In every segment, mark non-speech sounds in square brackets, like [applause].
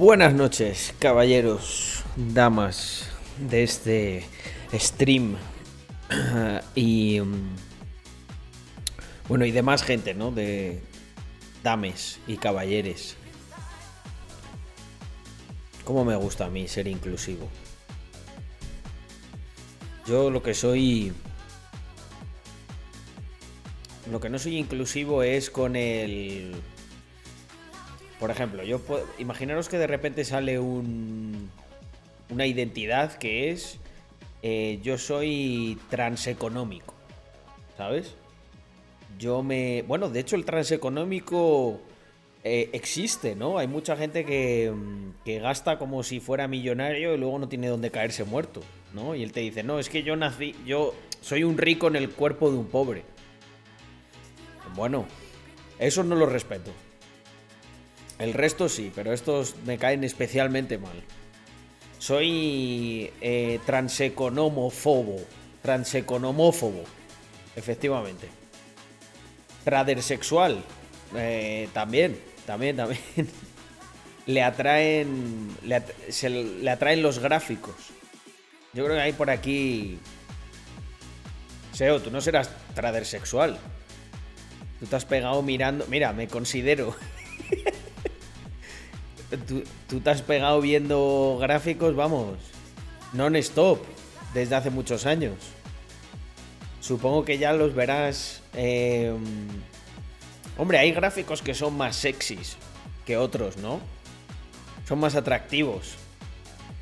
Buenas noches, caballeros, damas de este stream [clears throat] y mm, bueno y demás gente, ¿no? De dames y caballeres. Cómo me gusta a mí ser inclusivo. Yo lo que soy lo que no soy inclusivo es con el por ejemplo, yo puedo, imaginaros que de repente sale un, una identidad que es eh, yo soy transeconómico, ¿sabes? Yo me... Bueno, de hecho el transeconómico eh, existe, ¿no? Hay mucha gente que, que, gasta como si fuera millonario y luego no tiene dónde caerse muerto, ¿no? Y él te dice, no, es que yo nací, yo soy un rico en el cuerpo de un pobre. Bueno, eso no lo respeto. El resto sí, pero estos me caen especialmente mal. Soy eh, transeconomofobo. Transeconomófobo. Efectivamente. Tradersexual. Eh, también, también, también. [laughs] le atraen. Le, le atraen los gráficos. Yo creo que hay por aquí. Seo, tú no serás tradersexual. Tú te has pegado mirando. Mira, me considero. [laughs] tú, te has pegado viendo gráficos, vamos, non-stop, desde hace muchos años. Supongo que ya los verás. Em, hombre, hay gráficos que son más sexys que otros, ¿no? Son más atractivos.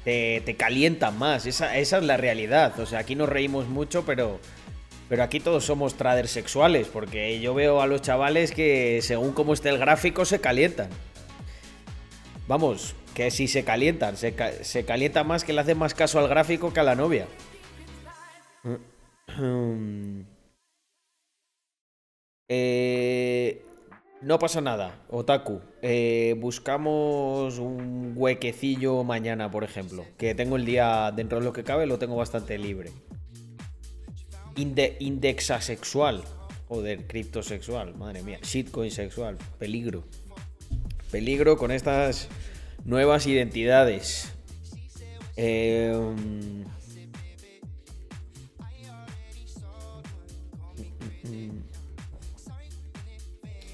Te, calientan más. Esa, esa, es la realidad. O sea, aquí nos reímos mucho, pero. Pero aquí todos somos traders sexuales. Porque yo veo a los chavales que según cómo esté el gráfico se calientan. Vamos, que si se calientan, se, calienta más que le hace más caso al gráfico que a la novia. [clears throat] Eh, no pasa nada, Otaku. Eh, buscamos un huequecillo mañana, por ejemplo. Que tengo el día, dentro de lo que cabe, lo tengo bastante libre. Inde indexa sexual. Joder, criptosexual. Madre mía. Shitcoin sexual. Peligro. Peligro con estas nuevas identidades. Em,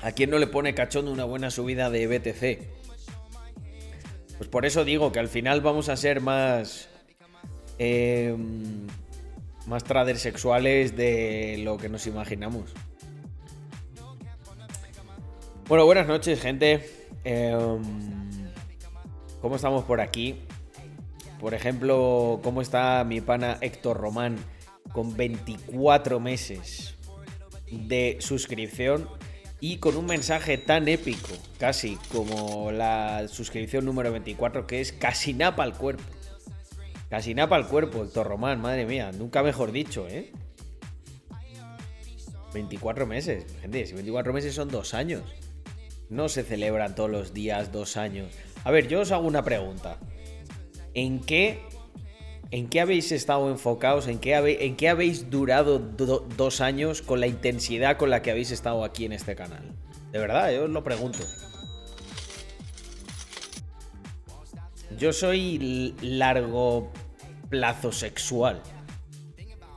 ¿A quién no le pone cachondo una buena subida de BTC? Pues por eso digo que al final vamos a ser más. Em, más traders sexuales de lo que nos imaginamos. Bueno, buenas noches, gente. Em, ¿Cómo estamos por aquí? Por ejemplo, ¿cómo está mi pana Héctor Román con 24 meses de suscripción y con un mensaje tan épico, casi como la suscripción número 24, que es casi napa al cuerpo? Casi napa al cuerpo, Héctor Román, madre mía, nunca mejor dicho, ¿eh? 24 meses, gente, si 24 meses son dos años. No se celebran todos los días dos años. A ver, yo os hago una pregunta. ¿En qué, en qué habéis estado enfocados? ¿En qué, en qué habéis durado dos años con la intensidad con la que habéis estado aquí en este canal? De verdad, yo os lo pregunto. Yo soy largo plazo sexual.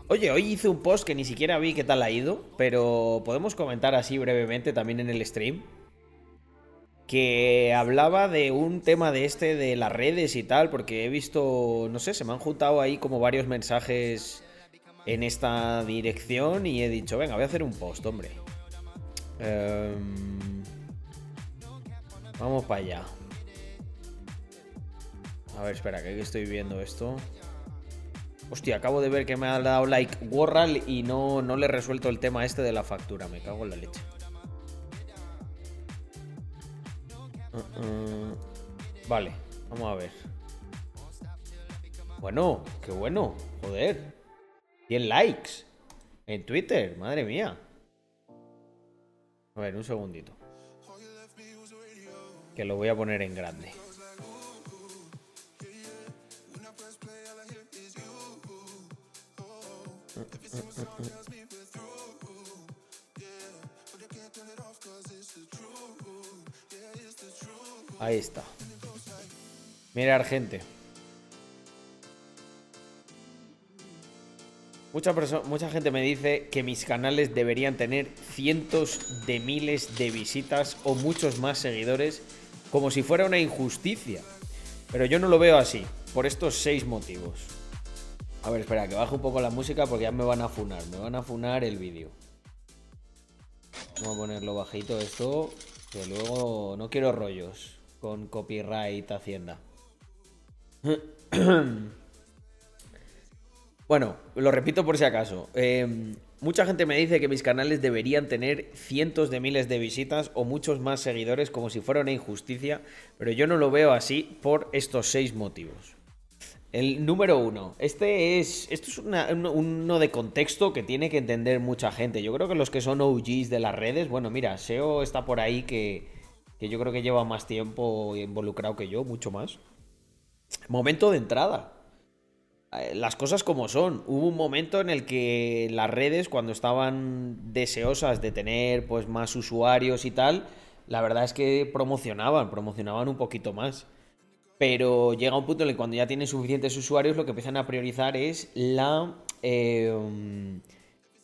Oye, hoy hice un post que ni siquiera vi qué tal ha ido, pero podemos comentar así brevemente también en el stream que hablaba de un tema de este de las redes y tal, porque he visto, no sé, se me han juntado ahí como varios mensajes en esta dirección y he dicho, venga, voy a hacer un post, hombre. Em, vamos para allá. A ver, espera, que estoy viendo esto. Hostia, acabo de ver que me ha dado like Warral y no, no le he resuelto el tema este de la factura. Me cago en la leche. Mm, vale, vamos a ver. Bueno, qué bueno, joder. 100 likes en Twitter, madre mía. A ver, un segundito. Que lo voy a poner en grande. Ahí está. Mirar, gente. Mucha, mucha gente me dice que mis canales deberían tener cientos de miles de visitas o muchos más seguidores, como si fuera una injusticia. Pero yo no lo veo así, por estos seis motivos. A ver, espera, que baje un poco la música porque ya me van a funar, me van a funar el vídeo. Vamos a ponerlo bajito esto, que luego no quiero rollos con copyright Hacienda. [clears throat] Bueno, lo repito por si acaso. Em, mucha gente me dice que mis canales deberían tener cientos de miles de visitas o muchos más seguidores como si fuera una injusticia, pero yo no lo veo así por estos seis motivos. El número uno, este es, esto es uno de contexto que tiene que entender mucha gente. Yo creo que los que son OGs de las redes, bueno, mira, SEO está por ahí que, que yo creo que lleva más tiempo involucrado que yo, mucho más. Momento de entrada. Eh, las cosas como son. Hubo un momento en el que las redes, cuando estaban deseosas de tener pues más usuarios y tal, la verdad es que promocionaban, promocionaban un poquito más. Pero llega un punto en el que cuando ya tienen suficientes usuarios, lo que empiezan a priorizar es la, em,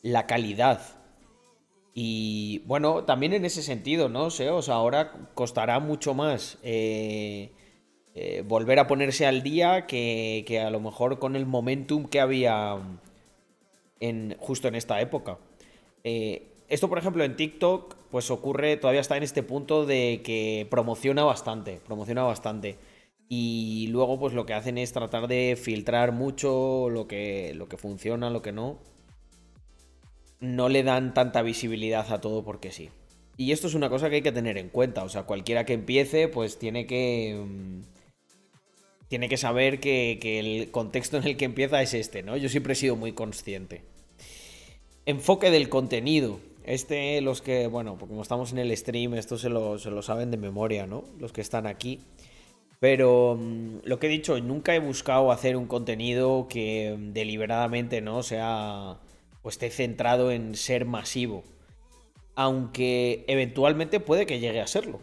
la calidad. Y bueno, también en ese sentido, ¿no? Sea, ahora costará mucho más. Eh, eh, volver a ponerse al día que, a lo mejor con el momentum que había en, justo en esta época. Eh, esto, por ejemplo, en TikTok, pues ocurre, todavía está en este punto de que promociona bastante, promociona bastante. Y luego, pues lo que hacen es tratar de filtrar mucho lo que, lo que funciona, lo que no. No le dan tanta visibilidad a todo porque sí. Y esto es una cosa que hay que tener en cuenta. O sea, cualquiera que empiece, pues tiene que. Mm, tiene que saber que, el contexto en el que empieza es este, ¿no? Yo siempre he sido muy consciente. Enfoque del contenido. Este, los que, bueno, porque como estamos en el stream, esto se lo, se lo saben de memoria, ¿no? Los que están aquí. Pero mm, lo que he dicho, nunca he buscado hacer un contenido que mm, deliberadamente no sea o esté centrado en ser masivo. Aunque eventualmente puede que llegue a serlo.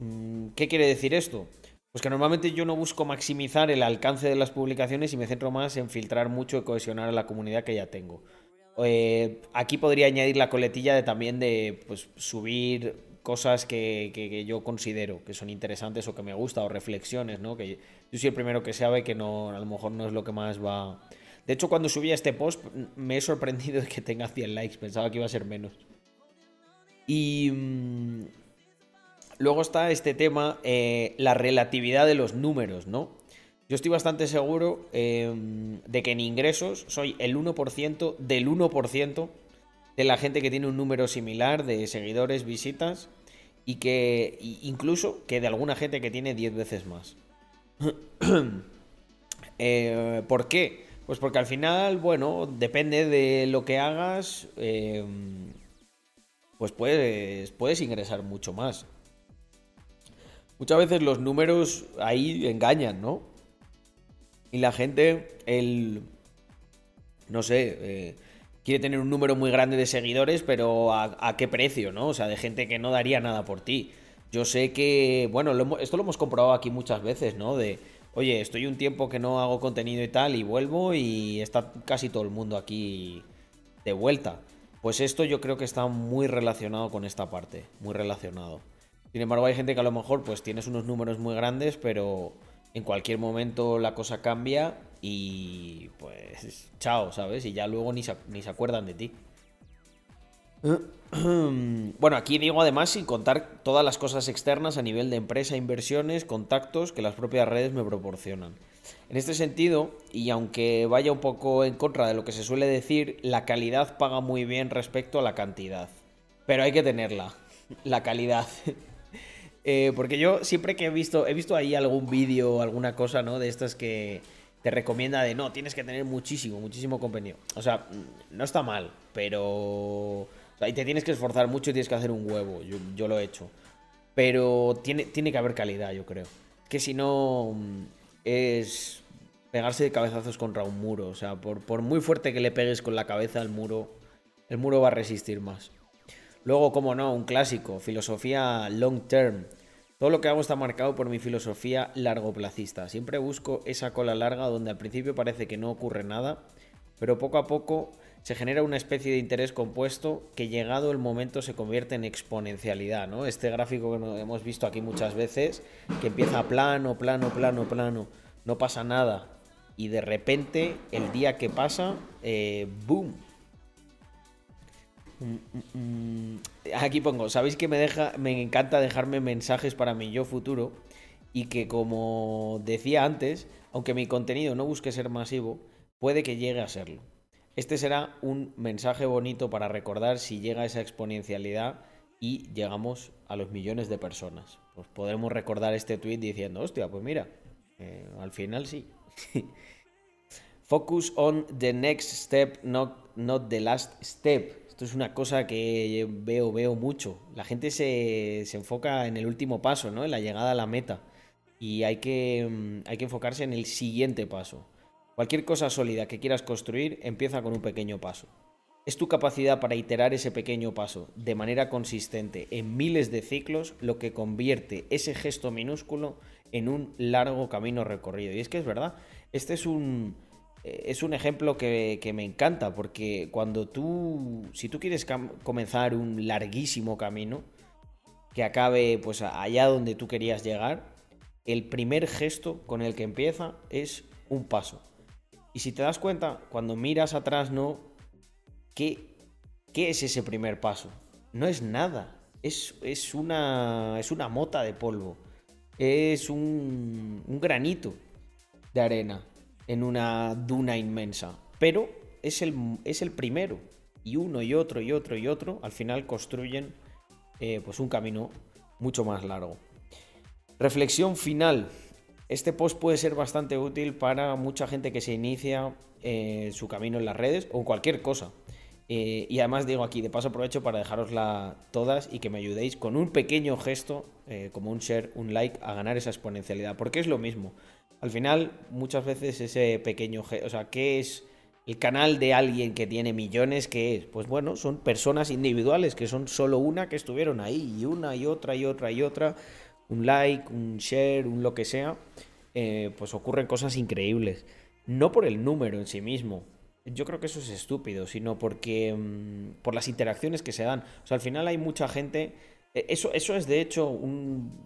Mm, ¿Qué quiere decir esto? Pues que normalmente yo no busco maximizar el alcance de las publicaciones y me centro más en filtrar mucho y cohesionar a la comunidad que ya tengo. Eh, aquí podría añadir la coletilla de también de pues, subir cosas que, yo considero que son interesantes o que me gusta o reflexiones, ¿no? Que yo soy el primero que sabe que no, a lo mejor no es lo que más va... De hecho, cuando subí este post me he sorprendido de que tenga 100 likes, pensaba que iba a ser menos. Y... Mm, Luego está este tema, eh, la relatividad de los números, ¿no? Yo estoy bastante seguro em, de que en ingresos soy el 1% del 1% de la gente que tiene un número similar de seguidores, visitas y que incluso que de alguna gente que tiene 10 veces más. [clears throat] Eh, ¿Por qué? Pues porque al final, bueno, depende de lo que hagas, em, pues puedes, puedes ingresar mucho más. Muchas veces los números ahí engañan, ¿no? Y la gente, el... No sé, eh, quiere tener un número muy grande de seguidores, pero ¿a, qué precio, no? O sea, de gente que no daría nada por ti. Yo sé que, bueno, esto lo hemos comprobado aquí muchas veces, ¿no? De, oye, estoy un tiempo que no hago contenido y tal, y vuelvo y está casi todo el mundo aquí de vuelta. Pues esto yo creo que está muy relacionado con esta parte, muy relacionado. Sin embargo, hay gente que a lo mejor pues tienes unos números muy grandes, pero en cualquier momento la cosa cambia y pues chao, ¿sabes? Y ya luego ni se, ni se acuerdan de ti. [clears throat] Bueno, aquí digo además sin contar todas las cosas externas a nivel de empresa, inversiones, contactos que las propias redes me proporcionan. En este sentido, y aunque vaya un poco en contra de lo que se suele decir, la calidad paga muy bien respecto a la cantidad. Pero hay que tenerla, la calidad. [laughs] Eh, porque yo siempre que he visto, he visto ahí algún vídeo, alguna cosa, ¿no? De estas que te recomienda de no, tienes que tener muchísimo, muchísimo contenido. O sea, no está mal, pero. Y te tienes que esforzar mucho y tienes que hacer un huevo. Yo, lo he hecho. Pero tiene, tiene que haber calidad, yo creo. Que si no. Mm, es pegarse de cabezazos contra un muro. O sea, por, por muy fuerte que le pegues con la cabeza al muro, el muro va a resistir más. Luego, como no, un clásico, filosofía long term. Todo lo que hago está marcado por mi filosofía largoplacista. Siempre busco esa cola larga donde al principio parece que no ocurre nada, pero poco a poco se genera una especie de interés compuesto que llegado el momento se convierte en exponencialidad, ¿no? Este gráfico que hemos visto aquí muchas veces, que empieza plano, plano, plano, plano, no pasa nada. Y de repente, el día que pasa, eh, ¡boom! Mm, mm, mm. Aquí pongo, sabéis que me deja, me encanta dejarme mensajes para mi yo futuro y que como decía antes, aunque mi contenido no busque ser masivo, puede que llegue a serlo. Este será un mensaje bonito para recordar si llega esa exponencialidad y llegamos a los millones de personas. Pues podremos recordar este tweet diciendo, hostia, pues mira, eh, al final sí. [laughs] Focus on the next step, not, not the last step. Esto es una cosa que veo, veo mucho. La gente se, se, enfoca en el último paso, ¿no? En la llegada a la meta. Y hay que, mm, hay que enfocarse en el siguiente paso. Cualquier cosa sólida que quieras construir empieza con un pequeño paso. Es tu capacidad para iterar ese pequeño paso de manera consistente en miles de ciclos lo que convierte ese gesto minúsculo en un largo camino recorrido. Y es que es verdad, este es un, eh, es un ejemplo que, que, me encanta porque cuando tú, si tú quieres comenzar un larguísimo camino que acabe pues allá donde tú querías llegar, el primer gesto con el que empieza es un paso. Y si te das cuenta, cuando miras atrás, ¿no? ¿Qué, qué es ese primer paso? No es nada. Es, es, una, es una mota de polvo. Es un, un granito de arena en una duna inmensa. Pero es el, es el primero. Y uno y otro y otro y otro al final construyen eh, pues un camino mucho más largo. Reflexión final. Este post puede ser bastante útil para mucha gente que se inicia eh, su camino en las redes o cualquier cosa. Eh, y además digo aquí, de paso aprovecho para dejarosla todas y que me ayudéis con un pequeño gesto, eh, como un share, un like, a ganar esa exponencialidad. Porque es lo mismo. Al final, muchas veces ese pequeño gesto, o sea, ¿qué es el canal de alguien que tiene millones? ¿Qué es? Pues bueno, son personas individuales que son solo una que estuvieron ahí y una y otra y otra y otra un like, un share, un lo que sea, eh, pues ocurren cosas increíbles. No por el número en sí mismo. Yo creo que eso es estúpido, sino porque mm, por las interacciones que se dan. O sea, al final hay mucha gente. E, eso, eso es de hecho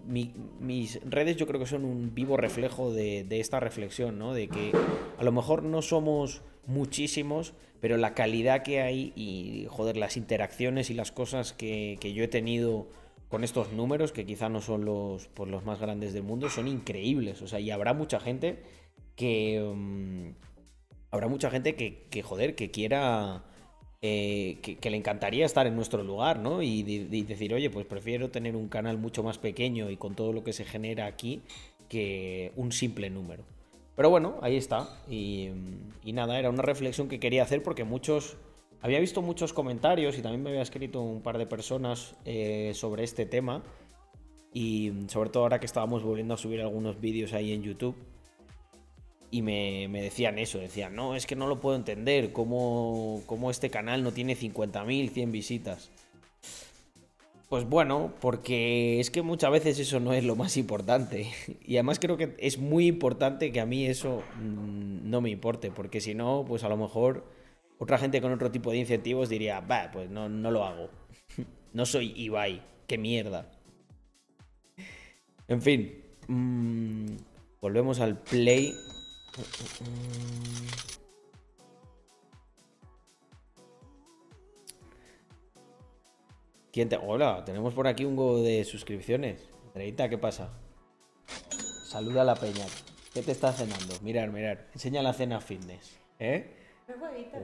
mis redes yo creo que son un vivo reflejo de, esta reflexión, ¿no? De que a lo mejor no somos muchísimos, pero la calidad que hay y, joder, las interacciones y las cosas que, que yo he tenido con estos números, que quizá no son los, pues, los más grandes del mundo, son increíbles. O sea, y habrá mucha gente que. Mm, habrá mucha gente que, joder, que quiera. Eh, que, le encantaría estar en nuestro lugar, ¿no? Y, decir, oye, pues prefiero tener un canal mucho más pequeño y con todo lo que se genera aquí que un simple número. Pero bueno, ahí está. Y, y nada, era una reflexión que quería hacer porque muchos había visto muchos comentarios y también me había escrito un par de personas eh, sobre este tema. Y sobre todo ahora que estábamos volviendo a subir algunos vídeos ahí en YouTube. Y me, decían eso, decían, no, es que no lo puedo entender, cómo, cómo este canal no tiene 50.000, 100 visitas. Pues bueno, porque es que muchas veces eso no es lo más importante. Y además creo que es muy importante que a mí eso mm, no me importe, porque si no, pues a lo mejor otra gente con otro tipo de incentivos diría, va, pues no, no lo hago. [laughs] no soy Ibai, qué mierda. En fin, mm, volvemos al play. ¿Quién. Hola, tenemos por aquí un huevo de suscripciones. Andreita, ¿qué pasa? Saluda a la peña. ¿Qué te estás cenando? Mirar, mirar. Enseña la cena fitness. ¿Eh?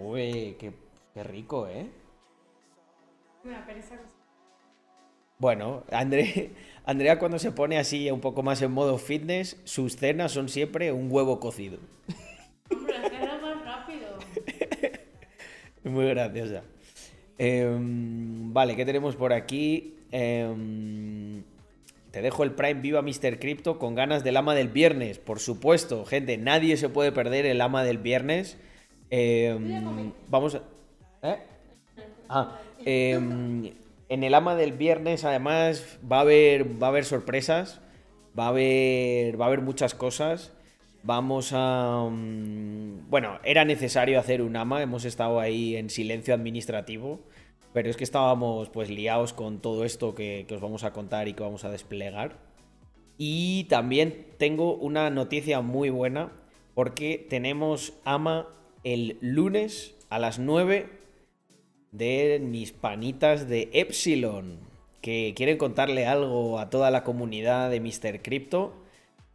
Uy, qué, rico, ¿eh? Bueno, [laughs] Andrea cuando se pone así un poco más en modo fitness, sus cenas son siempre un huevo cocido. Hombre, más rápido. [laughs] Muy graciosa. Em, vale, ¿qué tenemos por aquí? Em, te dejo el Prime Viva Mr. Crypto con ganas del ama del viernes. Por supuesto, gente, nadie se puede perder el ama del viernes. Em, vamos a... ¿eh? Ah, em, en el ama del viernes, además, va a haber, va a haber sorpresas. Va a haber, va a haber muchas cosas. Vamos a... mm, Bueno, era necesario hacer un ama. Hemos estado ahí en silencio administrativo. Pero es que estábamos pues liados con todo esto que, que os vamos a contar y que vamos a desplegar. Y también tengo una noticia muy buena porque tenemos ama el lunes a las 9 de mis panitas de Epsilon, que quieren contarle algo a toda la comunidad de Mr. Crypto.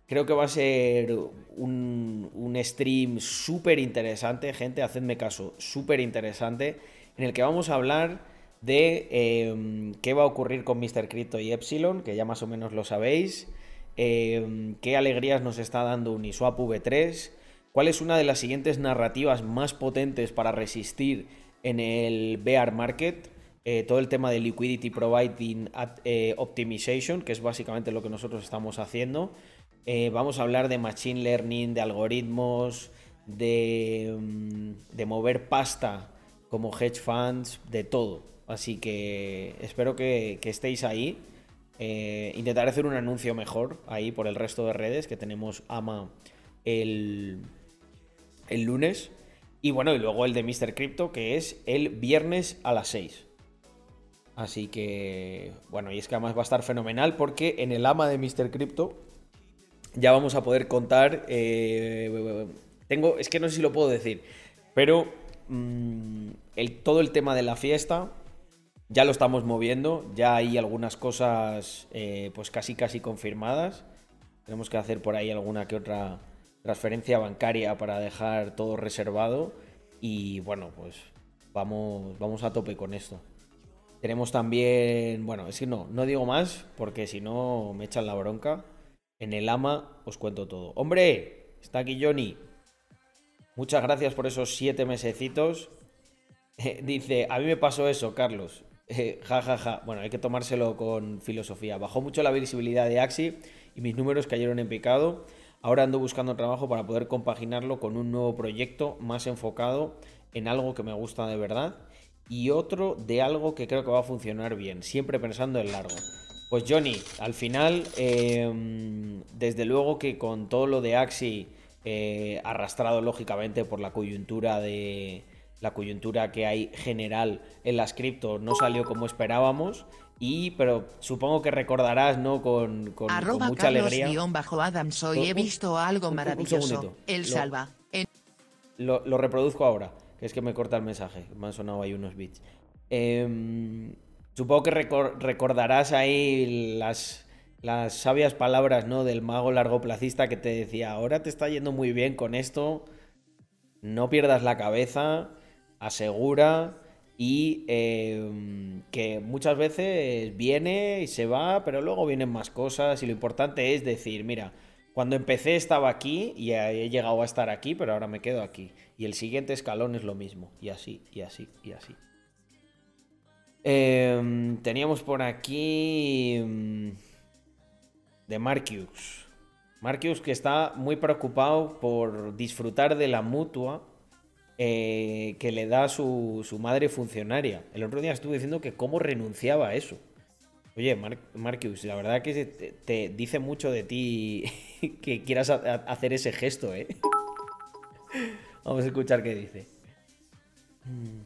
Creo que va a ser un, un stream súper interesante, gente, hacedme caso, súper interesante, en el que vamos a hablar de eh, qué va a ocurrir con Mr. Crypto y Epsilon, que ya más o menos lo sabéis, eh, qué alegrías nos está dando Uniswap V3, cuál es una de las siguientes narrativas más potentes para resistir en el bear market, eh, todo el tema de liquidity providing eh, optimization, que es básicamente lo que nosotros estamos haciendo. Eh, vamos a hablar de machine learning, de algoritmos, de, mm, de mover pasta como hedge funds, de todo. Así que espero que, que estéis ahí. Intentaré hacer un anuncio mejor ahí por el resto de redes que tenemos AMA el, el lunes. Y bueno, y luego el de Mr. Crypto, que es el viernes a las 6. Así que, bueno, y es que además va a estar fenomenal porque en el ama de Mr. Crypto ya vamos a poder contar. eh, tengo, es que no sé si lo puedo decir, pero mm, el, todo el tema de la fiesta ya lo estamos moviendo. Ya hay algunas cosas, eh, pues casi casi confirmadas. Tenemos que hacer por ahí alguna que otra transferencia bancaria para dejar todo reservado. Y bueno, pues vamos, vamos a tope con esto. Tenemos también, bueno, es que no, no digo más porque si no me echan la bronca. En el ama os cuento todo. Hombre, está aquí Johnny. Muchas gracias por esos siete mesecitos. [laughs] Eh, dice, a mí me pasó eso, Carlos. [laughs] Eh, ja, ja, ja. Bueno, hay que tomárselo con filosofía. Bajó mucho la visibilidad de Axi y mis números cayeron en picado. Ahora ando buscando trabajo para poder compaginarlo con un nuevo proyecto más enfocado en algo que me gusta de verdad y otro de algo que creo que va a funcionar bien, siempre pensando en largo. Pues Johnny, al final, eh, desde luego que con todo lo de Axi, eh, arrastrado lógicamente por la coyuntura de la coyuntura que hay general en las cripto, no salió como esperábamos. Y, pero supongo que recordarás, ¿no? Con, con- con Arroba mucha Carlos alegría. bajo Adams hoy he visto algo un- maravilloso. El Lo- salva. En Lo, lo reproduzco ahora, que es que me corta el mensaje. Me han sonado ahí unos bits. Em, supongo que recor- recordarás ahí las, las sabias palabras ¿no? del mago largoplacista que te decía, ahora te está yendo muy bien con esto, no pierdas la cabeza, asegura y em, que muchas veces viene y se va, pero luego vienen más cosas y lo importante es decir, mira, cuando empecé estaba aquí y he llegado a estar aquí, pero ahora me quedo aquí. Y el siguiente escalón es lo mismo. Y así, y así, y así. Em, teníamos por aquí em, de Marcus. Marcus que está muy preocupado por disfrutar de la mutua eh, que le da su, su madre funcionaria. El otro día estuve diciendo que cómo renunciaba a eso. Oye, Mar- Marcus, la verdad que te, dice mucho de ti [laughs] que quieras hacer ese gesto, ¿eh? [laughs] Vamos a escuchar qué dice.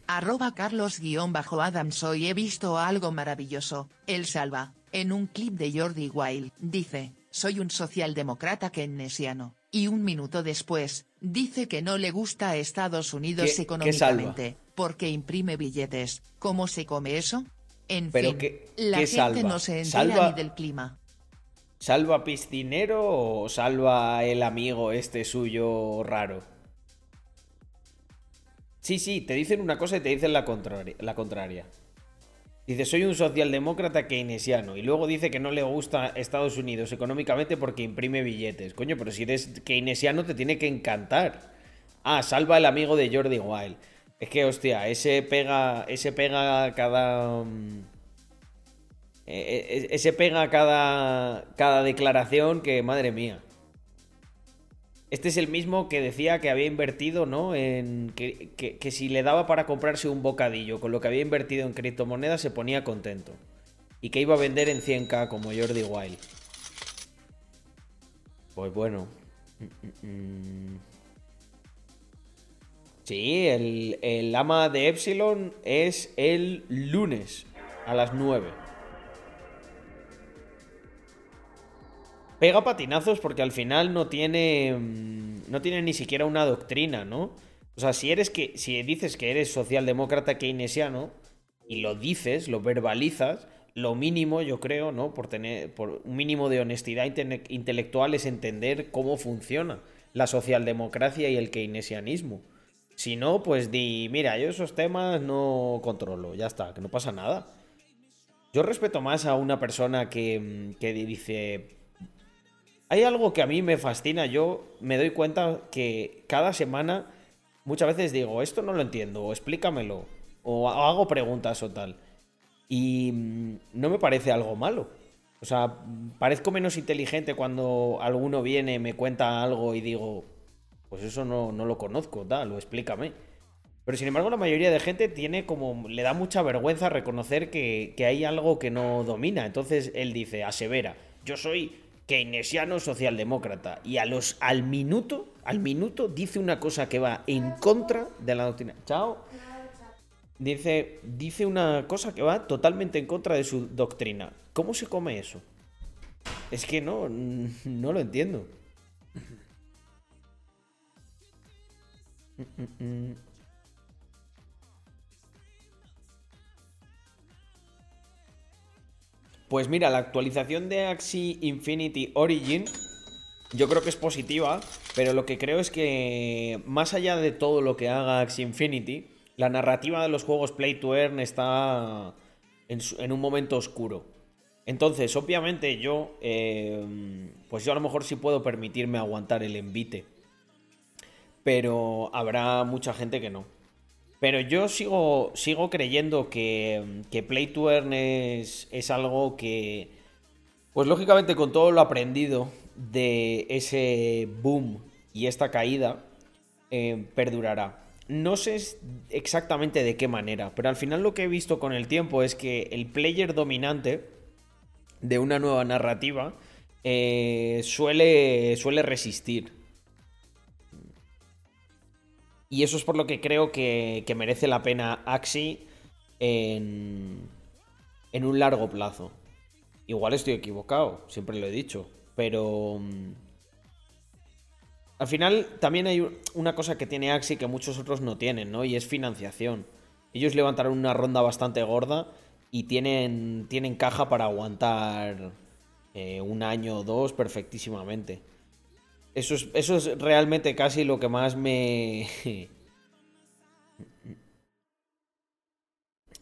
arroba Carlos guion bajo Adams hoy he visto algo maravilloso. El salva. En un clip de Jordi Wild, dice, soy un socialdemócrata keynesiano. Y un minuto después, dice que no le gusta a Estados Unidos ¿Qué- qué económicamente, porque imprime billetes. ¿Cómo se come eso? En Pero fin, qué- la qué gente salva? no se entera ¿Salva? ni del clima. ¿Salva piscinero o salva el amigo este suyo raro? Sí, sí, te dicen una cosa y te dicen la contraria. La contraria. Dice, soy un socialdemócrata keynesiano. Y luego dice que no le gusta Estados Unidos económicamente porque imprime billetes. Coño, pero si eres keynesiano te tiene que encantar. Ah, salva el amigo de Jordi Wild. Es que, hostia, ese pega, ese pega cada... mm, eh, eh, ese pega cada, cada declaración que, madre mía. Este es el mismo que decía que había invertido, ¿no? En que, que- que si le daba para comprarse un bocadillo con lo que había invertido en criptomonedas se ponía contento. Y que iba a vender en 100k como Jordi Wild. Pues bueno. Sí, el, el ama de Epsilon es el lunes a las 9. Pega patinazos porque al final no tiene. mm, No tiene ni siquiera una doctrina, ¿no? O sea, si eres que. Si dices que eres socialdemócrata keynesiano y lo dices, lo verbalizas, lo mínimo, yo creo, ¿no? Por tener. Por un mínimo de honestidad inte- intelectual es entender cómo funciona la socialdemocracia y el keynesianismo. Si no, pues di, mira, yo esos temas no controlo, ya está, que no pasa nada. Yo respeto más a una persona que, mm, que dice, hay algo que a mí me fascina. Yo me doy cuenta que cada semana muchas veces digo, esto no lo entiendo, o explícamelo, o ha- hago preguntas o tal. Y mm, no me parece algo malo. O sea, parezco menos inteligente cuando alguno viene, me cuenta algo y digo, pues eso no, no lo conozco, tal, o explícame. Pero sin embargo, la mayoría de gente tiene como. le da mucha vergüenza reconocer que, que hay algo que no domina. Entonces él dice, asevera, yo soy keynesiano socialdemócrata. Y a los, al minuto, al minuto, dice una cosa que va en contra de la doctrina. Chao. Dice, dice una cosa que va totalmente en contra de su doctrina. ¿Cómo se come eso? Es que no, no lo entiendo. Pues mira, la actualización de Axie Infinity Origin yo creo que es positiva, pero lo que creo es que más allá de todo lo que haga Axie Infinity, la narrativa de los juegos Play to Earn está en, un momento oscuro. Entonces, obviamente yo, eh, pues yo a lo mejor sí puedo permitirme aguantar el envite, pero habrá mucha gente que no. Pero yo sigo, sigo creyendo que, que Play to Earn es, algo que, pues lógicamente con todo lo aprendido de ese boom y esta caída, eh, perdurará. No sé exactamente de qué manera, pero al final lo que he visto con el tiempo es que el player dominante de una nueva narrativa eh, suele, suele resistir. Y eso es por lo que creo que, que merece la pena Axie en, en un largo plazo. Igual estoy equivocado, siempre lo he dicho, pero... mm, Al final también hay una cosa que tiene Axie que muchos otros no tienen, ¿no? Y es financiación. Ellos levantaron una ronda bastante gorda y tienen, tienen caja para aguantar eh, un año o dos perfectísimamente. Eso es, eso es realmente casi lo que más me... [laughs]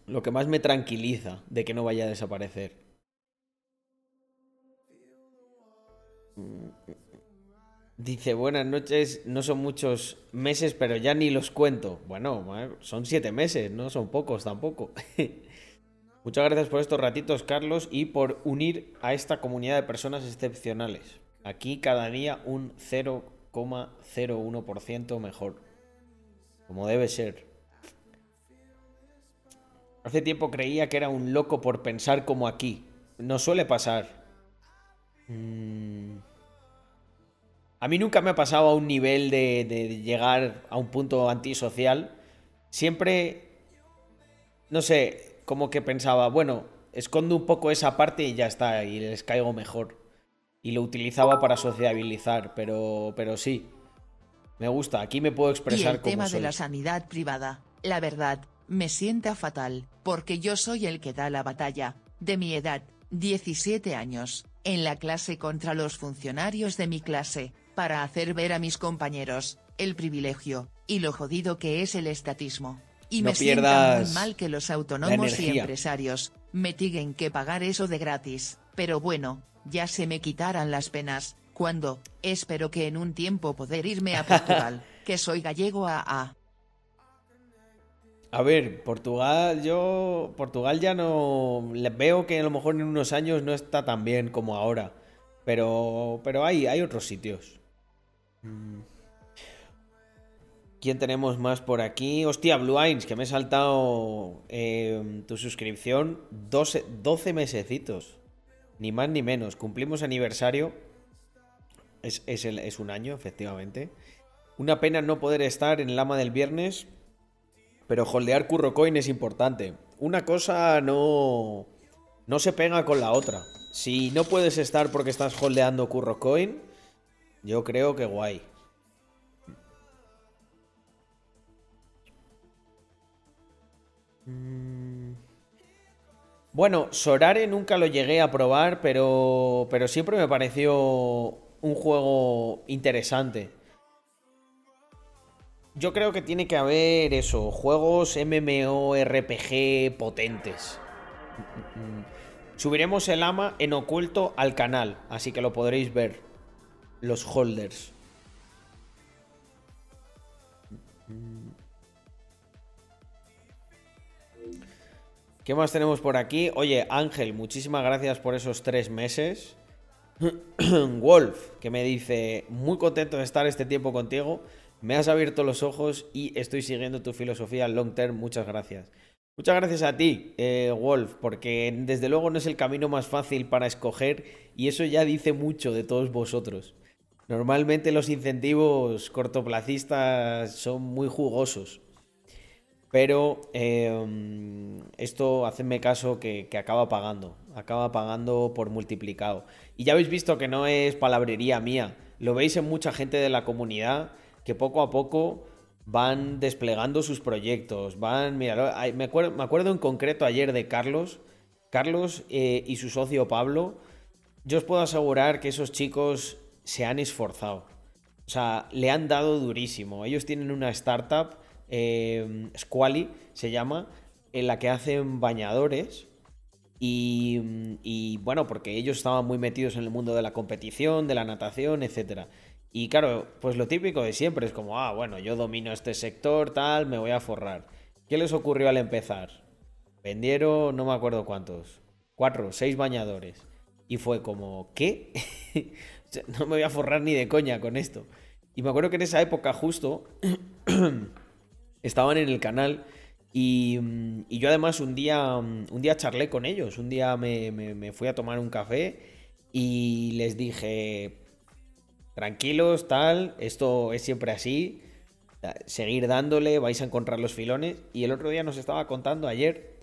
lo que más me tranquiliza de que no vaya a desaparecer. Dice, buenas noches, no son muchos meses, pero ya ni los cuento. Bueno, son siete meses, no son pocos tampoco. [laughs] Muchas gracias por estos ratitos, Carlos, y por unir a esta comunidad de personas excepcionales. Aquí cada día un 0,01% mejor. Como debe ser. Hace tiempo creía que era un loco por pensar como aquí. No suele pasar. Mm. A mí nunca me ha pasado a un nivel de, de llegar a un punto antisocial. Siempre, no sé, como que pensaba, bueno, escondo un poco esa parte y ya está, y les caigo mejor. Y lo utilizaba para sociabilizar, pero, pero sí. Me gusta, aquí me puedo Y expresar el como tema soy. de la sanidad privada, la verdad, me sienta fatal, porque yo soy el que da la batalla, de mi edad, 17 años, en la clase contra los funcionarios de mi clase, para hacer ver a mis compañeros, el privilegio, y lo jodido que es el estatismo. Y No me sienta muy mal que los autónomos y empresarios, me tiguen que pagar eso de gratis, pero bueno, ya se me quitarán las penas, cuando, espero que en un tiempo poder irme a Portugal, [laughs] que soy gallego a a. A ver, Portugal, yo. Portugal ya no. Veo que a lo mejor en unos años no está tan bien como ahora. Pero. Pero hay, hay otros sitios. ¿Quién tenemos más por aquí? Hostia, Blue Eyes, que me he saltado eh, tu suscripción. 12, 12 mesecitos. Ni más ni menos. Cumplimos aniversario. Es, es, un año, efectivamente. Una pena no poder estar en el del viernes. Pero holdear Curro Coin es importante. Una cosa no. No se pega con la otra. Si no puedes estar porque estás holdeando Curro Coin, yo creo que guay. Bueno, Sorare nunca lo llegué a probar, pero, pero siempre me pareció un juego interesante. Yo creo que tiene que haber eso, juegos MMORPG potentes. Subiremos el ama en oculto al canal, así que lo podréis ver. Los holders. ¿Qué más tenemos por aquí? Oye, Ángel, muchísimas gracias por esos tres meses. [clears throat] Wolf, que me dice, muy contento de estar este tiempo contigo. Me has abierto los ojos y estoy siguiendo tu filosofía long term. Muchas gracias. Muchas gracias a ti, eh, Wolf, porque desde luego no es el camino más fácil para escoger y eso ya dice mucho de todos vosotros. Normalmente los incentivos cortoplacistas son muy jugosos. Pero eh, esto, hacedme caso, que, acaba pagando. Acaba pagando por multiplicado. Y ya habéis visto que no es palabrería mía. Lo veis en mucha gente de la comunidad que poco a poco van desplegando sus proyectos. Van, mira, me acuerdo, me acuerdo en concreto ayer de Carlos. Carlos eh, y su socio Pablo. Yo os puedo asegurar que esos chicos se han esforzado. O sea, le han dado durísimo. Ellos tienen una startup, eh, Squally se llama, en la que hacen bañadores. Y, y, bueno, porque ellos estaban muy metidos en el mundo de la competición, de la natación, etc. Y claro, pues lo típico de siempre es como, ah, bueno, yo domino este sector, tal, me voy a forrar. ¿Qué les ocurrió al empezar? Vendieron, no me acuerdo cuántos, cuatro, seis bañadores. Y fue como, ¿qué? [laughs] No me voy a forrar ni de coña con esto. Y me acuerdo que en esa época justo [clears throat] estaban en el canal y, yo además un día, un día charlé con ellos, un día me, fui a tomar un café y les dije, tranquilos, tal, esto es siempre así, seguir dándole, vais a encontrar los filones. Y el otro día nos estaba contando ayer,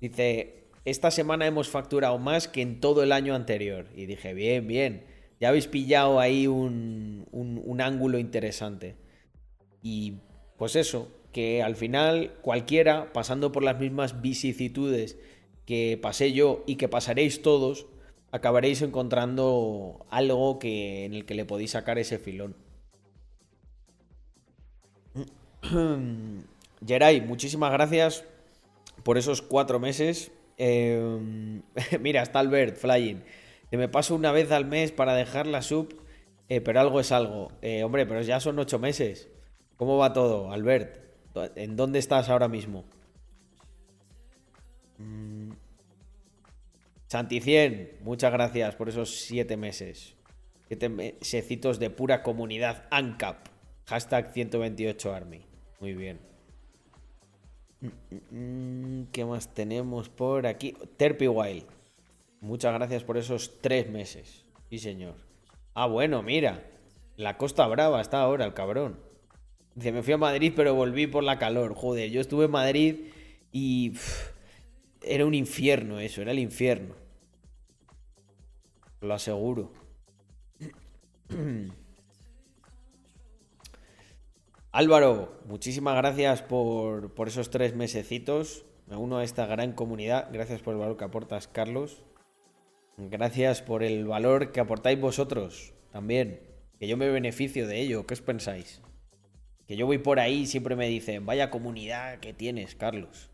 dice, esta semana hemos facturado más que en todo el año anterior. Y dije, bien, bien, ya habéis pillado ahí un, un- un ángulo interesante. Y pues eso, que al final cualquiera, pasando por las mismas vicisitudes que pasé yo y que pasaréis todos, acabaréis encontrando algo que, en el que le podéis sacar ese filón. [clears throat] Geray, muchísimas gracias por esos cuatro meses. Eh, [laughs] mira, está Albert Flying. Que me paso una vez al mes para dejar la sub, eh, pero algo es algo. Eh, hombre, pero ya son ocho meses. ¿Cómo va todo, Albert? ¿En dónde estás ahora mismo? Mm. Santicien, muchas gracias por esos siete meses. Siete mesecitos de pura comunidad ANCAP. Hashtag 128Army. Muy bien. Mm, mm, mm, ¿Qué más tenemos por aquí? Terpy Wild. Muchas gracias por esos tres meses. Sí, señor. Ah, bueno, mira. La Costa Brava está ahora, el cabrón. Dice, me fui a Madrid, pero volví por la calor. Joder, yo estuve en Madrid y. era un infierno eso, era el infierno. Lo aseguro. [clears throat] Álvaro, muchísimas gracias por, por esos tres mesecitos. Me uno a esta gran comunidad. Gracias por el valor que aportas, Carlos. Gracias por el valor que aportáis vosotros también. Que yo me beneficio de ello. ¿Qué os pensáis? Que yo voy por ahí y siempre me dicen, vaya comunidad que tienes, Carlos.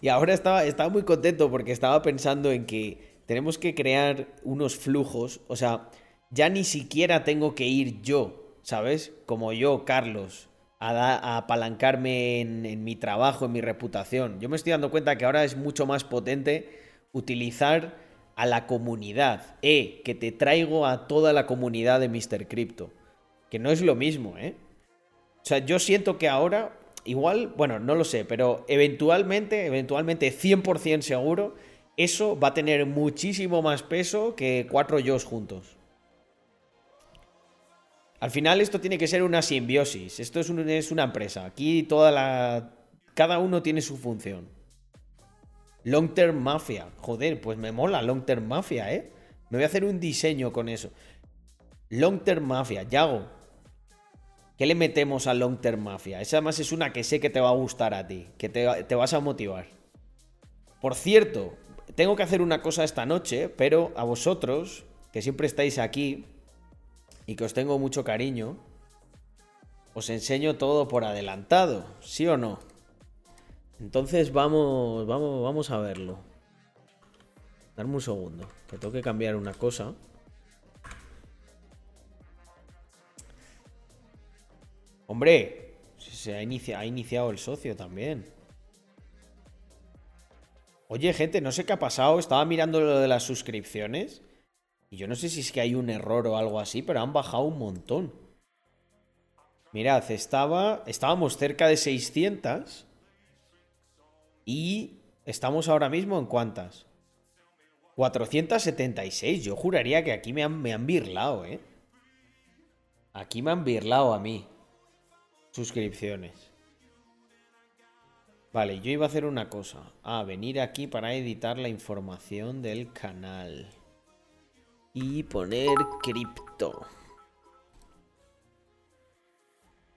Y ahora estaba, estaba muy contento porque estaba pensando en que tenemos que crear unos flujos. O sea, ya ni siquiera tengo que ir yo, ¿sabes? Como yo, Carlos, a, da- a apalancarme en, mi trabajo, en mi reputación. Yo me estoy dando cuenta que ahora es mucho más potente utilizar a la comunidad. Eh, que te traigo a toda la comunidad de Mr. Crypto. Que no es lo mismo, ¿eh? O sea, yo siento que ahora, igual, bueno, no lo sé, pero eventualmente, eventualmente 100% seguro, eso va a tener muchísimo más peso que cuatro yos juntos. Al final esto tiene que ser una simbiosis. Esto es, es una empresa. Aquí toda la... Cada uno tiene su función. Long Term Mafia. Joder, pues me mola Long Term Mafia, ¿eh? Me voy a hacer un diseño con eso. Long Term Mafia. Yago. ¿Qué le metemos a Long Term Mafia? Esa además es una que sé que te va a gustar a ti. Que te, te vas a motivar. Por cierto, tengo que hacer una cosa esta noche, pero a vosotros, que siempre estáis aquí y que os tengo mucho cariño, os enseño todo por adelantado, ¿sí o no? Entonces vamos, vamos, vamos a verlo. Darme un segundo, que tengo que cambiar una cosa. Hombre, se ha, inicia- ha iniciado el socio también. Oye, gente, no sé qué ha pasado. Estaba mirando lo de las suscripciones. Y yo no sé si es que hay un error o algo así, pero han bajado un montón. Mirad, estaba, estábamos cerca de 600. Y estamos ahora mismo en cuántas? 476. Yo juraría que aquí me han, me han birlado, ¿eh? Aquí me han birlado a mí. Suscripciones. Vale, yo iba a hacer una cosa. Ah, venir aquí para editar la información del canal. Y poner cripto.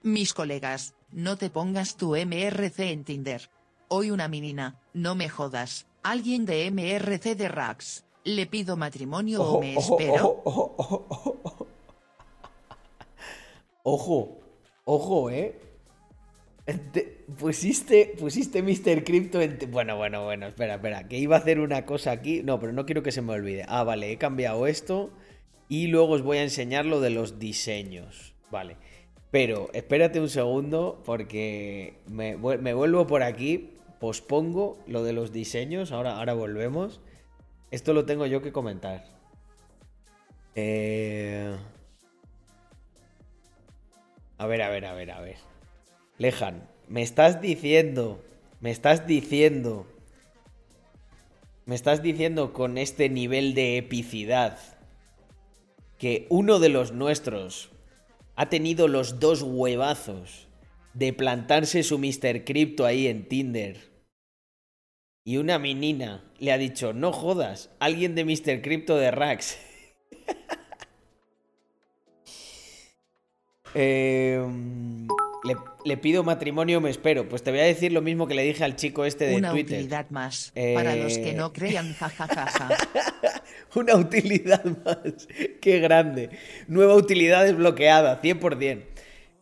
Mis colegas, no te pongas tu MRC en Tinder. Hoy una menina, no me jodas, alguien de MRC de Rax. Le pido matrimonio o me espero. ojo, ojo, ojo. Ojo, ojo, eh. Te- pusiste, pusiste Mr. Crypto en... Bueno, bueno, bueno, espera, espera. Que iba a hacer una cosa aquí. No, pero no quiero que se me olvide. Ah, vale, he cambiado esto. Y luego os voy a enseñar lo de los diseños. Vale. Pero espérate un segundo porque me vuelvo por aquí. Pospongo lo de los diseños. Ahora, ahora volvemos. Esto lo tengo yo que comentar. Eh... A ver, a ver, a ver, a ver. Lejan, me estás diciendo, me estás diciendo, me estás diciendo con este nivel de epicidad que uno de los nuestros ha tenido los dos huevazos de plantarse su Mr. Crypto ahí en Tinder. Y una menina le ha dicho, no jodas, alguien de Mr. Crypto de Rax. [laughs] Eh, le, le pido matrimonio, me espero. Pues te voy a decir lo mismo que le dije al chico este de Una Twitter. utilidad más, para los que Eh, no crean jajajaja. [laughs] Una utilidad más. Qué grande. Nueva utilidad desbloqueada, 100%.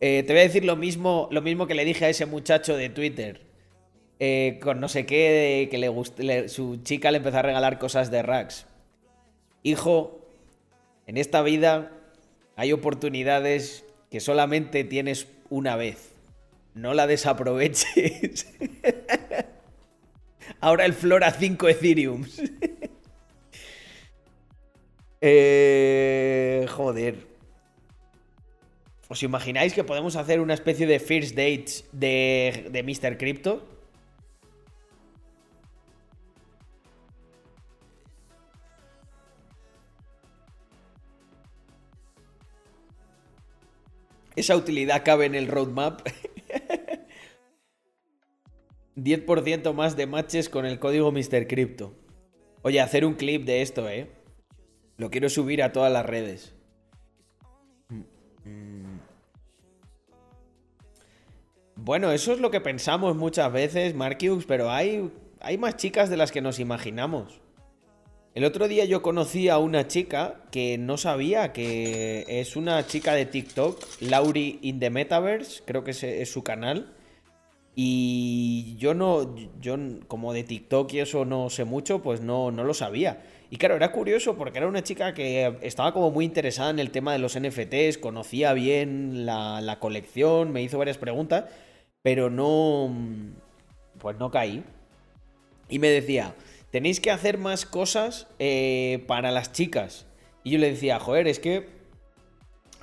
Eh, te voy a decir lo mismo, lo mismo que le dije a ese muchacho de Twitter. Eh, con no sé qué, que le gust- le- su chica le empezó a regalar cosas de Rax. Hijo, en esta vida hay oportunidades que solamente tienes una vez. No la desaproveches. [laughs] Ahora el Flora 5 Ethereum. [laughs] Eh, joder. ¿Os imagináis que podemos hacer una especie de first dates de, de Mr. Crypto? Esa utilidad cabe en el roadmap. [laughs] 10% más de matches con el código Mr. Crypto. Oye, hacer un clip de esto, ¿eh? Lo quiero subir a todas las redes. Bueno, eso es lo que pensamos muchas veces, Marcus, pero hay, hay más chicas de las que nos imaginamos. El otro día yo conocí a una chica que no sabía que es una chica de TikTok, Lauri in the Metaverse, creo que es su canal. Y yo no, yo como de TikTok y eso no sé mucho, pues no, no lo sabía. Y claro, era curioso porque era una chica que estaba como muy interesada en el tema de los NFTs, conocía bien la, la colección, me hizo varias preguntas, pero no, pues no caí. Y me decía, tenéis que hacer más cosas eh, para las chicas. Y yo le decía, joder, es que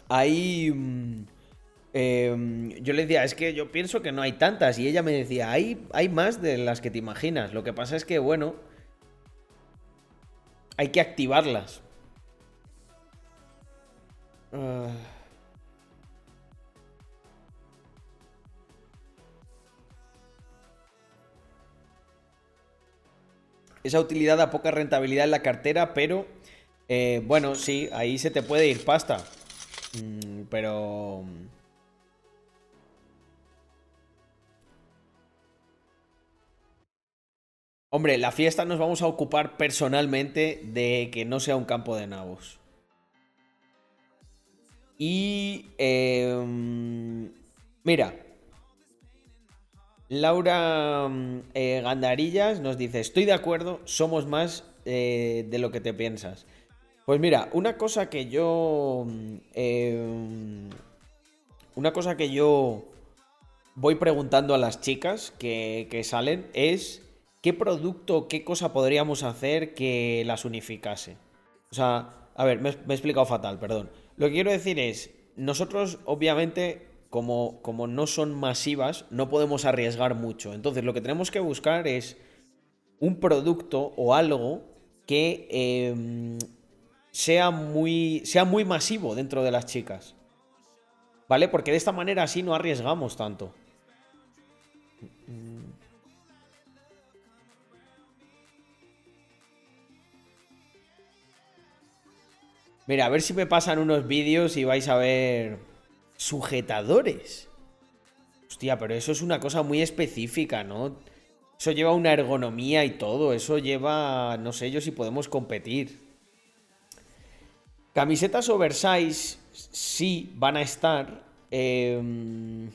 hay... mm, em, yo le decía, es que yo pienso que no hay tantas. Y ella me decía, hay, hay más de las que te imaginas. Lo que pasa es que, bueno, hay que activarlas. Ah. Esa utilidad da poca rentabilidad en la cartera, pero eh, bueno, sí, ahí se te puede ir pasta. Mm, pero... Hombre, la fiesta nos vamos a ocupar personalmente de que no sea un campo de nabos. Y... em, mira. Laura mm, eh, Gandarillas nos dice, estoy de acuerdo, somos más eh, de lo que te piensas. Pues mira, una cosa que yo... mm, em, una cosa que yo voy preguntando a las chicas que, salen es qué producto, qué cosa podríamos hacer que las unificase. O sea, a ver, me, me he explicado fatal, perdón. Lo que quiero decir es, nosotros obviamente, como, no son masivas, no podemos arriesgar mucho. Entonces, lo que tenemos que buscar es un producto o algo que em, sea, muy, sea muy masivo dentro de las chicas. ¿Vale? Porque de esta manera así no arriesgamos tanto. Mira, a ver si me pasan unos vídeos y vais a ver sujetadores. Hostia, pero eso es una cosa muy específica, ¿no? Eso lleva una ergonomía y todo. Eso lleva, no sé yo si podemos competir. Camisetas oversize sí van a estar. Em,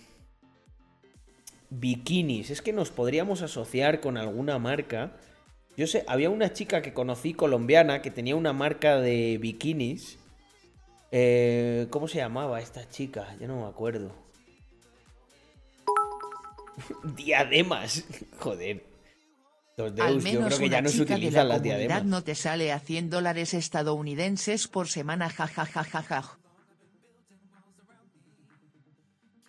bikinis. Es que nos podríamos asociar con alguna marca. Yo sé, había una chica que conocí colombiana que tenía una marca de bikinis. Eh, ¿Cómo se llamaba esta chica? Yo no me acuerdo. [laughs] Diademas. [laughs] Joder. Los Al Deus, yo creo menos que ya una no se de la utilizan las diademas. no te sale a 100 dólares estadounidenses por semana jajajajaja.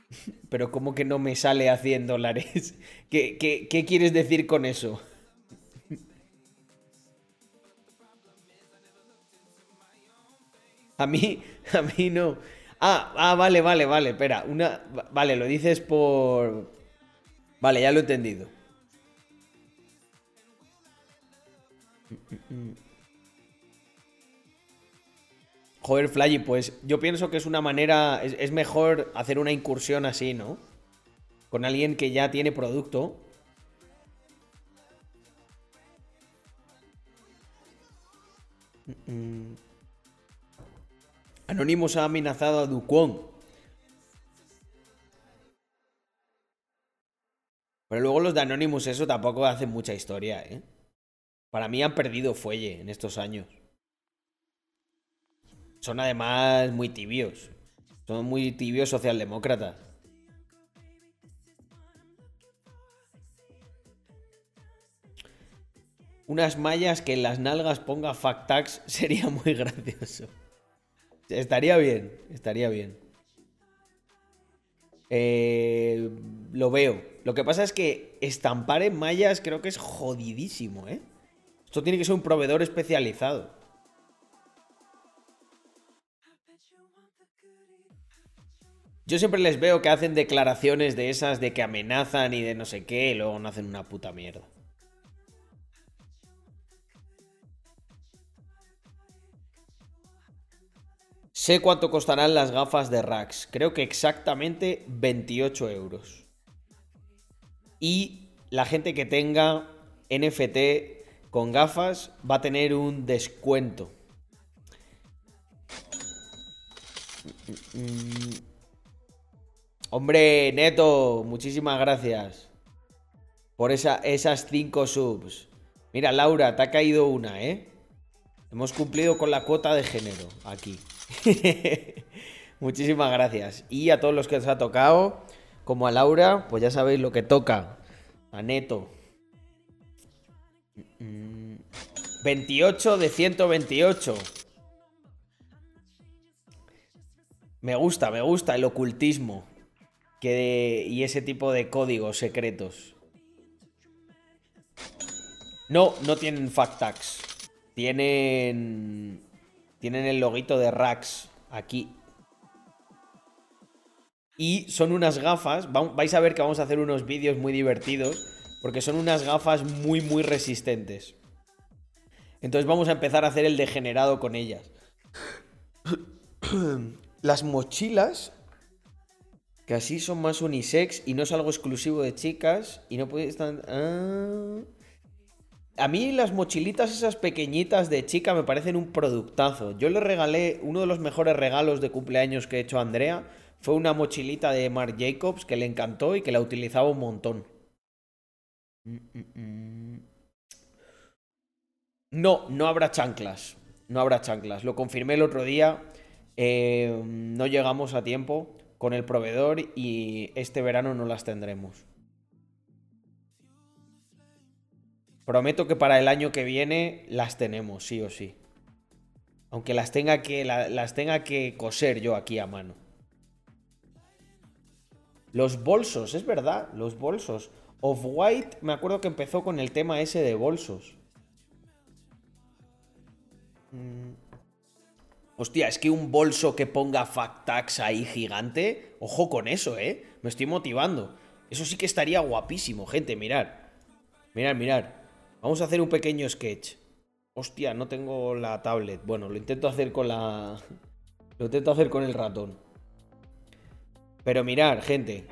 [laughs] Pero ¿cómo que no me sale a 100 dólares? ¿Qué, qué, qué quieres decir con eso? A mí, [laughs] a mí no. Ah, ah, vale, vale, vale, espera. Una, va- vale, lo dices por... Vale, ya lo he entendido. Joder, Flagy, pues yo pienso que es una manera, es, mejor hacer una incursión así, ¿no? Con alguien que ya tiene producto. Mm. Anonymous ha amenazado a Duquon. Pero luego los de Anonymous, eso tampoco hace mucha historia, ¿eh? Para mí han perdido fuelle en estos años. Son además muy tibios. Son muy tibios socialdemócratas. Unas mallas que en las nalgas ponga fact tags [laughs] sería muy gracioso. Estaría bien, estaría bien. Eh, lo veo. Lo que pasa es que estampar en mallas creo que es jodidísimo, ¿eh? Esto tiene que ser un proveedor especializado. Yo siempre les veo que hacen declaraciones de esas de que amenazan y de no sé qué y luego no hacen una puta mierda. Sé cuánto costarán las gafas de Rax. Creo que exactamente 28 euros. Y la gente que tenga NFT con gafas va a tener un descuento. Hombre, Neto, muchísimas gracias por esa, esas 5 subs. Mira, Laura, te ha caído una, ¿eh? Hemos cumplido con la cuota de género aquí. [laughs] Muchísimas gracias. Y a todos los que os ha tocado, como a Laura, pues ya sabéis lo que toca. A Neto. Mm. 28 de 128. Me gusta, me gusta el ocultismo. Que, y ese tipo de códigos secretos. No, no tienen fact tags. Tienen. Tienen el loguito de Rax aquí. Y son unas gafas. va- Vais a ver que vamos a hacer unos vídeos muy divertidos. Porque son unas gafas muy, muy resistentes. Entonces vamos a empezar a hacer el degenerado con ellas. [coughs] Las mochilas. Que así son más unisex y no es algo exclusivo de chicas. Y no puede estar. Ah. A mí las mochilitas esas pequeñitas de chica me parecen un productazo. Yo le regalé uno de los mejores regalos de cumpleaños que he hecho a Andrea. Fue una mochilita de Marc Jacobs que le encantó y que la utilizaba un montón. Mm, mm, mm. No, no habrá chanclas. No habrá chanclas. Lo confirmé el otro día. Eh, no llegamos a tiempo con el proveedor y este verano no las tendremos. Prometo que para el año que viene las tenemos, sí o sí. Aunque las tenga que, la- las tenga que coser yo aquí a mano. Los bolsos, es verdad, los bolsos. Off-White, me acuerdo que empezó con el tema ese de bolsos. Mm. Hostia, es que un bolso que ponga fact tags ahí gigante, ojo con eso, ¿eh? Me estoy motivando. Eso sí que estaría guapísimo, gente, mirar. Mirar, mirar. Vamos a hacer un pequeño sketch. Hostia, no tengo la tablet. Bueno, lo intento hacer con la... Lo intento hacer con el ratón. Pero mirar, gente.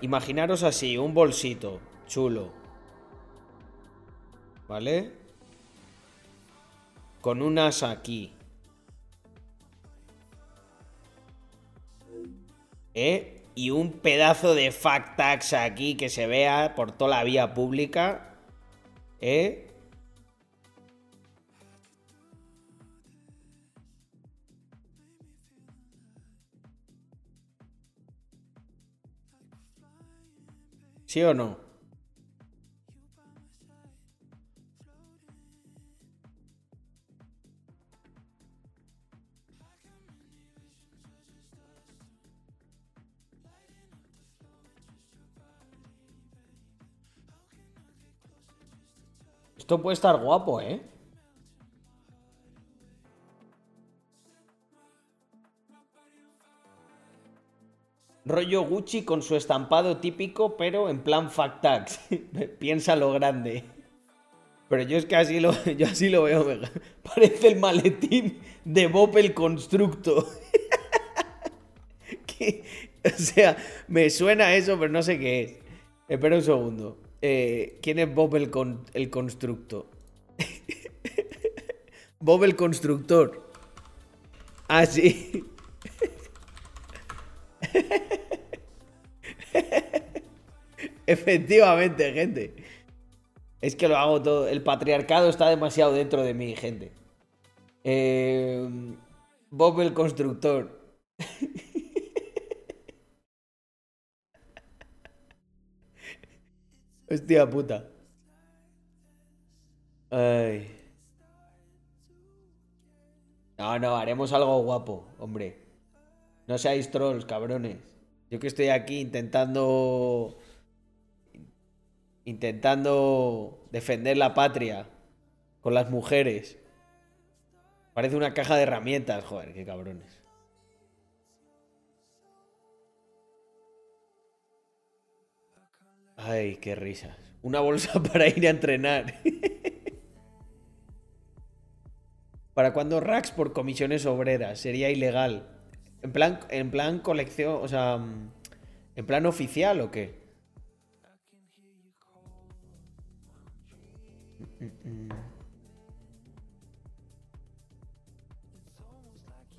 Imaginaros así, un bolsito chulo. ¿Vale? Con unas aquí. ¿Eh? Y un pedazo de fact tags aquí que se vea por toda la vía pública. ¿Eh? ¿Sí o no? Esto puede estar guapo, ¿eh? Rollo Gucci con su estampado típico, pero en plan fact tags. [laughs] Piensa lo grande. Pero yo es que así lo, [laughs] yo así lo veo. [laughs] Parece el maletín de Bob el Constructo. O sea, me suena eso, pero no sé qué es. Espera un segundo. Eh, ¿Quién es Bob el, con- el Constructo? [laughs] Bob el Constructor. Ah, sí. [laughs] Efectivamente, gente. Es que lo hago todo. El patriarcado está demasiado dentro de mí, gente. Eh, Bob el constructor. [laughs] Hostia puta. Ay. No, no, haremos algo guapo, hombre. No seáis trolls, cabrones. Yo que estoy aquí intentando. Intentando defender la patria con las mujeres. Parece una caja de herramientas, joder, qué cabrones. Ay, qué risas. Una bolsa [laughs] para ir a entrenar. [laughs] ¿Para cuándo racks por comisiones obreras? Sería ilegal. En plan, en plan colección, o sea, mm, en plan oficial o qué?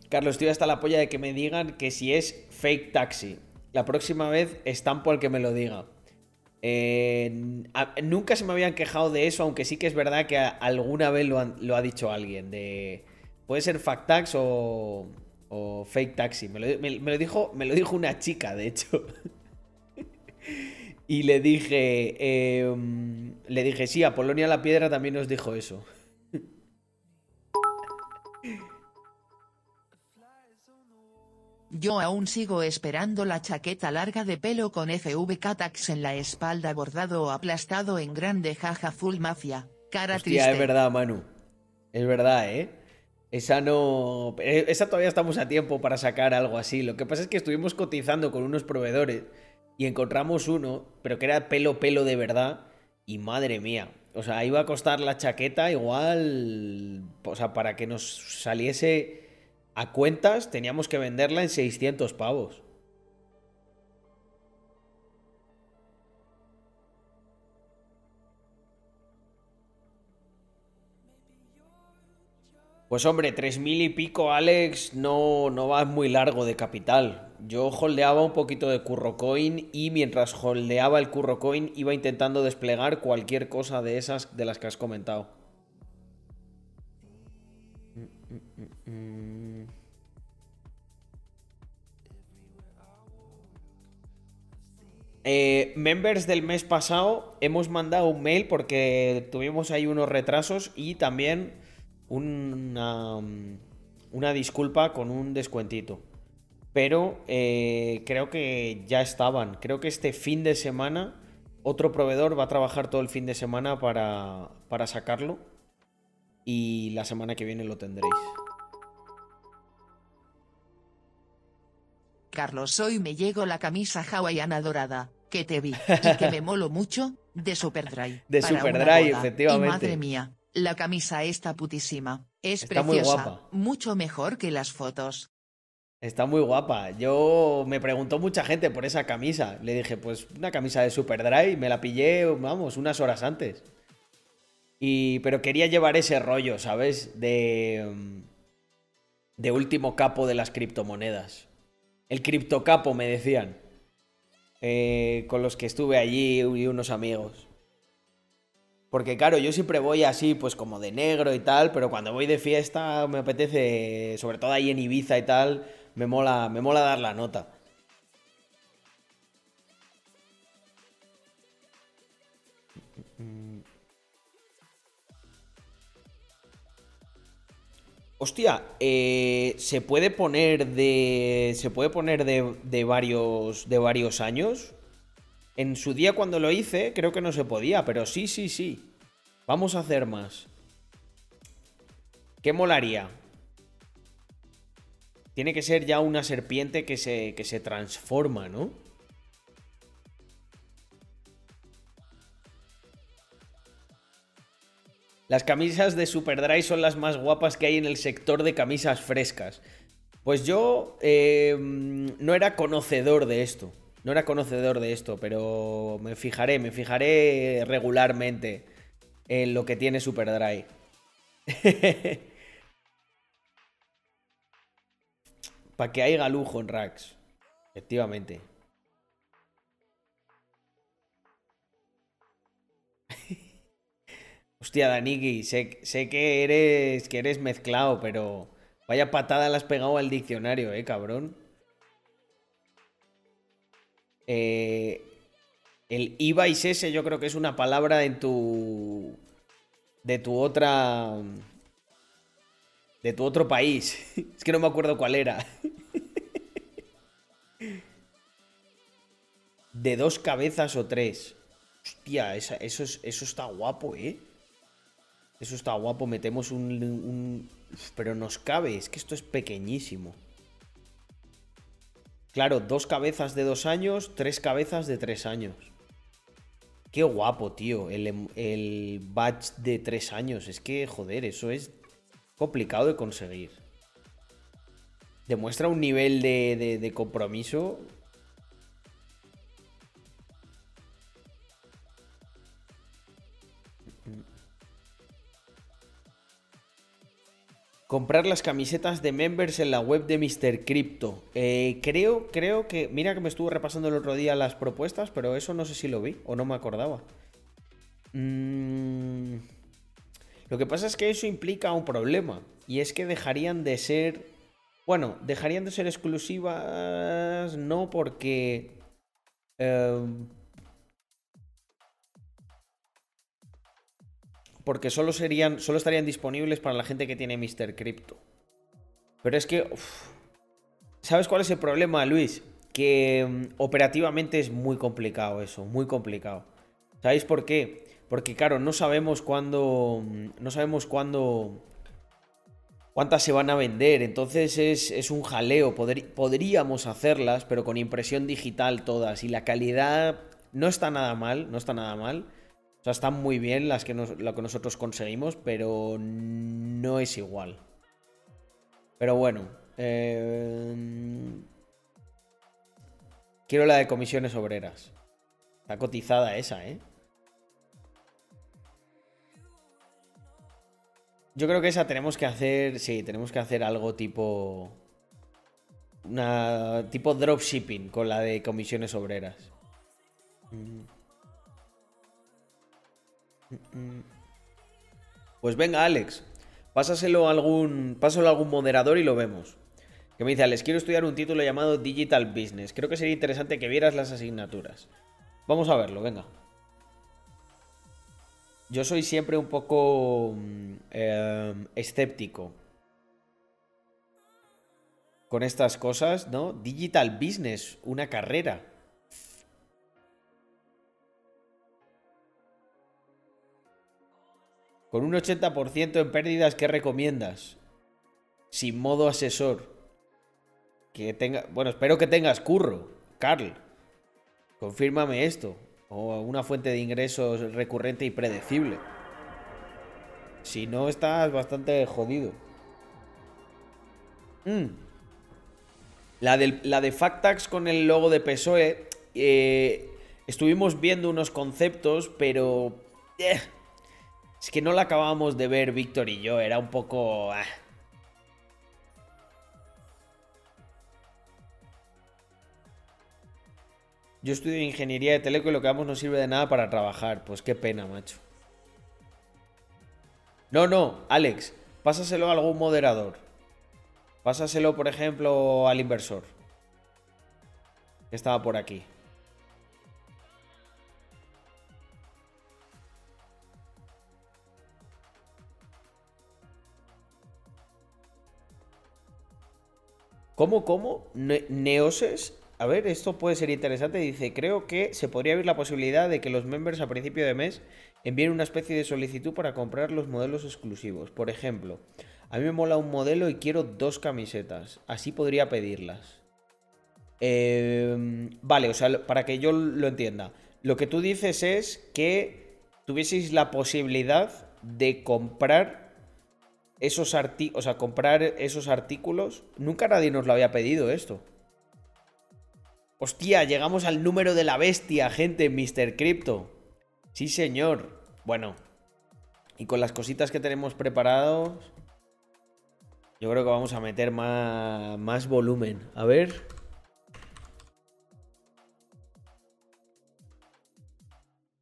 Carlos, estoy hasta la polla de que me digan que si es fake taxi. La próxima vez estampo al que me lo diga. Nunca se me habían quejado de eso, aunque sí que es verdad que alguna vez lo, ha dicho alguien. De, puede ser fact tax o, fake taxi. Me lo, dijo, me lo dijo una chica, de hecho. [laughs] y le dije, eh, Le dije, sí, a Polonia la Piedra también nos dijo eso. Yo aún sigo esperando la chaqueta larga de pelo con FV Catax en la espalda bordado o aplastado en grande jaja full mafia, cara Hostia, triste. es verdad, Manu. Es verdad, ¿eh? Esa no. eh, Esa todavía estamos a tiempo para sacar algo así. Lo que pasa es que estuvimos cotizando con unos proveedores y encontramos uno, pero que era pelo, pelo de verdad. Y madre mía. O sea, iba a costar la chaqueta igual. O sea, para que nos saliese a cuentas, teníamos que venderla en 600 pavos. Pues hombre, 3.000 y pico, Alex, no, no va muy largo de capital. Yo holdeaba un poquito de Currocoin y mientras holdeaba el Currocoin iba intentando desplegar cualquier cosa de esas de las que has comentado. Eh, members del mes pasado hemos mandado un mail porque tuvimos ahí unos retrasos y también una, una disculpa con un descuentito. Pero eh, creo que ya estaban. Creo que este fin de semana otro proveedor va a trabajar todo el fin de semana para, para sacarlo. Y la semana que viene lo tendréis. Carlos, hoy me llegó la camisa hawaiana dorada, que te vi, y que me [laughs] molo mucho, de Superdry. De Superdry, efectivamente. Y madre mía, la camisa está putísima. Es Está muy preciosa, guapa. mucho mejor que las fotos. Está muy guapa. Yo me preguntó mucha gente por esa camisa. Le dije, pues una camisa de Superdry. Me la pillé, vamos, unas horas antes. Y, pero quería llevar ese rollo, ¿sabes? De, mm, de último capo de las criptomonedas. El criptocapo, me decían. Eh, con los que estuve allí y unos amigos. Porque claro, yo siempre voy así, pues como de negro y tal, pero cuando voy de fiesta me apetece, sobre todo ahí en Ibiza y tal, me mola, me mola dar la nota. Hostia, eh, se puede poner de. Se puede poner de, de varios. de varios años. En su día cuando lo hice, creo que no se podía, pero sí, sí, sí. Vamos a hacer más. ¿Qué molaría? Tiene que ser ya una serpiente que se, que se transforma, ¿no? Las camisas de Superdry son las más guapas que hay en el sector de camisas frescas. Pues yo eh, no era conocedor de esto. No era conocedor de esto, pero me fijaré, me fijaré regularmente en lo que tiene Superdry. [laughs] Para que haya lujo en racks. Efectivamente. Hostia, Daniki, sé, sé que eres que eres mezclado, pero vaya patada le has pegado al diccionario, eh, cabrón. Eh, el IVA y ese yo creo que es una palabra en tu de tu otra de tu otro país. [laughs] Es que no me acuerdo cuál era. [laughs] De dos cabezas o tres. Hostia, eso está guapo, ¿eh? Eso está guapo. Metemos un, Pero nos cabe, es que esto es pequeñísimo. Claro, dos cabezas de dos años, tres cabezas de tres años. Qué guapo, tío. El, em- el batch de tres años. Es que, joder, eso es complicado de conseguir. Demuestra un nivel de- de compromiso. Comprar las camisetas de members en la web de Mr. Crypto. Eh, creo, creo que. Mira que me estuve repasando el otro día las propuestas, pero eso no sé si lo vi o no me acordaba. Mm, Lo que pasa es que eso implica un problema. Y es que dejarían de ser. Bueno, dejarían de ser exclusivas. No porque. em, porque solo serían, solo estarían disponibles para la gente que tiene Mr. Crypto. Pero es que, ¿sabes cuál es el problema, Luis? Que mm, operativamente es muy complicado eso, muy complicado. ¿Sabéis por qué? Porque claro, no sabemos cuándo, mm, no sabemos cuándo, cuántas se van a vender. Entonces es, es un jaleo. Podríamos hacerlas, pero con impresión digital todas. Y la calidad no está nada mal, no está nada mal. O sea, están muy bien las que lo que nosotros conseguimos, pero no es igual. Pero bueno. eh, Quiero la de comisiones obreras. Está cotizada esa, ¿eh? Yo creo que esa tenemos que hacer. Sí, tenemos que hacer algo tipo. Una. tipo dropshipping con la de comisiones obreras. Mm. Mm, mm. Pues venga, Alex. Pásaselo a algún. Pásalo a algún moderador y lo vemos. Que me dice, Alex, quiero estudiar un título llamado Digital Business. Creo que sería interesante que vieras las asignaturas. Vamos a verlo, venga. Yo soy siempre un poco mm, eh, escéptico con estas cosas, ¿no? Digital Business, una carrera. Con un 80% en pérdidas, ¿qué recomiendas? Sin modo asesor. Que tenga. Bueno, espero que tengas curro, Carl. Confírmame esto. O una fuente de ingresos recurrente y predecible. Si no, estás bastante jodido. Mm. La, del- la de Factax con el logo de PSOE. eh, estuvimos viendo unos conceptos, pero. eh, que no la acabábamos de ver Víctor y yo. Era un poco. ah. Yo estudio ingeniería de teleco y lo que vamos no sirve de nada para trabajar. Pues qué pena, macho. No, no, Alex, pásaselo a algún moderador. Pásaselo, por ejemplo, al inversor. Que estaba por aquí. ¿Cómo, cómo? Ne- Neoses. A ver, esto puede ser interesante. Dice, creo que se podría abrir la posibilidad de que los members a principio de mes envíen una especie de solicitud para comprar los modelos exclusivos. Por ejemplo, a mí me mola un modelo y quiero dos camisetas. Así podría pedirlas. Eh, vale, o sea, para que yo lo entienda. Lo que tú dices es que tuvieseis la posibilidad de comprar esos artículos, o sea, comprar esos artículos. Nunca nadie nos lo había pedido esto. Hostia, llegamos al número de la bestia, gente, Mr. Crypto. Sí, señor. Bueno. Y con las cositas que tenemos preparados, yo creo que vamos a meter más, más volumen. A ver.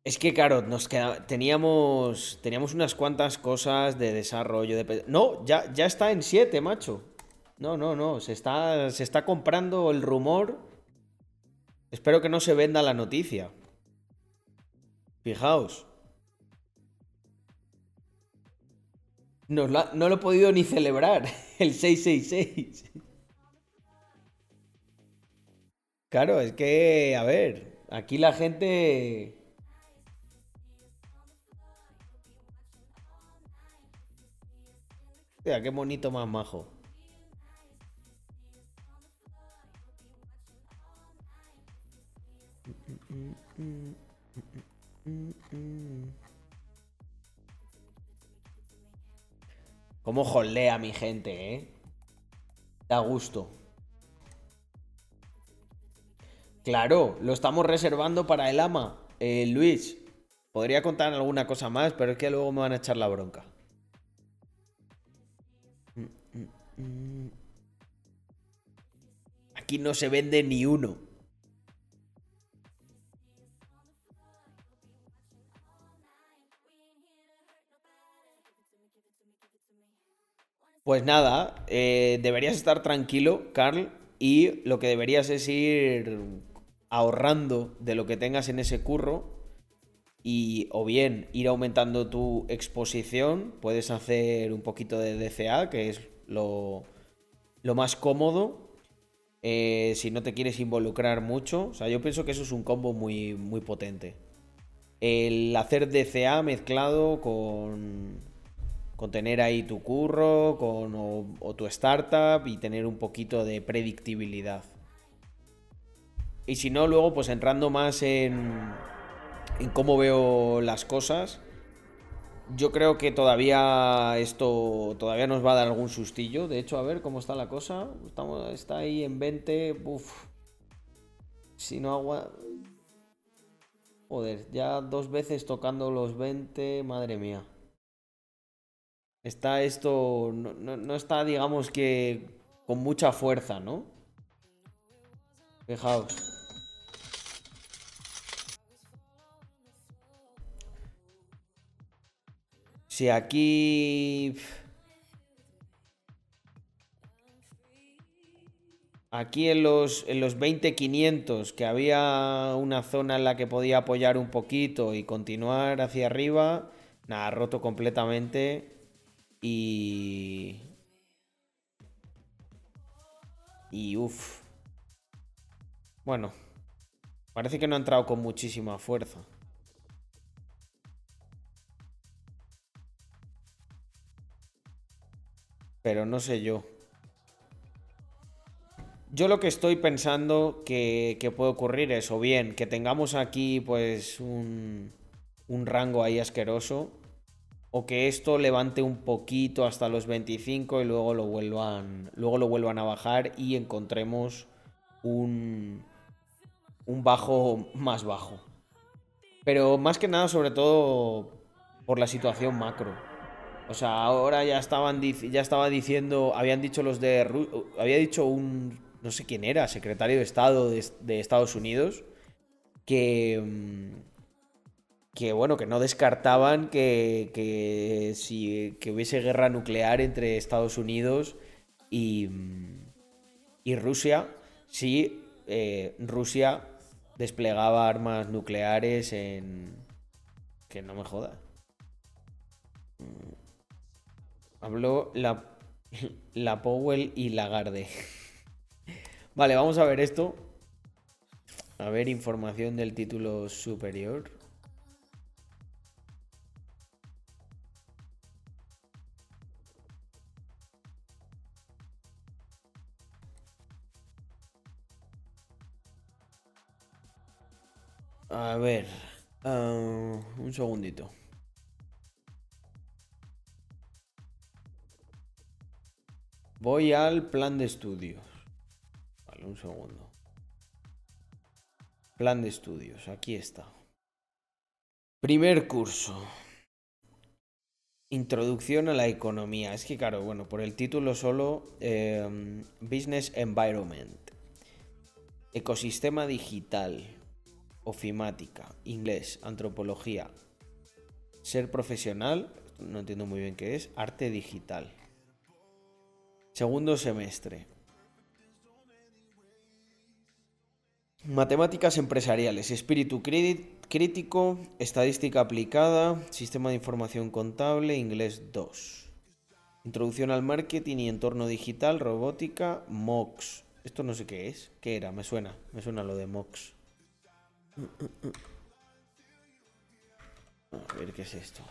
Es que, claro, nos queda, teníamos, teníamos unas cuantas cosas de desarrollo. De, no, ya, ya está en 7, macho. No, no, no. Se está, se está comprando el rumor. Espero que no se venda la noticia. Fijaos. La- no lo he podido ni celebrar. [laughs] El 666. Claro, es que, a ver, aquí la gente... Hostia, qué bonito más majo. Cómo jolea mi gente, ¿eh? Da gusto. Claro, lo estamos reservando para el ama. Eh, Luis, podría contar alguna cosa más, pero es que luego me van a echar la bronca. Aquí no se vende ni uno. Pues nada, eh, deberías estar tranquilo, Carl, y lo que deberías es ir ahorrando de lo que tengas en ese curro y o bien ir aumentando tu exposición, puedes hacer un poquito de DCA, que es lo, lo más cómodo. Eh, si no te quieres involucrar mucho, o sea, yo pienso que eso es un combo muy, muy potente. El hacer DCA mezclado con, con tener ahí tu curro con, o, o tu startup y tener un poquito de predictibilidad. Y si no, luego pues entrando más en, en cómo veo las cosas, yo creo que todavía esto todavía nos va a dar algún sustillo. De hecho, a ver cómo está la cosa. Estamos, está ahí en 20. Uf. Si no agua. Joder, ya dos veces tocando los 20. Madre mía. Está esto. No, no- no está, digamos que. con mucha fuerza, ¿no? Fijaos. Si aquí. Aquí en los, en los 20.500, que había una zona en la que podía apoyar un poquito y continuar hacia arriba, nada, roto completamente. Y. Y uff. Bueno, parece que no ha entrado con muchísima fuerza. Pero no sé yo. Yo lo que estoy pensando que, puede ocurrir es o bien que tengamos aquí pues un, un rango ahí asqueroso o que esto levante un poquito hasta los 25 y luego lo vuelvan luego lo vuelvan a bajar y encontremos un un bajo más bajo. Pero más que nada sobre todo por la situación macro. O sea, ahora ya estaban ya estaba diciendo, habían dicho los de Ru- había dicho un no sé quién era, secretario de Estado de, Estados Unidos que mm, que bueno, que no descartaban que, que si que hubiese guerra nuclear entre Estados Unidos y, mm, y Rusia si eh, Rusia desplegaba armas nucleares en que no me joda. Habló la, Powell y Lagarde. Vale, vamos a ver esto. A ver, información del título superior. A ver. ah, un segundito. Voy al plan de estudios. Vale, un segundo. Plan de estudios, aquí está. Primer curso. Introducción a la economía. Es que claro, bueno, por el título solo, eh, Business Environment. Ecosistema digital. Ofimática. Inglés. Antropología. Ser profesional. No entiendo muy bien qué es. Arte digital. Segundo semestre. Matemáticas empresariales, espíritu crítico, estadística aplicada, sistema de información contable, inglés 2. Introducción al marketing y entorno digital, robótica, MOX. Esto no sé qué es. ¿Qué era? Me suena. Me suena lo de MOX. A ver qué es esto.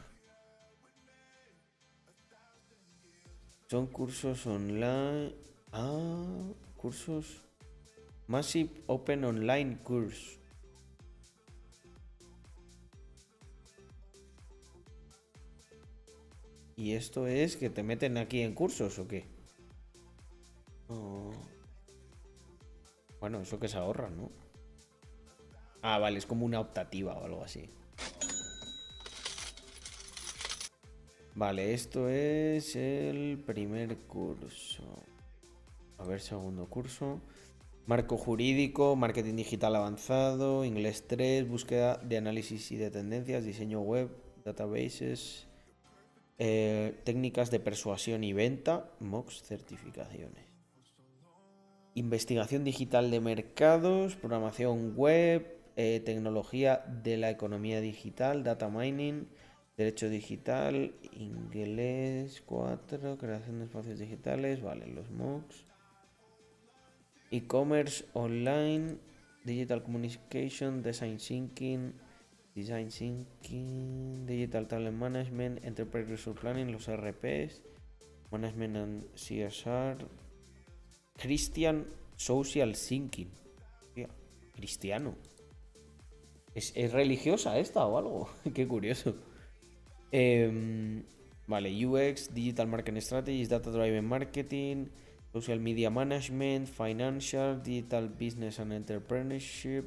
Son cursos online. Ah, cursos. Massive Open Online Course. ¿Y esto es que te meten aquí en cursos o qué? Oh. Bueno, eso que se ahorra, ¿no? Ah, vale, es como una optativa o algo así. Vale, esto es el primer curso. A ver, segundo curso. Marco jurídico, marketing digital avanzado, inglés 3, búsqueda de análisis y de tendencias, diseño web, databases, eh, técnicas de persuasión y venta, MOX certificaciones. Investigación digital de mercados, programación web, eh, tecnología de la economía digital, data mining, derecho digital, inglés 4, creación de espacios digitales, vale, los MOOCs, e-commerce online, digital communication, design thinking, design thinking, digital talent management, enterprise resource planning, los RPs, management and CSR, Christian social thinking. Cristiano. ¿Es, es religiosa esta o algo? [laughs] Qué curioso. Em, vale, UX, Digital Marketing Strategies, Data Driven Marketing, Social Media Management, Financial, Digital Business and Entrepreneurship,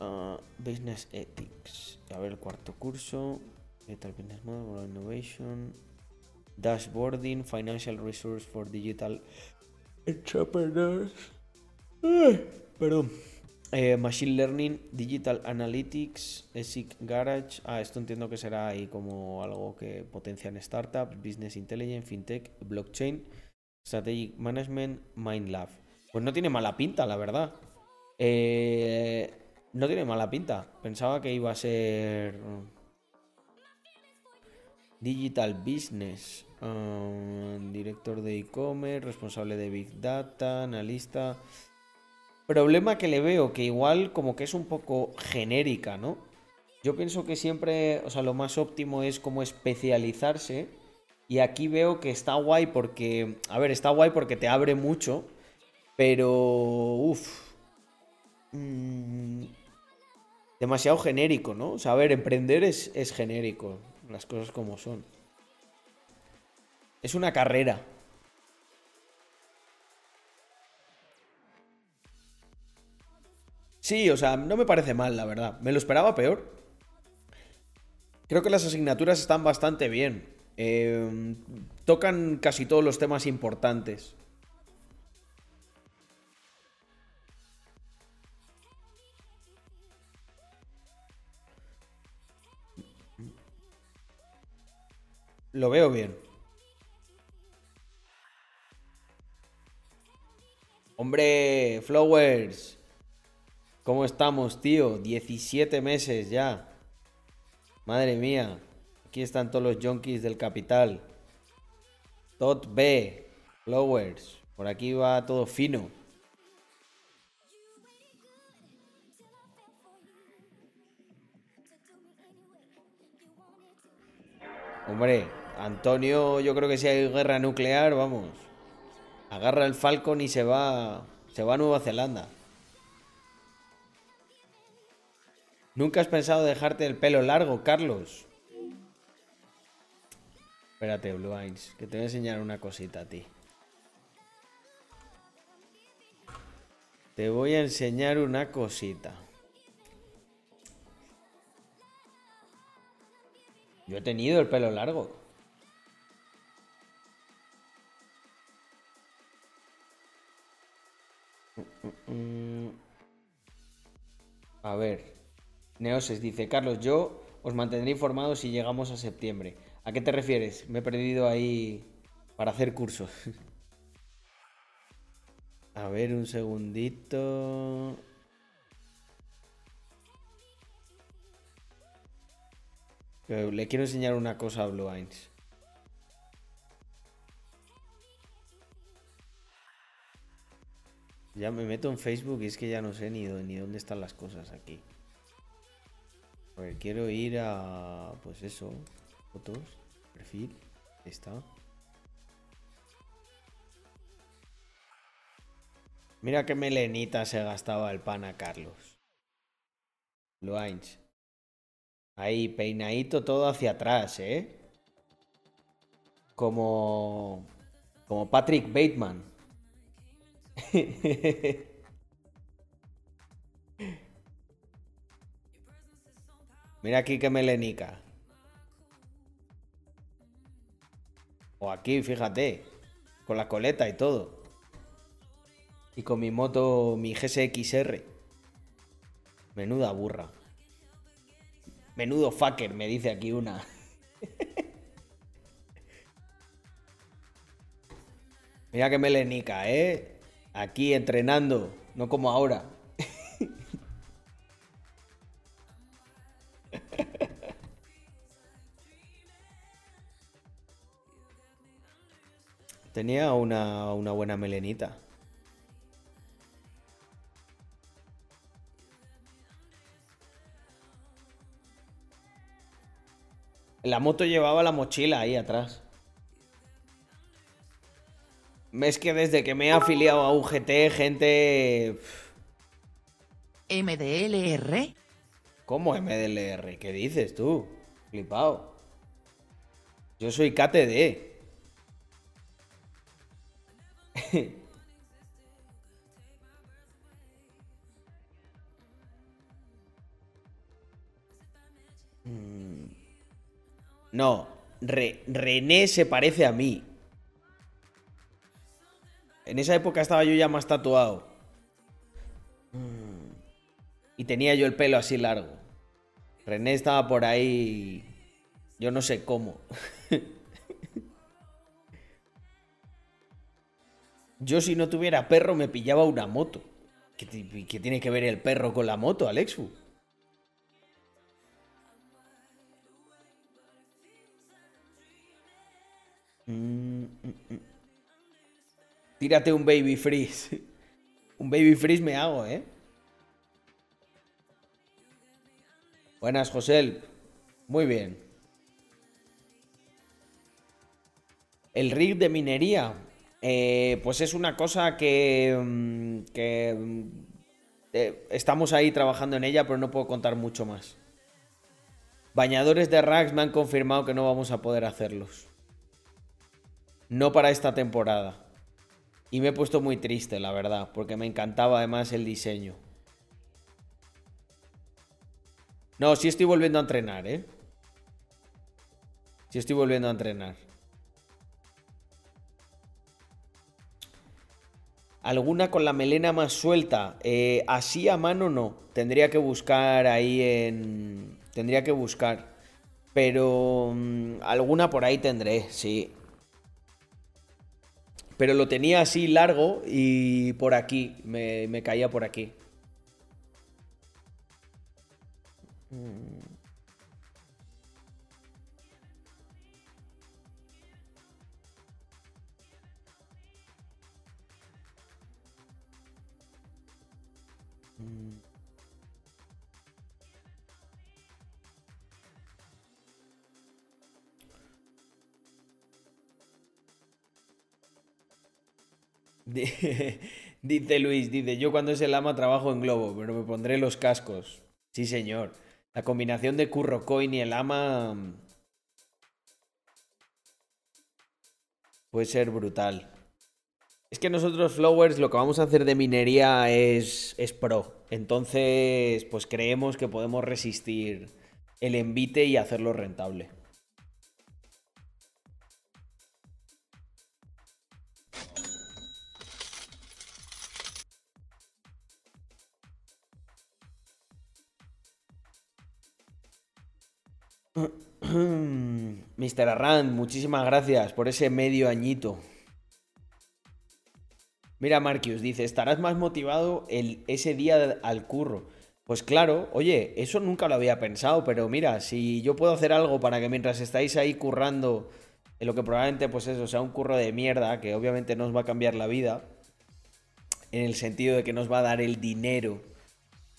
ah, Business Ethics. A ver, el cuarto curso, Digital Business Model, Innovation, Dashboarding, Financial Resource for Digital Entrepreneurs. Ay, perdón. Eh, Machine Learning, Digital Analytics, ESIC Garage. Ah, esto entiendo que será ahí como algo que potencia en startups, Business Intelligence, FinTech, Blockchain, Strategic Management, MindLab. Pues no tiene mala pinta, la verdad. Eh, no tiene mala pinta. Pensaba que iba a ser. Digital Business. ah, director de e-commerce, responsable de Big Data, analista. Problema que le veo, que igual como que es un poco genérica, ¿no? Yo pienso que siempre, o sea, lo más óptimo es como especializarse. Y aquí veo que está guay porque, a ver, está guay porque te abre mucho, pero, uff, demasiado genérico, ¿no? O sea, a ver, emprender es, es genérico, las cosas como son. Es una carrera. Sí, o sea, no me parece mal, la verdad. Me lo esperaba peor. Creo que las asignaturas están bastante bien. Eh, tocan casi todos los temas importantes. Lo veo bien. Hombre, Flowers. ¿Cómo estamos, tío? 17 meses ya. Madre mía. Aquí están todos los junkies del capital. Tot B. Flowers. Por aquí va todo fino. Hombre, Antonio, yo creo que si hay guerra nuclear, vamos. Agarra el Falcon y se va. Se va a Nueva Zelanda. ¿Nunca has pensado dejarte el pelo largo, Carlos? Espérate, Blue Eyes, que te voy a enseñar una cosita a ti. Te voy a enseñar una cosita. Yo he tenido el pelo largo. Mm, A ver. Neoses dice, Carlos, yo os mantendré informados si llegamos a septiembre. ¿A qué te refieres? Me he perdido ahí para hacer cursos. [laughs] A ver, un segundito. Le quiero enseñar una cosa a Blue Eyes. Ya me meto en Facebook y es que ya no sé ni dónde están las cosas aquí. Ver, quiero ir a. Pues eso. Fotos. Perfil. Está. Mira qué melenita se gastaba el pan a Carlos. Luains. Ahí, peinadito todo hacia atrás, ¿eh? Como. Como Patrick Bateman. [laughs] Mira aquí que melenica. O aquí, fíjate. Con la coleta y todo. Y con mi moto, mi GSXR. Menuda burra. Menudo fucker, me dice aquí una. [laughs] Mira que melenica, ¿eh? Aquí entrenando, no como ahora. Tenía una, una buena melenita. La moto llevaba la mochila ahí atrás. Es que desde que me he afiliado a UGT, gente... MDLR. ¿Cómo MDLR? ¿Qué dices tú? Flipao. Yo soy KTD. [laughs] No, Re- René se parece a mí. En esa época estaba yo ya más tatuado. Y tenía yo el pelo así largo. René estaba por ahí. Yo no sé cómo. [laughs] Yo si no tuviera perro me pillaba una moto. ¿Qué, ti- qué tiene que ver el perro con la moto, Alexu? Mm, mm, mm. Tírate un baby freeze. [laughs] Un baby freeze me hago, ¿eh? Buenas, José. Muy bien. El rig de minería. Eh, pues es una cosa que. mm, que mm, eh, estamos ahí trabajando en ella, pero no puedo contar mucho más. Bañadores de racks me han confirmado que no vamos a poder hacerlos. No para esta temporada. Y me he puesto muy triste, la verdad, porque me encantaba además el diseño. No, sí estoy volviendo a entrenar, ¿eh? Sí estoy volviendo a entrenar. ¿Alguna con la melena más suelta? Eh, así a mano no. Tendría que buscar ahí en... Tendría que buscar. Pero mm, alguna por ahí tendré, sí. Pero lo tenía así largo y por aquí. Me, caía por aquí. Di- [laughs] Dice Luis, dice, yo cuando es el ama trabajo en Globo, pero me pondré los cascos. Sí, señor. La combinación de Curro Coin y el ama mm, puede ser brutal. Es que nosotros Flowers lo que vamos a hacer de minería es, es pro. Entonces, pues creemos que podemos resistir el envite y hacerlo rentable. [clears throat] Mr. Arrand, muchísimas gracias por ese medio añito. Mira, Marquius dice, estarás más motivado el, ese día al curro. Pues claro, oye, eso nunca lo había pensado, pero mira, si yo puedo hacer algo para que mientras estáis ahí currando, en lo que probablemente pues eso sea un curro de mierda, que obviamente no os va a cambiar la vida, en el sentido de que nos va a dar el dinero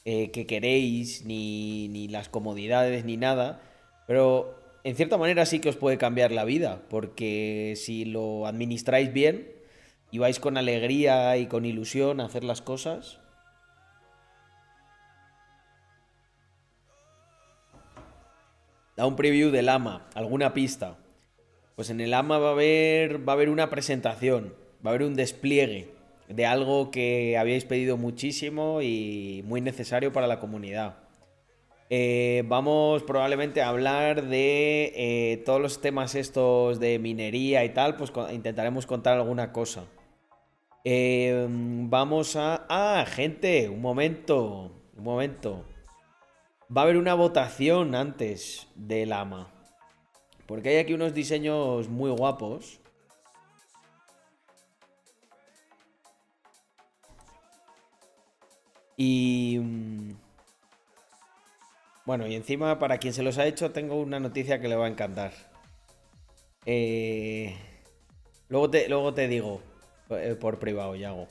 eh, que queréis, ni, ni las comodidades, ni nada, pero en cierta manera sí que os puede cambiar la vida, porque si lo administráis bien y vais con alegría y con ilusión a hacer las cosas. Da un preview del AMA, alguna pista. Pues en el AMA va a haber, va a haber una presentación, va a haber un despliegue de algo que habíais pedido muchísimo y muy necesario para la comunidad. Eh, vamos probablemente a hablar de eh, todos los temas estos de minería y tal, pues intentaremos contar alguna cosa. Eh, vamos a... Ah, gente, un momento, un momento. Va a haber una votación antes del AMA. Porque hay aquí unos diseños muy guapos. Y... Bueno, y encima para quien se los ha hecho tengo una noticia que le va a encantar. Eh, Luego te, luego te digo eh, por privado, Yago.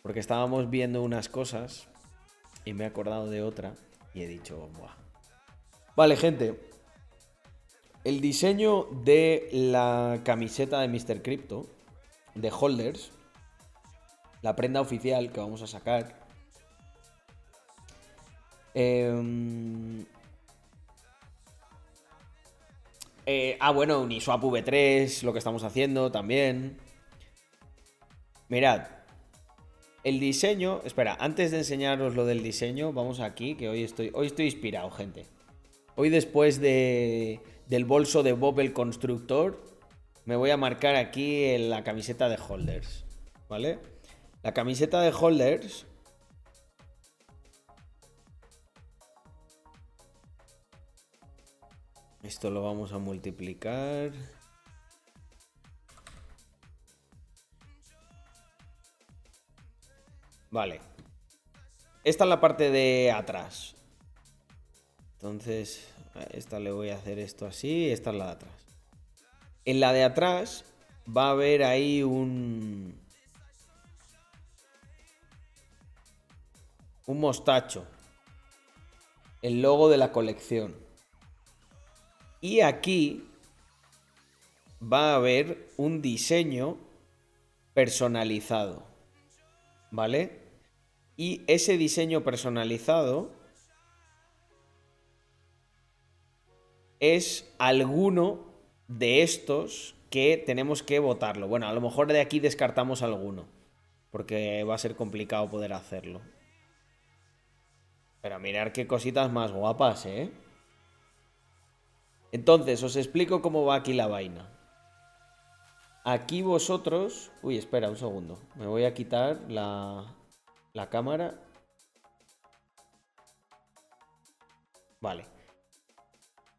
Porque estábamos viendo unas cosas y me he acordado de otra y he dicho, Buah. Vale, gente. El diseño de la camiseta de Mr. Crypto, de Holders, la prenda oficial que vamos a sacar. Em, eh, ah, bueno, Uniswap V3, lo que estamos haciendo también. Mirad, el diseño. Espera, antes de enseñaros lo del diseño, vamos aquí, que hoy estoy, hoy estoy inspirado, gente. Hoy, después de, del bolso de Bob el constructor, me voy a marcar aquí la camiseta de Holders. ¿Vale? La camiseta de Holders. Esto lo vamos a multiplicar. Vale. Esta es la parte de atrás. Entonces, a esta le voy a hacer esto así, esta es la de atrás. En la de atrás va a haber ahí un... Un mostacho. El logo de la colección. Y aquí va a haber un diseño personalizado. ¿Vale? Y ese diseño personalizado es alguno de estos que tenemos que votarlo. Bueno, a lo mejor de aquí descartamos alguno, porque va a ser complicado poder hacerlo. Pero mirar qué cositas más guapas, ¿eh? Entonces, os explico cómo va aquí la vaina. Aquí vosotros... Uy, espera un segundo. Me voy a quitar la, la cámara. Vale.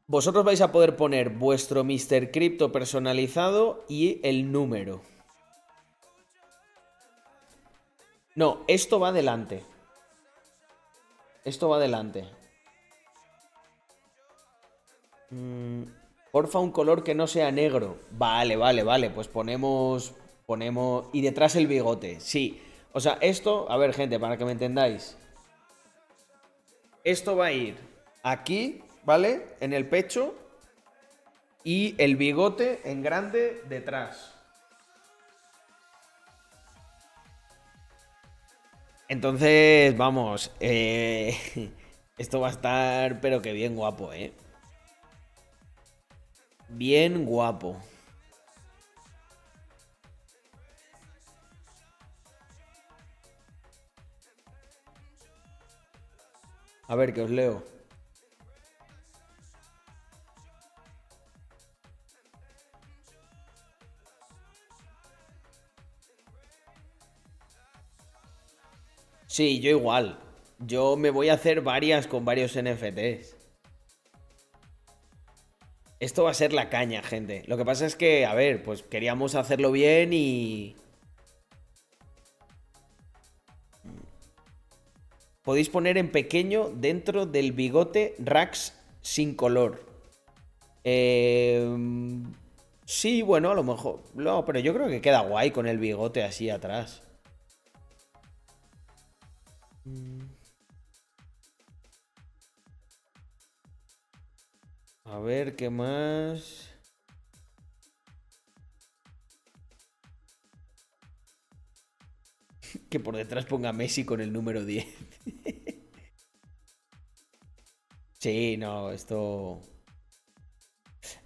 Vosotros vais a poder poner vuestro Mr. Crypto personalizado y el número. No, esto va adelante. Esto va adelante. Mm, porfa, un color que no sea negro. Vale, vale, vale. Pues ponemos. Ponemos. Y detrás el bigote. Sí. O sea, esto. A ver, gente, para que me entendáis. Esto va a ir aquí ¿vale? En el pecho y el bigote en grande detrás. Entonces, vamos, eh, [laughs] esto va a estar, pero que bien guapo, ¿eh? Bien guapo. A ver, que os leo. Sí, yo igual. Yo me voy a hacer varias con varios NFTs. Esto va a ser la caña, gente. Lo que pasa es que, a ver, pues queríamos hacerlo bien y... Podéis poner en pequeño dentro del bigote Rax sin color. Eh... Sí, bueno, a lo mejor... No, pero yo creo que queda guay con el bigote así atrás. A ver, ¿qué más? [laughs] que por detrás ponga Messi con el número 10. [laughs] sí, no, esto...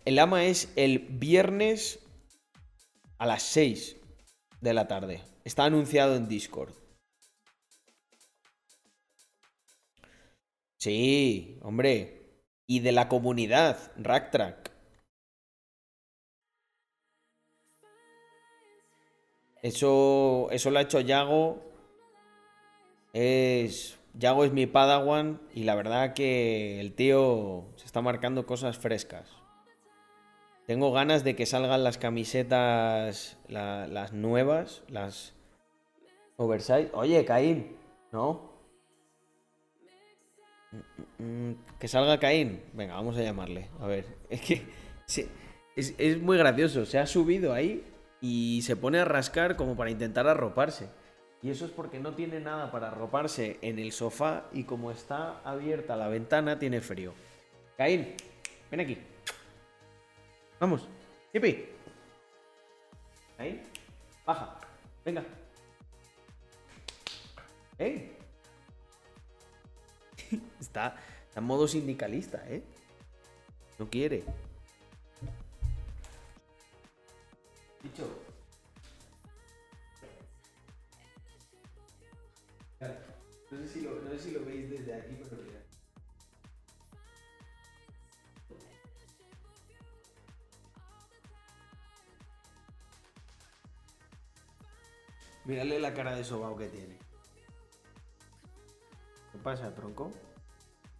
El ama es el viernes a las 6 de la tarde. Está anunciado en Discord. Sí, hombre. Y de la comunidad, Racktrack. Eso, eso lo ha hecho Yago. Es, Yago es mi padawan y la verdad que el tío se está marcando cosas frescas. Tengo ganas de que salgan las camisetas, las nuevas, las oversize. Oye, Caín, ¿no? Mm, que salga Caín. Venga, vamos a llamarle. A ver. [laughs] Es que. Es, muy gracioso. Se ha subido ahí y se pone a rascar como para intentar arroparse. Y eso es porque no tiene nada para arroparse en el sofá y como está abierta la ventana tiene frío. Caín, ven aquí. Vamos. Chipi. Caín, baja. Venga. ¿Eh? [laughs] Está, en modo sindicalista, ¿eh? No quiere. Dicho. No sé, si lo, no sé si lo veis desde aquí, pero mira. Mírale la cara de sobao que tiene. ¿Qué pasa, tronco?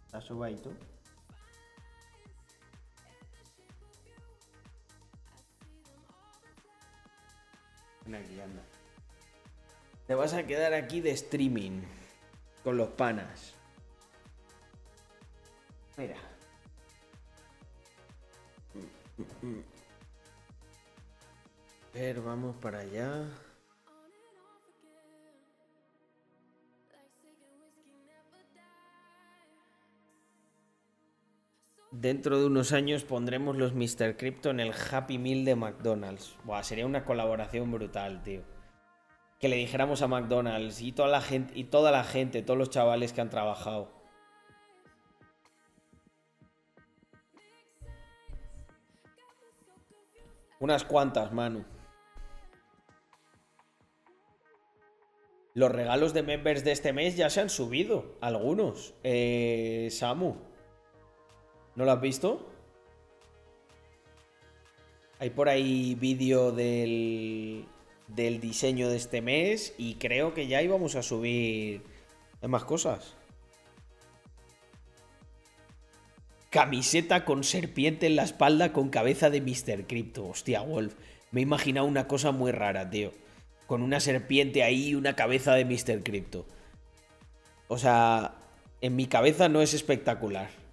¿Está sobaito? Ven aquí. Te vas a quedar aquí de streaming con los panas. Mira. A vamos para allá. Dentro de unos años pondremos los Mr. Crypto en el Happy Meal de McDonald's. Buah, sería una colaboración brutal, tío. Que le dijéramos a McDonald's y toda la gente, y toda la gente, todos los chavales que han trabajado. Unas cuantas, Manu. Los regalos de members de este mes ya se han subido. Algunos. Eh, Samu. ¿No lo has visto? Hay por ahí vídeo del, del diseño de este mes y creo que ya íbamos a subir más cosas. Camiseta con serpiente en la espalda con cabeza de Mr. Crypto. Hostia, Wolf. Me he imaginado una cosa muy rara, tío. Con una serpiente ahí y una cabeza de Mr. Crypto. O sea, en mi cabeza no es espectacular.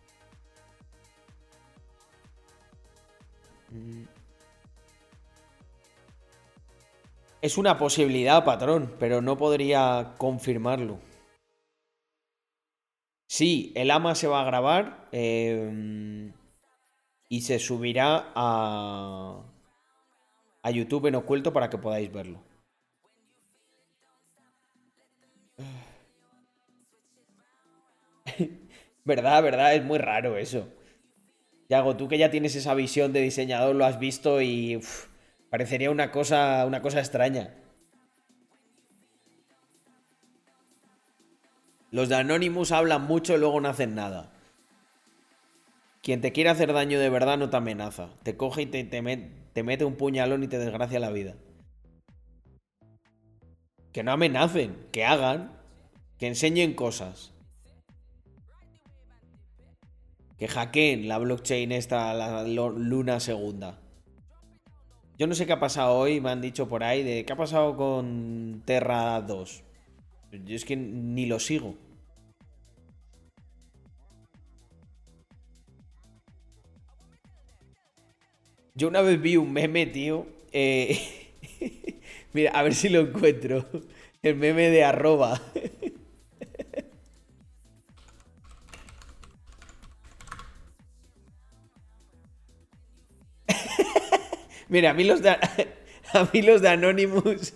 Es una posibilidad, patrón, pero no podría confirmarlo. Sí, el AMA se va a grabar eh, y se subirá a, a YouTube en oculto para que podáis verlo. [sighs] verdad, verdad, es muy raro eso. Yago, tú que ya tienes esa visión de diseñador, lo has visto y parecería una cosa, una cosa extraña. Los de Anonymous hablan mucho y luego no hacen nada. Quien te quiere hacer daño de verdad no te amenaza. Te coge y te, te mete un puñalón y te desgracia la vida. Que no amenacen, que hagan, que enseñen cosas. Que hackeen la blockchain esta, la luna segunda. Yo no sé qué ha pasado hoy, me han dicho por ahí, de qué ha pasado con Terra 2. Yo es que ni lo sigo. Yo una vez vi un meme, tío. eh, [laughs] Mira, a ver si lo encuentro. El meme de arroba. [laughs] Mira, a mí los de, [laughs] a mí los de Anonymous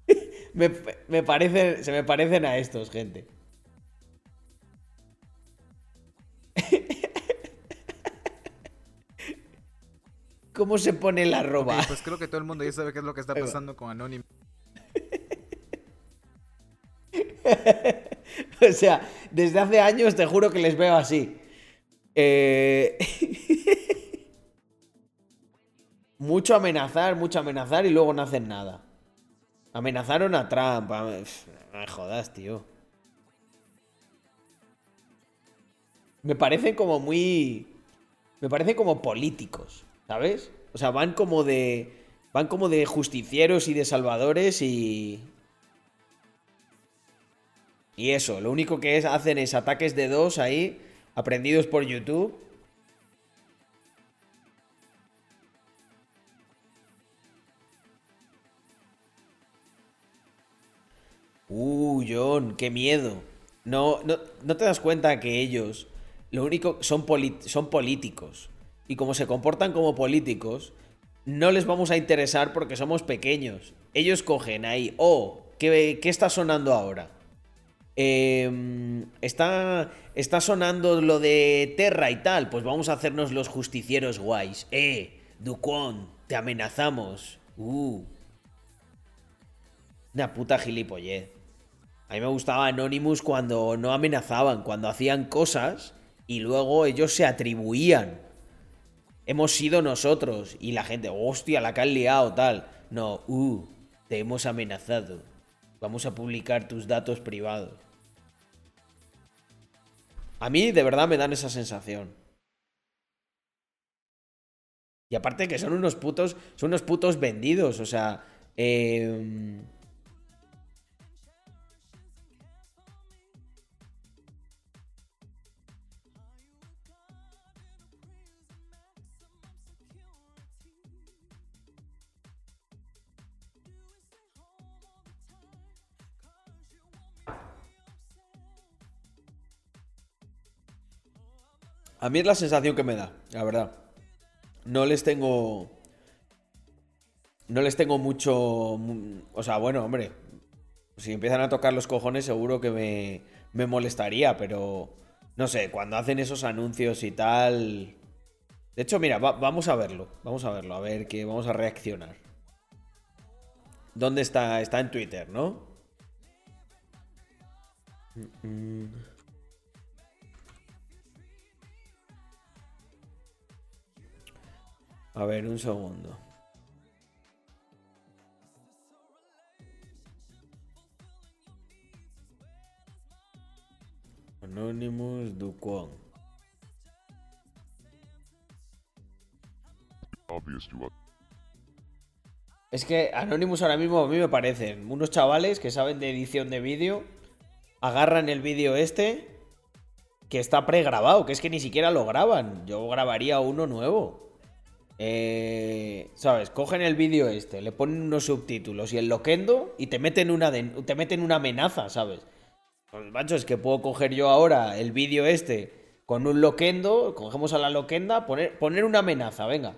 [laughs] me, me parecen, se me parecen a estos, gente. [laughs] ¿Cómo se pone la arroba? Pues creo que todo el mundo ya sabe qué es lo que está pasando con Anonymous. O sea, desde hace años te juro que les veo así. Eh, mucho amenazar, mucho amenazar y luego no hacen nada. Amenazaron a Trump. me jodas, tío. Me parecen como muy. Me parecen como políticos, ¿sabes? O sea, van como de. Van como de justicieros y de salvadores y. Y eso, lo único que es, hacen es ataques de dos ahí, aprendidos por YouTube. Uh, John, qué miedo. No, no, no te das cuenta que ellos lo único son, son políticos. Y como se comportan como políticos, no les vamos a interesar porque somos pequeños. Ellos cogen ahí, oh, ¿qué, qué está sonando ahora? Eh, está, está sonando lo de Terra y tal. Pues vamos a hacernos los justicieros guays. Eh, Ducón, te amenazamos. Uh. Una puta gilipollez. A mí me gustaba Anonymous cuando no amenazaban, cuando hacían cosas y luego ellos se atribuían. Hemos sido nosotros y la gente, hostia, la que han liado, tal. No, uh, te hemos amenazado. Vamos a publicar tus datos privados. A mí de verdad me dan esa sensación. Y aparte que son unos putos, son unos putos vendidos, o sea, eh, A mí es la sensación que me da, la verdad. No les tengo. No les tengo mucho. mu- O sea, bueno, hombre. Si empiezan a tocar los cojones, seguro que me, me molestaría, pero. No sé, cuando hacen esos anuncios y tal. De hecho, mira, va- vamos a verlo. Vamos a verlo, a ver que vamos a reaccionar. ¿Dónde está? Está en Twitter, ¿no? Mm, mm. A ver, un segundo. Anonymous us. Es que Anonymous ahora mismo a mí me parecen unos chavales que saben de edición de vídeo, agarran el vídeo este que está pregrabado, que es que ni siquiera lo graban. Yo grabaría uno nuevo. Eh, ¿Sabes? Cogen el vídeo este, le ponen unos subtítulos y el loquendo y te meten una, de- te meten una amenaza, ¿sabes? Pues macho, es que puedo coger yo ahora el vídeo este con un loquendo, cogemos a la loquenda, poner, poner una amenaza, venga.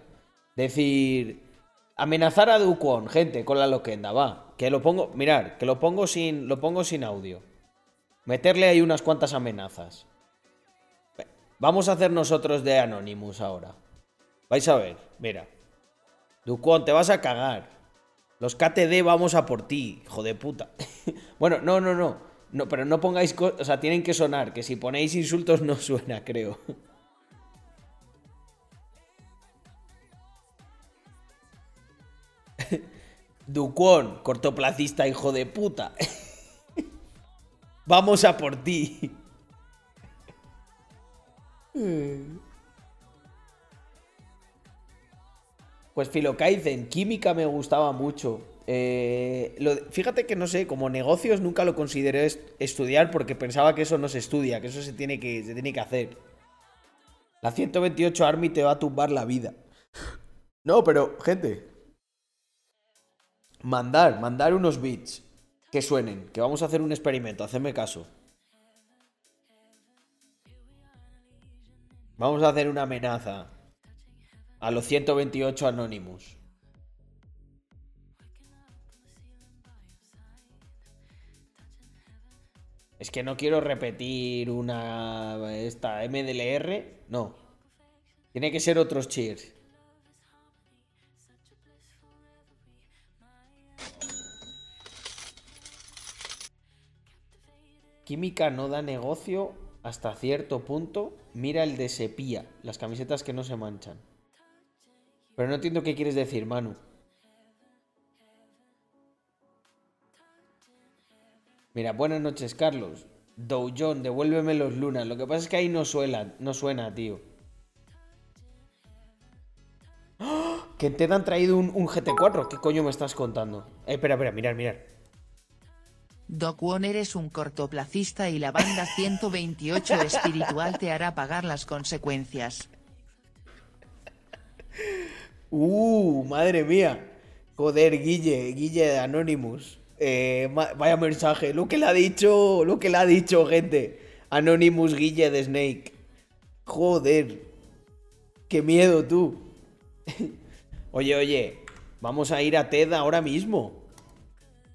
Decir, amenazar a Duquon, gente, con la loquenda, va. Que lo pongo, mirar, que lo pongo sin, lo pongo sin audio. Meterle ahí unas cuantas amenazas. Vamos a hacer nosotros de Anonymous ahora. Vais a ver, mira. Duquon, te vas a cagar. Los KTD vamos a por ti, hijo de puta. [laughs] bueno, no, no, no. No, pero no pongáis, o sea, tienen que sonar, que si ponéis insultos no [laughs] suena, creo. [laughs] Duquon, cortoplacista, hijo de puta. Vamos a por ti. Pues Filokaizen, química me gustaba mucho. Eh, lo fíjate que no sé, como negocios nunca lo consideré est- estudiar porque pensaba que eso no se estudia, que eso se tiene que, se tiene que hacer. La 128 Army te va a tumbar la vida. No, pero, gente. Mandar, mandar unos beats que suenen, que vamos a hacer un experimento, hacedme caso. Vamos a hacer una amenaza a los 128 Anonymous. Es que no quiero repetir una. Esta MDLR. No. Tiene que ser otros cheers. Química no da negocio hasta cierto punto. Mira el de sepia, las camisetas que no se manchan. Pero no entiendo qué quieres decir, Manu. Mira, buenas noches, Carlos. Doujon, devuélveme los lunas. Lo que pasa es que ahí no suena, no suena, tío. ¡Ah! Que te han traído un, un GT4. ¿Qué coño me estás contando? Eh, espera, espera, mirar, mirar. Doc Won eres un cortoplacista y la banda 128 espiritual te hará pagar las consecuencias. [laughs] Uh, madre mía. Joder, Guille, Guille de Anonymous. Eh, vaya mensaje. Lo que le ha dicho. Lo que le ha dicho, gente. Anonymous Guille de Snake. Joder. Qué miedo, tú. [laughs] oye, oye. Vamos a ir a TED ahora mismo.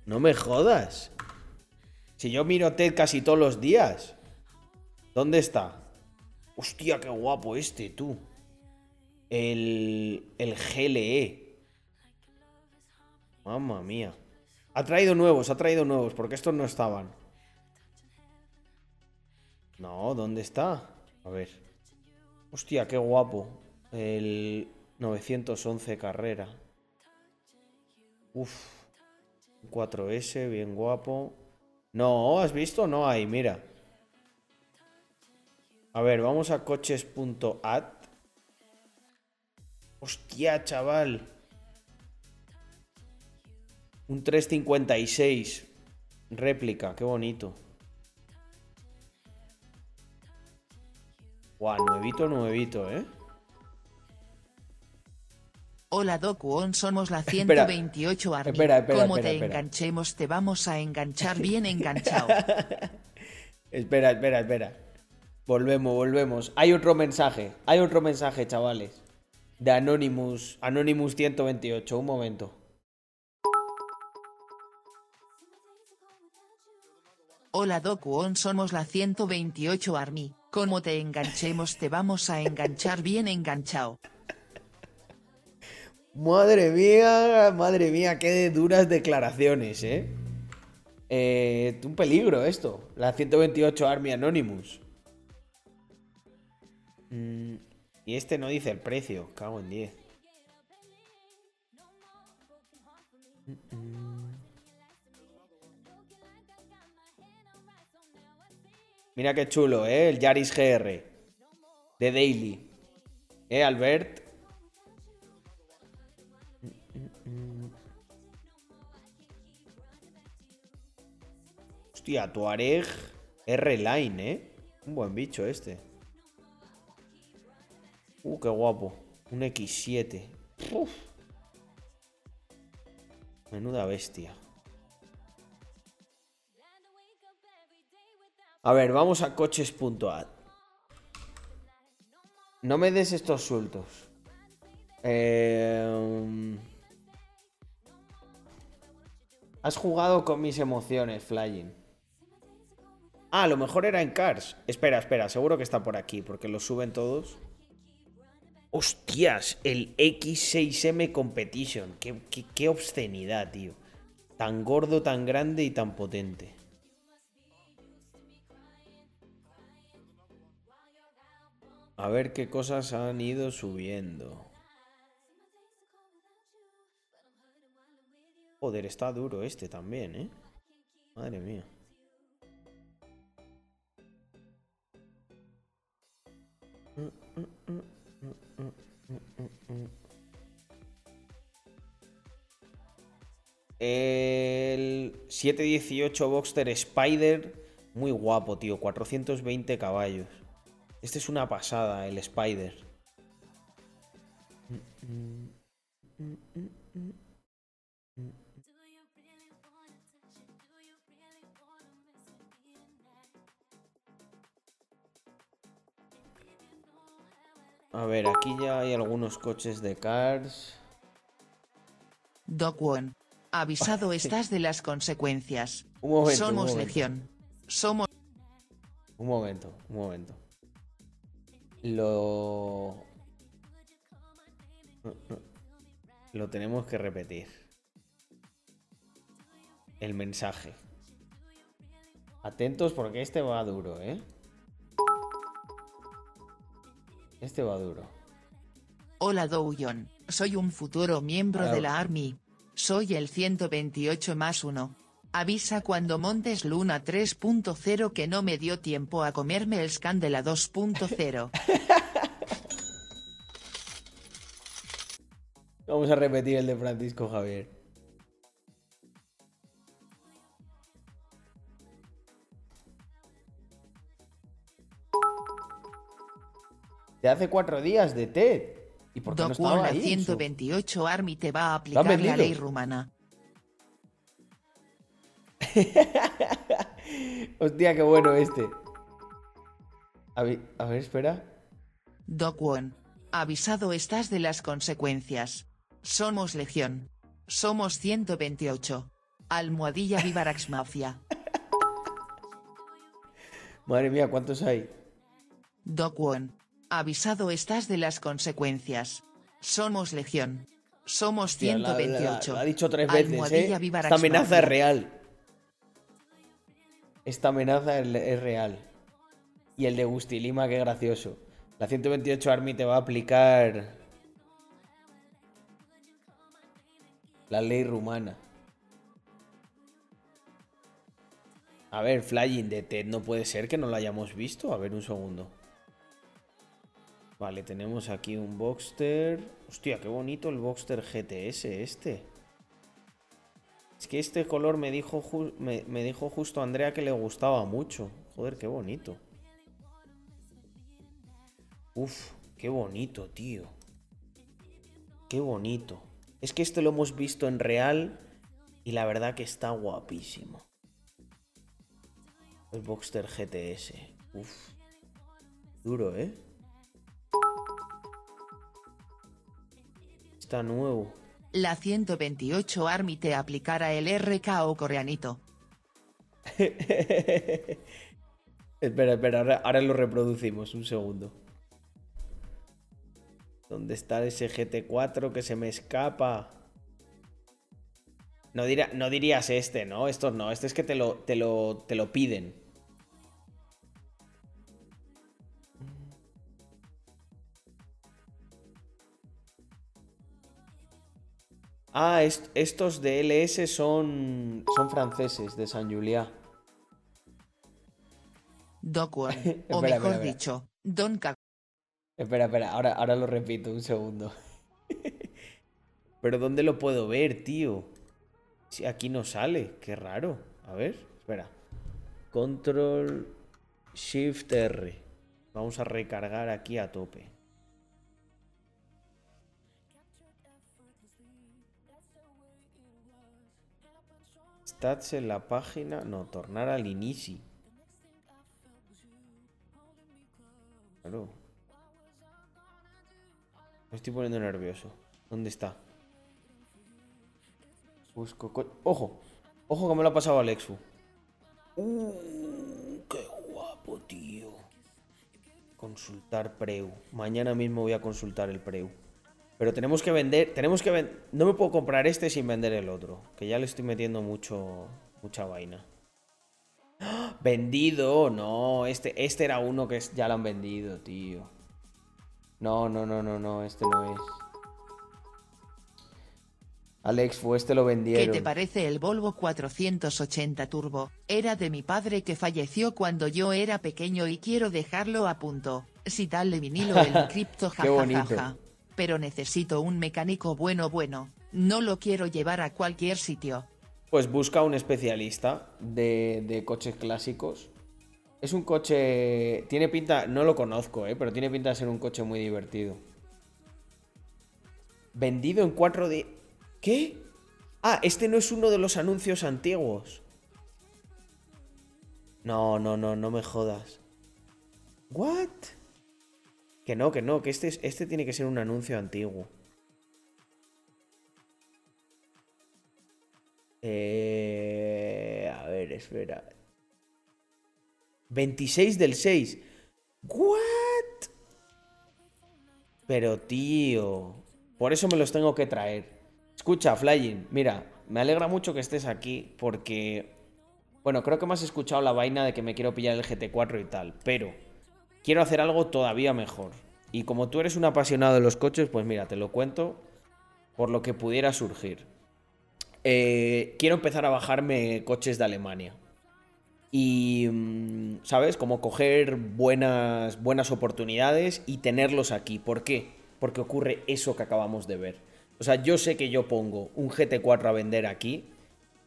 No me jodas. Si yo miro TED casi todos los días. ¿Dónde está? Hostia, qué guapo este, tú. El, el GLE. Mamma mía. Ha traído nuevos, ha traído nuevos, porque estos no estaban. No, ¿dónde está? A ver. Hostia, qué guapo. El 911 carrera. Uf. 4S, bien guapo. No, ¿has visto? No hay, mira. A ver, vamos a coches.at. Hostia, chaval. Un 356. Réplica, qué bonito. Guau, nuevito, nuevito, ¿eh? Hola Dokuon, somos la [laughs] Espera. 128 Army. Espera, espera, Como espera, te enganchemos, te vamos a enganchar [laughs] bien enganchado. [laughs] Espera, espera, espera. Volvemos, volvemos. Hay otro mensaje. Hay otro mensaje, chavales. De Anonymous. Anonymous 128. Un momento. Hola Dokuon, somos la 128 Army. Como te enganchemos, te vamos a enganchar bien enganchado. Madre mía, madre mía, qué duras declaraciones, ¿eh? Eh, un peligro esto. La 128 Army Anonymous. Mm, y este no dice el precio. Cago en 10. Mm, mm. Mira qué chulo, ¿eh? El Yaris GR. De Daily. ¿Eh, Albert? Hostia, Tuareg R-Line, ¿eh? Un buen bicho este. Uh, qué guapo. Un X7. Uf. Menuda bestia. A ver, vamos a coches.at. No me des estos sueltos. Eh, Has jugado con mis emociones, Flying. Ah, a lo mejor era en Cars. Espera, espera, seguro que está por aquí, porque lo suben todos. Hostias, el X6M Competition. Qué, obscenidad, tío. Tan gordo, tan grande y tan potente. A ver qué cosas han ido subiendo. Joder, está duro este también, ¿eh? Madre mía. El 718 Boxster Spider, muy guapo, tío. 420 caballos. Este es una pasada, el Spider. A ver, aquí ya hay algunos coches de Cars. Dokuon. Avisado [laughs] [laughs] estás de las consecuencias. Un momento, un Somos legión. Somos Un momento, un momento. Lo... Lo tenemos que repetir. El mensaje. Atentos porque este va duro, ¿eh? Este va duro. Hola Douyon, soy un futuro miembro de la Army. Soy el 128 más 1. Avisa cuando montes Luna 3.0 que no me dio tiempo a comerme el scan de la 2.0. Vamos a repetir el de Francisco Javier. De hace cuatro días de TED. ¿Y por qué no estaba la ahí? en su- 128 Army te va a aplicar la ley rumana. [laughs] Hostia, qué bueno este. A ver, a ver, espera. Doc One. Avisado estás de las consecuencias. Somos Legión. Somos 128. Almohadilla Vivarax Mafia. [laughs] Madre mía, ¿cuántos hay? Doc One. Avisado estás de las consecuencias. Somos Legión. Somos Hostia, la- la- 128. Lo ha dicho tres veces, ¿eh? Esta amenaza es real. Esta amenaza es, es real. Y el de Gustilima, qué gracioso. La 128 Army te va a aplicar la ley rumana. A ver, Flying de Ted no puede ser que no lo hayamos visto. A ver, un segundo. Vale, tenemos aquí un Boxster. Hostia, qué bonito el Boxster GTS este. Es que este color me dijo, me dijo justo Andrea que le gustaba mucho. Joder, qué bonito. Uf, qué bonito, tío. Qué bonito. Es que este lo hemos visto en real y la verdad que está guapísimo. El Boxster GTS. Uf. Duro, ¿eh? Está nuevo. La 128 Army te aplicará el RKO coreanito. [laughs] Espera, espera, ahora, ahora lo reproducimos, un segundo. ¿Dónde está ese GT4 que se me escapa? No, dirá- no dirías este, ¿no? Estos no, este es que te lo, te lo, te lo piden. Ah, est- estos de LS son, son franceses, de San Julián. [laughs] O Espera, mejor espera, dicho, Don Ca- Espera, espera, ahora, ahora lo repito, un segundo. [laughs] Pero ¿dónde lo puedo ver, tío? Si aquí no sale, qué raro. A ver, espera. Control Shift R. Vamos a recargar aquí a tope. Stats en la página. No, tornar al inicio. Claro. Me estoy poniendo nervioso. ¿Dónde está? Busco. co- ¡Ojo! ¡Ojo que me lo ha pasado Alexu! ¡Uh! ¡Qué guapo, tío! Consultar Preu. Mañana mismo voy a consultar el Preu. Pero tenemos que vender. Tenemos que. No me puedo comprar este sin vender el otro. Que ya le estoy metiendo mucho. Mucha vaina. ¡Ah! Vendido, no, este, este era uno que ya lo han vendido, tío. No, no, no, no, no, este no es. Alex, fue este lo ¿Qué vendieron. te parece el Volvo 480 Turbo? Era de mi padre que falleció cuando yo era pequeño y quiero dejarlo a punto. Si tal de vinilo el [laughs] cripto Qué bonito. Pero necesito un mecánico bueno bueno. No lo quiero llevar a cualquier sitio. Pues busca un especialista de, de coches clásicos. Es un coche. Tiene pinta. No lo conozco, ¿eh? Pero tiene pinta de ser un coche muy divertido. Vendido en 4 de. ¿Qué? Ah, este no es uno de los anuncios antiguos. No, no, no, no me jodas. ¿What? Que no, que no, que este, es- este tiene que ser un anuncio antiguo. Eh, a ver, espera. 26 del 6. ¿What? Pero tío, por eso me los tengo que traer. Escucha, Flying, mira, me alegra mucho que estés aquí porque, bueno, creo que me has escuchado la vaina de que me quiero pillar el GT4 y tal, pero quiero hacer algo todavía mejor. Y como tú eres un apasionado de los coches, pues mira, te lo cuento por lo que pudiera surgir. Eh, quiero empezar a bajarme coches de Alemania. Y, mm, ¿sabes? Como coger buenas, buenas oportunidades y tenerlos aquí. ¿Por qué? Porque ocurre eso que acabamos de ver. O sea, yo sé que yo pongo un GT4 a vender aquí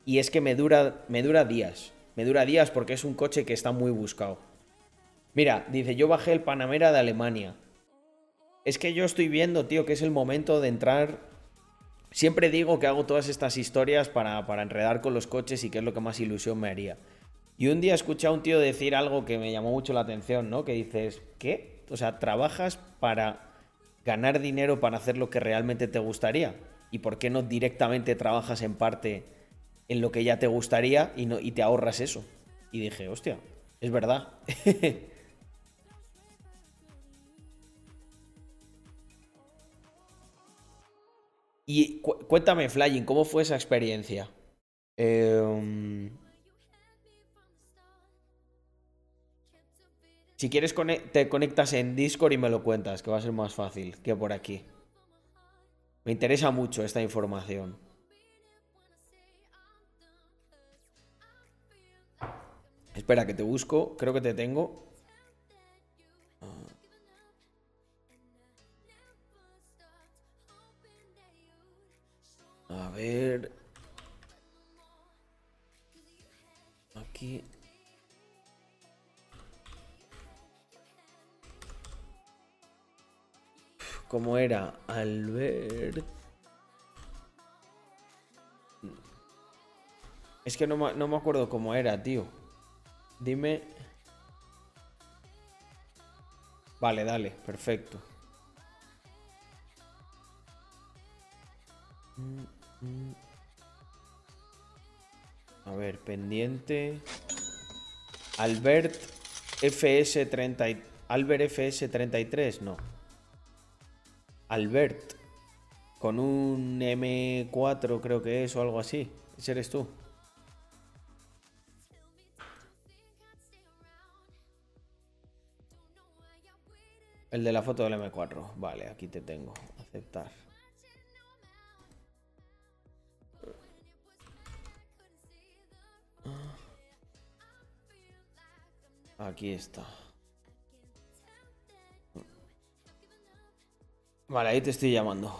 y es que me dura, me dura días. Me dura días porque es un coche que está muy buscado. Mira, dice, yo bajé el Panamera de Alemania. Es que yo estoy viendo, tío, que es el momento de entrar Siempre digo que hago todas estas historias para, para enredar con los coches y que es lo que más ilusión me haría. Y un día escuché a un tío decir algo que me llamó mucho la atención, ¿no? Que dices, ¿qué? O sea, trabajas para ganar dinero para hacer lo que realmente te gustaría. ¿Y por qué no directamente trabajas en parte en lo que ya te gustaría y, no, y te ahorras eso? Y dije, hostia, es verdad. [laughs] y cu- cuéntame, Flying, ¿cómo fue esa experiencia? Em, si quieres, te conectas en Discord y me lo cuentas, que va a ser más fácil que por aquí. Me interesa mucho esta información. Espera, que te busco. Creo que te tengo. A ver. Aquí. ¿Cómo era? Albert. Es que no me, no me acuerdo cómo era, tío. Dime. Vale, dale, perfecto. A ver, pendiente. Albert FS30. y- Albert FS33, no. Albert. Con un M4 creo que es o algo así. Ese eres tú. El de la foto del M4. Vale, aquí te tengo. Aceptar. Aquí está. Vale, ahí te estoy llamando.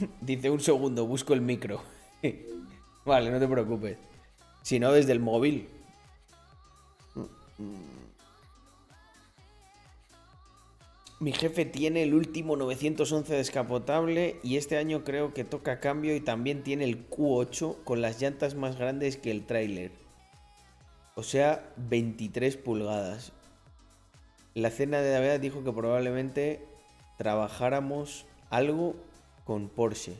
[laughs] Dice un segundo, busco el micro. [laughs] vale, no te preocupes. Si no, desde el móvil. Mi jefe tiene el último 911 descapotable y este año creo que toca cambio y también tiene el Q8 con las llantas más grandes que el tráiler. O sea, 23 pulgadas. La cena de Navidad dijo que probablemente trabajáramos algo con Porsche.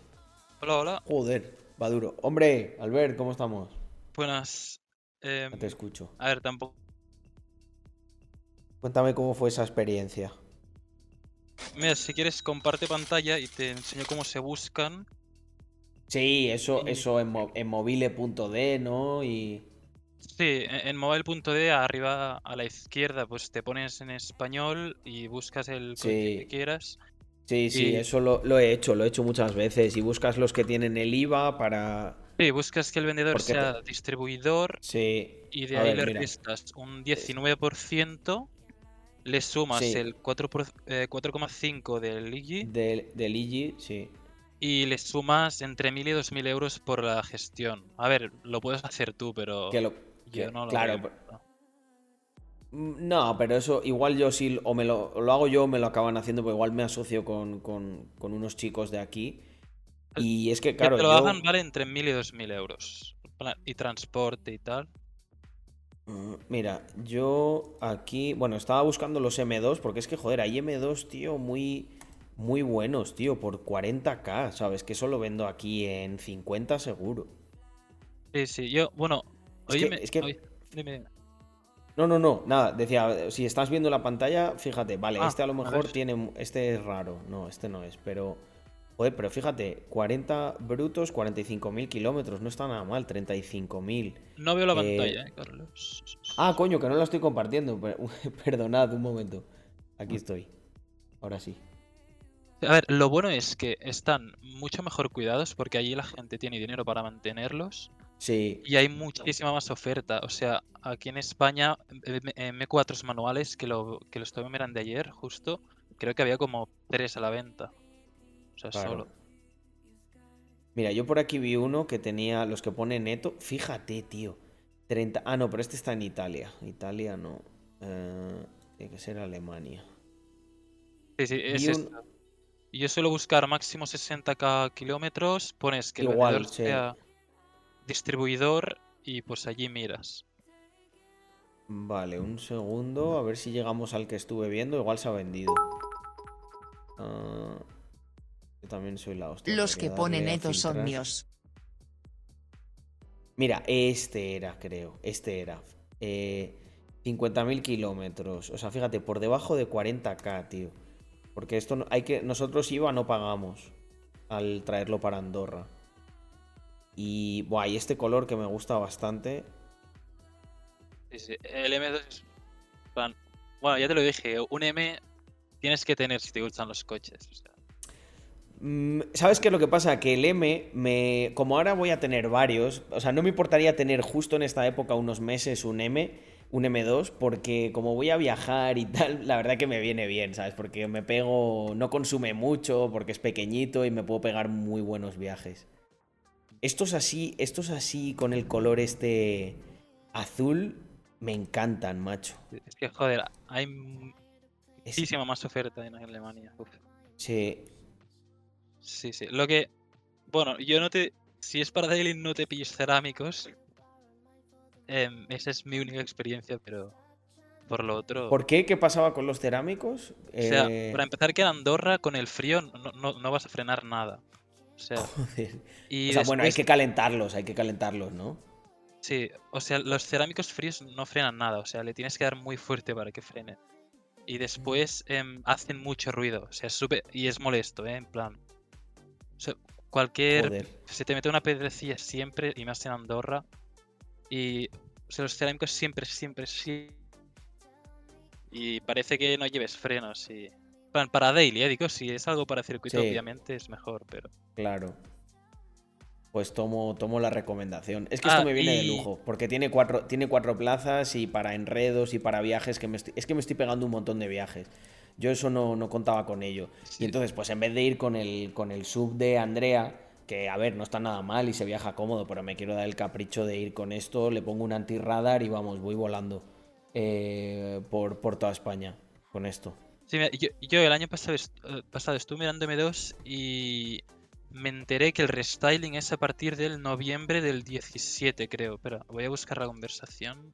Hola, hola. Joder, va duro. Hombre, Albert, ¿cómo estamos? Buenas. Eh, No te escucho. a ver, tampoco. Cuéntame cómo fue esa experiencia. Mira, si quieres, comparte pantalla y te enseño cómo se buscan. Sí, eso, Y- eso en, en mobile.d, ¿no? Y. Sí, en en mobile.de, arriba a la izquierda, pues te pones en español y buscas el Sí. que quieras. Sí, sí, Y- eso lo, lo he hecho, lo he hecho muchas veces. Y buscas los que tienen el IVA para. Sí, buscas que el vendedor Porque te- sea distribuidor Sí. y de A ahí ver, le restas un 19%, le sumas Sí. el 4 por- eh, 4,5 del IGI Del, del IGI, sí. y le sumas entre 1.000 y 2.000 euros por la gestión. A ver, lo puedes hacer tú, pero Que lo, yo que- no lo claro, no. Pero eso igual yo sí, o me lo, lo hago yo o me lo acaban haciendo, pero igual me asocio con, con- con unos chicos de aquí. Y es que, Que claro, te lo yo- hagan vale entre 1.000 y 2.000 euros. Y transporte y tal. Mm, Mira, yo aquí, bueno, estaba buscando los M2 porque es que, joder, hay M2, tío, muy, muy buenos, tío, por 40k, ¿sabes? Que eso lo vendo aquí en 50 seguro. Sí, sí, yo, bueno, Es oye, que- es que- dime, dime. No, no, no, nada, decía, si estás viendo la pantalla, fíjate, vale, Ah, este a lo mejor tiene, este es raro, no, este no es, pero, joder, pero fíjate, 40 brutos, 45.000 kilómetros, no está nada mal, 35.000. No veo la Eh, pantalla, eh, Carlos. Ah, coño, que no la estoy compartiendo, per- [laughs] perdonad un momento, aquí estoy, ahora sí. A ver, lo bueno es que están mucho mejor cuidados porque allí la gente tiene dinero para mantenerlos Sí, y hay muchísima más oferta. O sea, aquí en España, M- M4s manuales, que lo, que lo estuve mirando ayer justo, creo que había como tres a la venta. O sea, Claro. solo. Mira, yo por aquí vi uno que tenía los que pone neto. Fíjate, tío. 30. Ah, no, pero este está en Italia. Italia no. Eh, tiene que ser Alemania. Sí, sí, es un- Yo suelo buscar máximo 60k kilómetros, pones que el Igual, sí. Distribuidor y pues allí miras. Vale, un segundo. A ver si llegamos al que estuve viendo. Igual se ha vendido. Ah, yo también soy la hostia. Los que ponen netos son míos. Mira, este era, creo. Este era. Eh, 50.000 kilómetros. O sea, fíjate, por debajo de 40k, tío. Porque esto no- hay que. Nosotros IVA no pagamos al traerlo para Andorra. Y. Buah, y este color que me gusta bastante. Sí, sí, El M2 es. Bueno, ya te lo dije, un M tienes que tener si te gustan los coches. o sea. Mm, ¿Sabes qué es lo que pasa? Que el M, me, como ahora voy a tener varios, o sea, no me importaría tener justo en esta época unos meses un M, un M2, porque como voy a viajar y tal, la verdad que me viene bien, ¿sabes? Porque me pego, no consume mucho, porque es pequeñito y me puedo pegar muy buenos viajes. Estos así, estos así con el color este azul, me encantan, macho. Es que, joder, hay Es- muchísima más oferta en Alemania. Uf. sí, Sí, sí. Lo que. Bueno, yo no te. Si es para daily, no te pilles cerámicos. Em, esa es mi única experiencia, pero. Por lo otro. ¿Por qué? ¿Qué pasaba con los cerámicos? O sea, Eh, para empezar, que en Andorra con el frío no, no- no vas a frenar nada. O sea, joder. y O sea, bueno, hay que calentarlos, hay que calentarlos, ¿no? Sí, o sea, los cerámicos fríos no frenan nada, o sea, le tienes que dar muy fuerte para que frene. Y después em, hacen mucho ruido, o sea, es súper- y es molesto, ¿eh? En plan. O sea, cualquier. Joder. Se te mete una pedrecilla siempre, y más en Andorra. Y. O sea, los cerámicos siempre, siempre, sí. Y parece que no lleves frenos, y. para daily, ¿eh? Digo, si es algo para circuito, Sí. obviamente es mejor, pero. Claro. Pues tomo, tomo la recomendación. Es que Ah, esto me viene de lujo, porque tiene cuatro, tiene cuatro plazas y para enredos y para viajes que me estoy, es que me estoy pegando un montón de viajes. Yo eso no, no contaba con ello. Sí. Y entonces, pues en vez de ir con el, con el sub de Andrea, que a ver, no está nada mal y se viaja cómodo, pero me quiero dar el capricho de ir con esto, le pongo un antirradar y vamos, voy volando eh, por, por toda España con esto. Sí, mira, yo, yo el año pasado, eh, pasado estuve mirando M2 y me enteré que el restyling es a partir del noviembre del 17, creo. Espera, voy a buscar la conversación.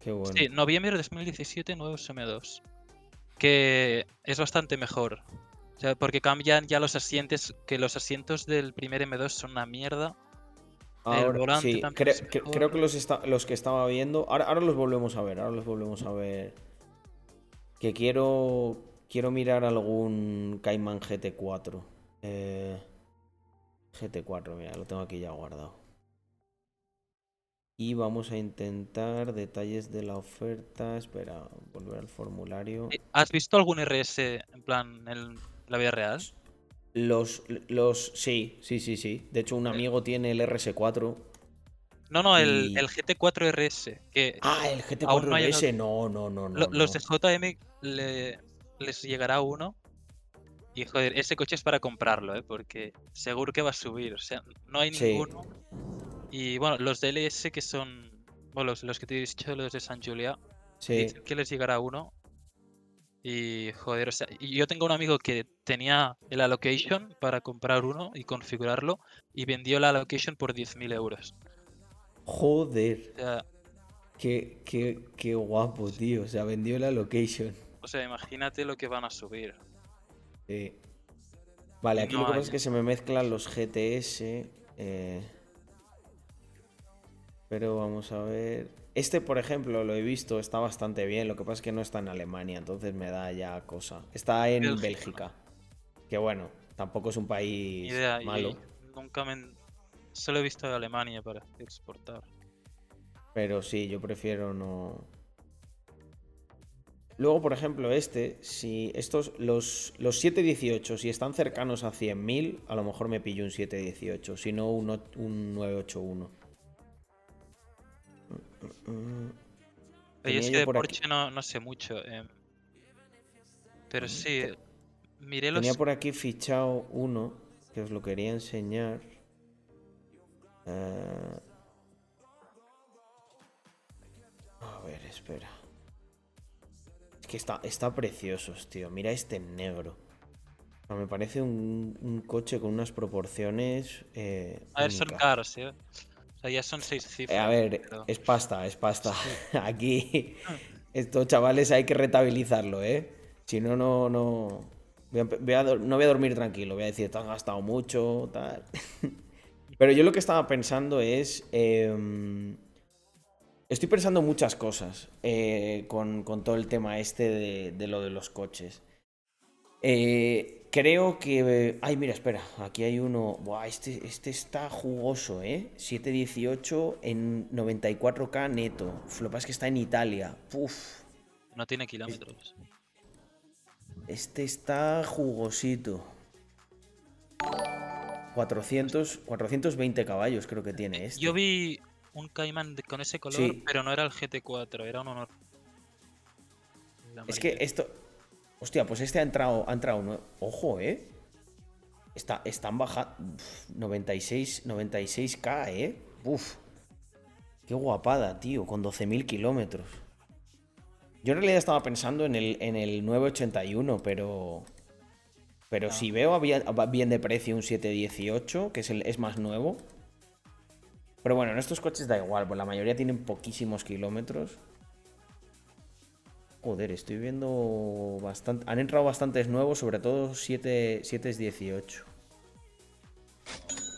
Qué bueno. Sí, noviembre de 2017, nuevos M2. Que es bastante mejor. O sea, porque cambian ya los asientos, que los asientos del primer M2 son una mierda. el Ahora, volante sí, cre- cre- creo que los, los que estaba viendo. Ahora, ahora los volvemos a ver. Ahora los volvemos a ver. Que quiero. Quiero mirar algún Cayman GT4. Eh, GT4, mira, lo tengo aquí ya guardado. Y vamos a intentar detalles de la oferta. Espera, volver al formulario. Eh, ¿Has visto algún RS en plan en la vida real? Los, los, sí, sí, sí, sí. De hecho, un amigo tiene el RS4. No, no, el, Y- el GT4 RS. Que Ah, el Aún no ha GT4RS. No, no, no, no. Lo- los de JM le- les llegará uno. Y joder, ese coche es para comprarlo, ¿eh? porque seguro que va a subir. O sea, no hay Sí. ninguno. Y bueno, los de LS que son. Bueno, los, los que te he dicho, los de San Julia, Sí. dicen que les llegará uno. Y joder, o sea, yo tengo un amigo que tenía el allocation para comprar uno y configurarlo. Y vendió la allocation por 10.000 euros. Joder, O sea, qué, qué, qué guapo, tío. O sea, vendió la location. o sea, imagínate lo que van a subir. Sí. Vale, aquí no lo que pasa es que se me mezclan los GTS. eh, Pero vamos a ver. Este, por ejemplo, lo he visto, está bastante bien. Lo que pasa es que no está en Alemania, entonces me da ya cosa. Está en Bélgica. Bélgica. Que bueno, tampoco es un país idea. malo. nunca me. Solo he visto de Alemania para exportar. Pero sí, yo prefiero no. Luego, por ejemplo, este, si estos, los, los 718, si están cercanos a 100.000, a lo mejor me pillo un 718, si no un, o- un 981. Mm, mm, mm. Oye, es que de Porsche no, no sé mucho. em. Pero sí, miré los... Tenía por aquí fichado uno que os lo quería enseñar. Eh, A ver, espera. Es que está, está preciosos, tío. Mira este negro. O sea, me parece un, un coche con unas proporciones. eh, A ver, son caros, ¿eh? O sea, ya son seis Eh, cifras. a ver, pero- es pasta, es pasta. [laughs] Aquí, [laughs] estos chavales hay que rentabilizarlo, ¿eh? Si no, no, no. Voy a voy no voy a dormir tranquilo, voy a decir, te has gastado mucho, tal. [laughs] Pero yo lo que estaba pensando es. em, estoy pensando muchas cosas eh, con, con todo el tema este de, de lo de los coches. Eh, creo que. Ay, mira, espera. Aquí hay uno. Buah, este, este está jugoso, ¿eh? 718 en 94k neto. Uf, Lo que pasa es que está en Italia. Puf. No tiene kilómetros. Este está jugosito. 400, 420 caballos creo que tiene este. Yo vi un Cayman con ese color, Sí. pero no era el GT4, era un honor. Es que esto. Hostia, pues este ha entrado. Ha entrado ¿no? Ojo, eh. Está, están bajando. 96, 96k, eh. Uf. Qué guapada, tío. Con 12.000 kilómetros. Yo en realidad estaba pensando en el, en el 981, pero. Pero Ah. si veo a bien, de precio un 718, que es, el, es más nuevo. Pero bueno, en estos coches da igual, pues la mayoría tienen poquísimos kilómetros. Joder, estoy viendo bastante. Han entrado bastantes nuevos, sobre todo 7 es 18.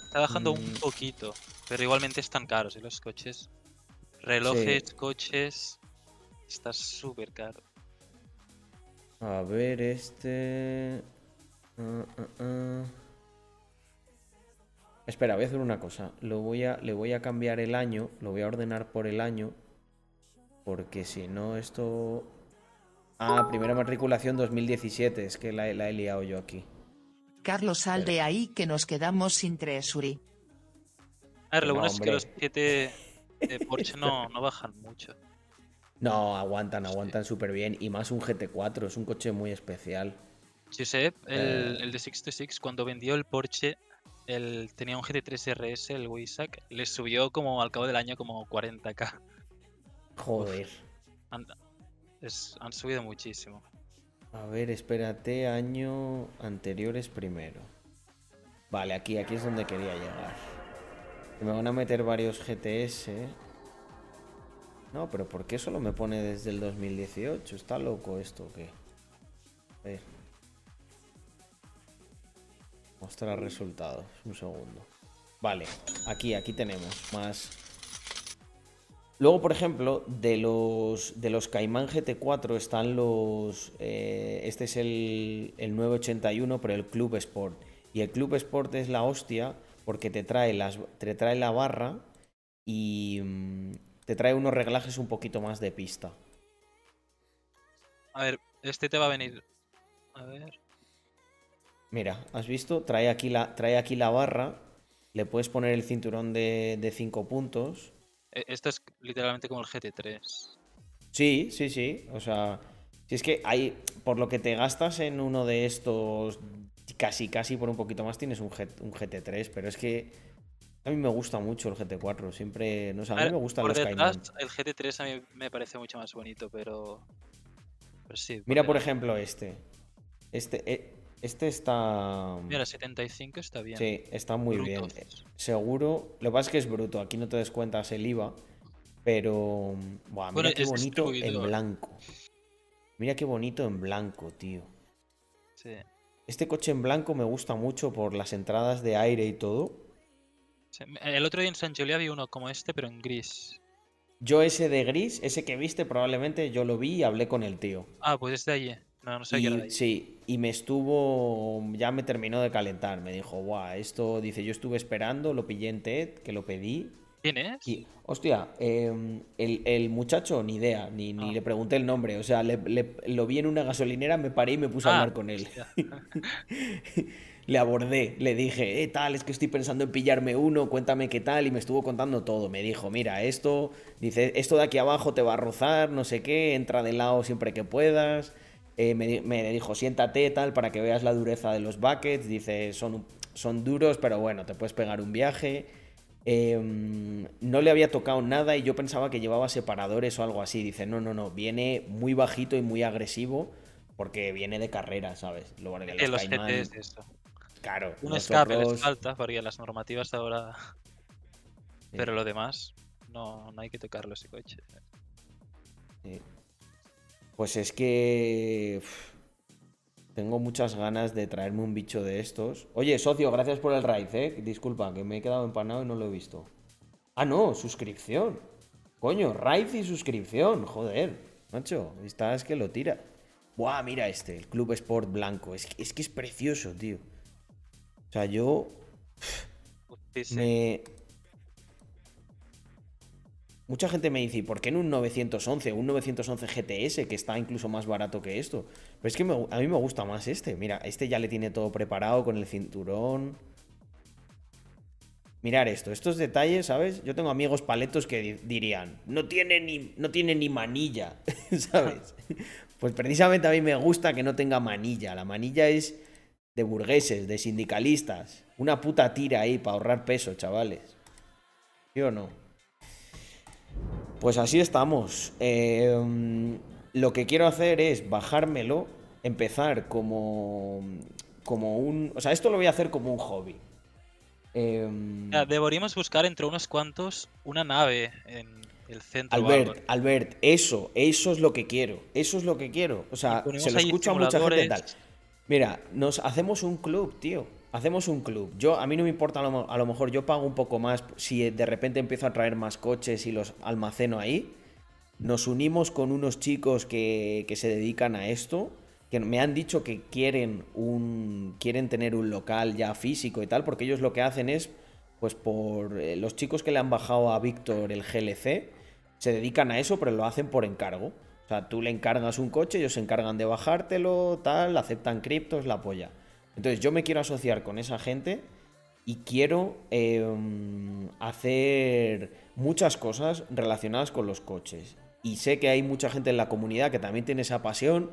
Está bajando Mm. un poquito, pero igualmente están caros ¿eh? los coches. Relojes, coches. Está súper caro. A ver, este. Ah. Espera, voy a hacer una cosa. Lo voy a, le voy a cambiar el año. Lo voy a ordenar por el año. Porque si no, esto. Ah, primera matriculación 2017. Es que la, la he liado yo aquí. Carlos sal de ahí que nos quedamos sin treasury. A ver, lo No, bueno es que los 7 de Porsche no, no bajan mucho. No, aguantan, aguantan súper bien. Y más un GT4. Es un coche muy especial. Josep, el, Eh. el de 66, cuando vendió el Porsche, él tenía un GT3 RS, el Waysack, le subió como al cabo del año como 40k. Joder. Han, es- han subido muchísimo. A ver, espérate, año anteriores primero. Vale, aquí, aquí es donde quería llegar. Me van a meter varios GTS. No, pero ¿por qué solo me pone desde el 2018? ¿Está loco esto o qué? A ver. Mostrar resultados. Un segundo. Vale, aquí, aquí tenemos más. Luego, por ejemplo, de los, de los Cayman GT4 están los... eh, este es el, el 981, pero el Club Sport. Y el Club Sport es la hostia porque te trae, las, te trae la barra y mm, te trae unos reglajes un poquito más de pista. A ver, este te va a venir. A ver. Mira, ¿has visto? Trae aquí la, trae aquí la barra, le puedes poner el cinturón de 5 puntos. e- Esto es literalmente como el GT3. Sí, sí, sí. O sea, si es que hay, por lo que te gastas en uno de estos, casi, casi por un poquito más tienes un, G- un GT3, pero es que a mí me gusta mucho el GT4. Siempre, no sé, a A mí me gustan los detrás, el GT3 a mí me parece mucho más bonito, pero. Pero sí. Mira, por ejemplo, este. Este, eh, este está. Mira, 75 está bien. Sí, está muy bien. Brutos. Eh, Seguro. Lo que pasa es que es bruto. Aquí no te descuentas el IVA. Pero. Buah, mira Bueno, qué bonito en blanco. Mira qué bonito en blanco, tío. Sí. Este coche en blanco me gusta mucho por las entradas de aire y todo. Sí, El otro día en San Giulia vi uno como este, pero en gris. Yo ese de gris, ese que viste, probablemente yo lo vi y hablé con el tío. Ah, pues es de allí. No, no sé Y, sí, y me estuvo, ya me terminó de calentar. Me dijo, guau, esto, dice, yo estuve esperando, lo pillé en TED, que lo pedí. ¿Quién es? Y, hostia, eh, el, el muchacho, ni idea, ni, ni Ah. le pregunté el nombre. O sea, le- le- lo vi en una gasolinera, me paré y me puse a Ah, hablar con él. [laughs] le abordé, le dije, eh, tal, es que estoy pensando en pillarme uno, cuéntame qué tal, y me estuvo contando todo. Me dijo, mira, esto, dice, esto de aquí abajo te va a rozar, no sé qué, entra de lado siempre que puedas. Eh, me, di- me dijo, siéntate tal para que veas la dureza de los buckets. Dice, son, son duros, pero bueno, te puedes pegar un viaje. Eh, no le había tocado nada y yo pensaba que llevaba separadores o algo así. Dice, no, no, no, viene muy bajito y muy agresivo porque viene de carrera, ¿sabes? Luego de los Cayman- GTs, eso. Claro, Un escape les falta, porque las normativas ahora. Sí. Pero lo demás, no, no hay que tocarlo ese coche. Sí. Pues es que tengo muchas ganas de traerme un bicho de estos. Oye, socio, gracias por el raid, ¿eh? Disculpa, que me he quedado empanado y no lo he visto. Ah, no, suscripción. Coño, raid y suscripción, joder. Macho, estás que lo tira. Buah, mira este, el Club Sport Blanco. Es, que- es que es precioso, tío. O sea, yo me... Mucha gente me dice, ¿y por qué en un 911 un 911 GTS que está incluso más barato que esto? Pero es que a mí me gusta más este. Mira, este ya le tiene todo preparado con el cinturón. Mirar esto, estos detalles, ¿sabes? Yo tengo amigos paletos que di- dirían, no tiene ni, no tiene ni manilla, [laughs] ¿sabes? Pues precisamente a mí me gusta que no tenga manilla. La manilla es de burgueses, de sindicalistas. Una puta tira ahí para ahorrar peso, chavales. ¿Sí o no? Pues así estamos. Eh, lo que quiero hacer es bajármelo, empezar como, como un... O sea, esto lo voy a hacer como un hobby. Eh, Ya, deberíamos buscar entre unos cuantos una nave en el centro. Albert, Albert, eso, eso es lo que quiero. Eso es lo que quiero. O sea, se lo escucho a mucha gente y tal. Mira, nos hacemos un club, tío. Hacemos un club. Yo, a mí no me importa, a lo, a lo mejor yo pago un poco más si de repente empiezo a traer más coches y los almaceno ahí. Nos unimos con unos chicos que, que se dedican a esto, que me han dicho que quieren un quieren tener un local ya físico y tal, porque ellos lo que hacen es, pues por eh, los chicos que le han bajado a Víctor el GLC, se dedican a eso, pero lo hacen por encargo. O sea, tú le encargas un coche, ellos se encargan de bajártelo, tal, aceptan criptos, la polla. Entonces yo me quiero asociar con esa gente y quiero eh, hacer muchas cosas relacionadas con los coches. Y sé que hay mucha gente en la comunidad que también tiene esa pasión.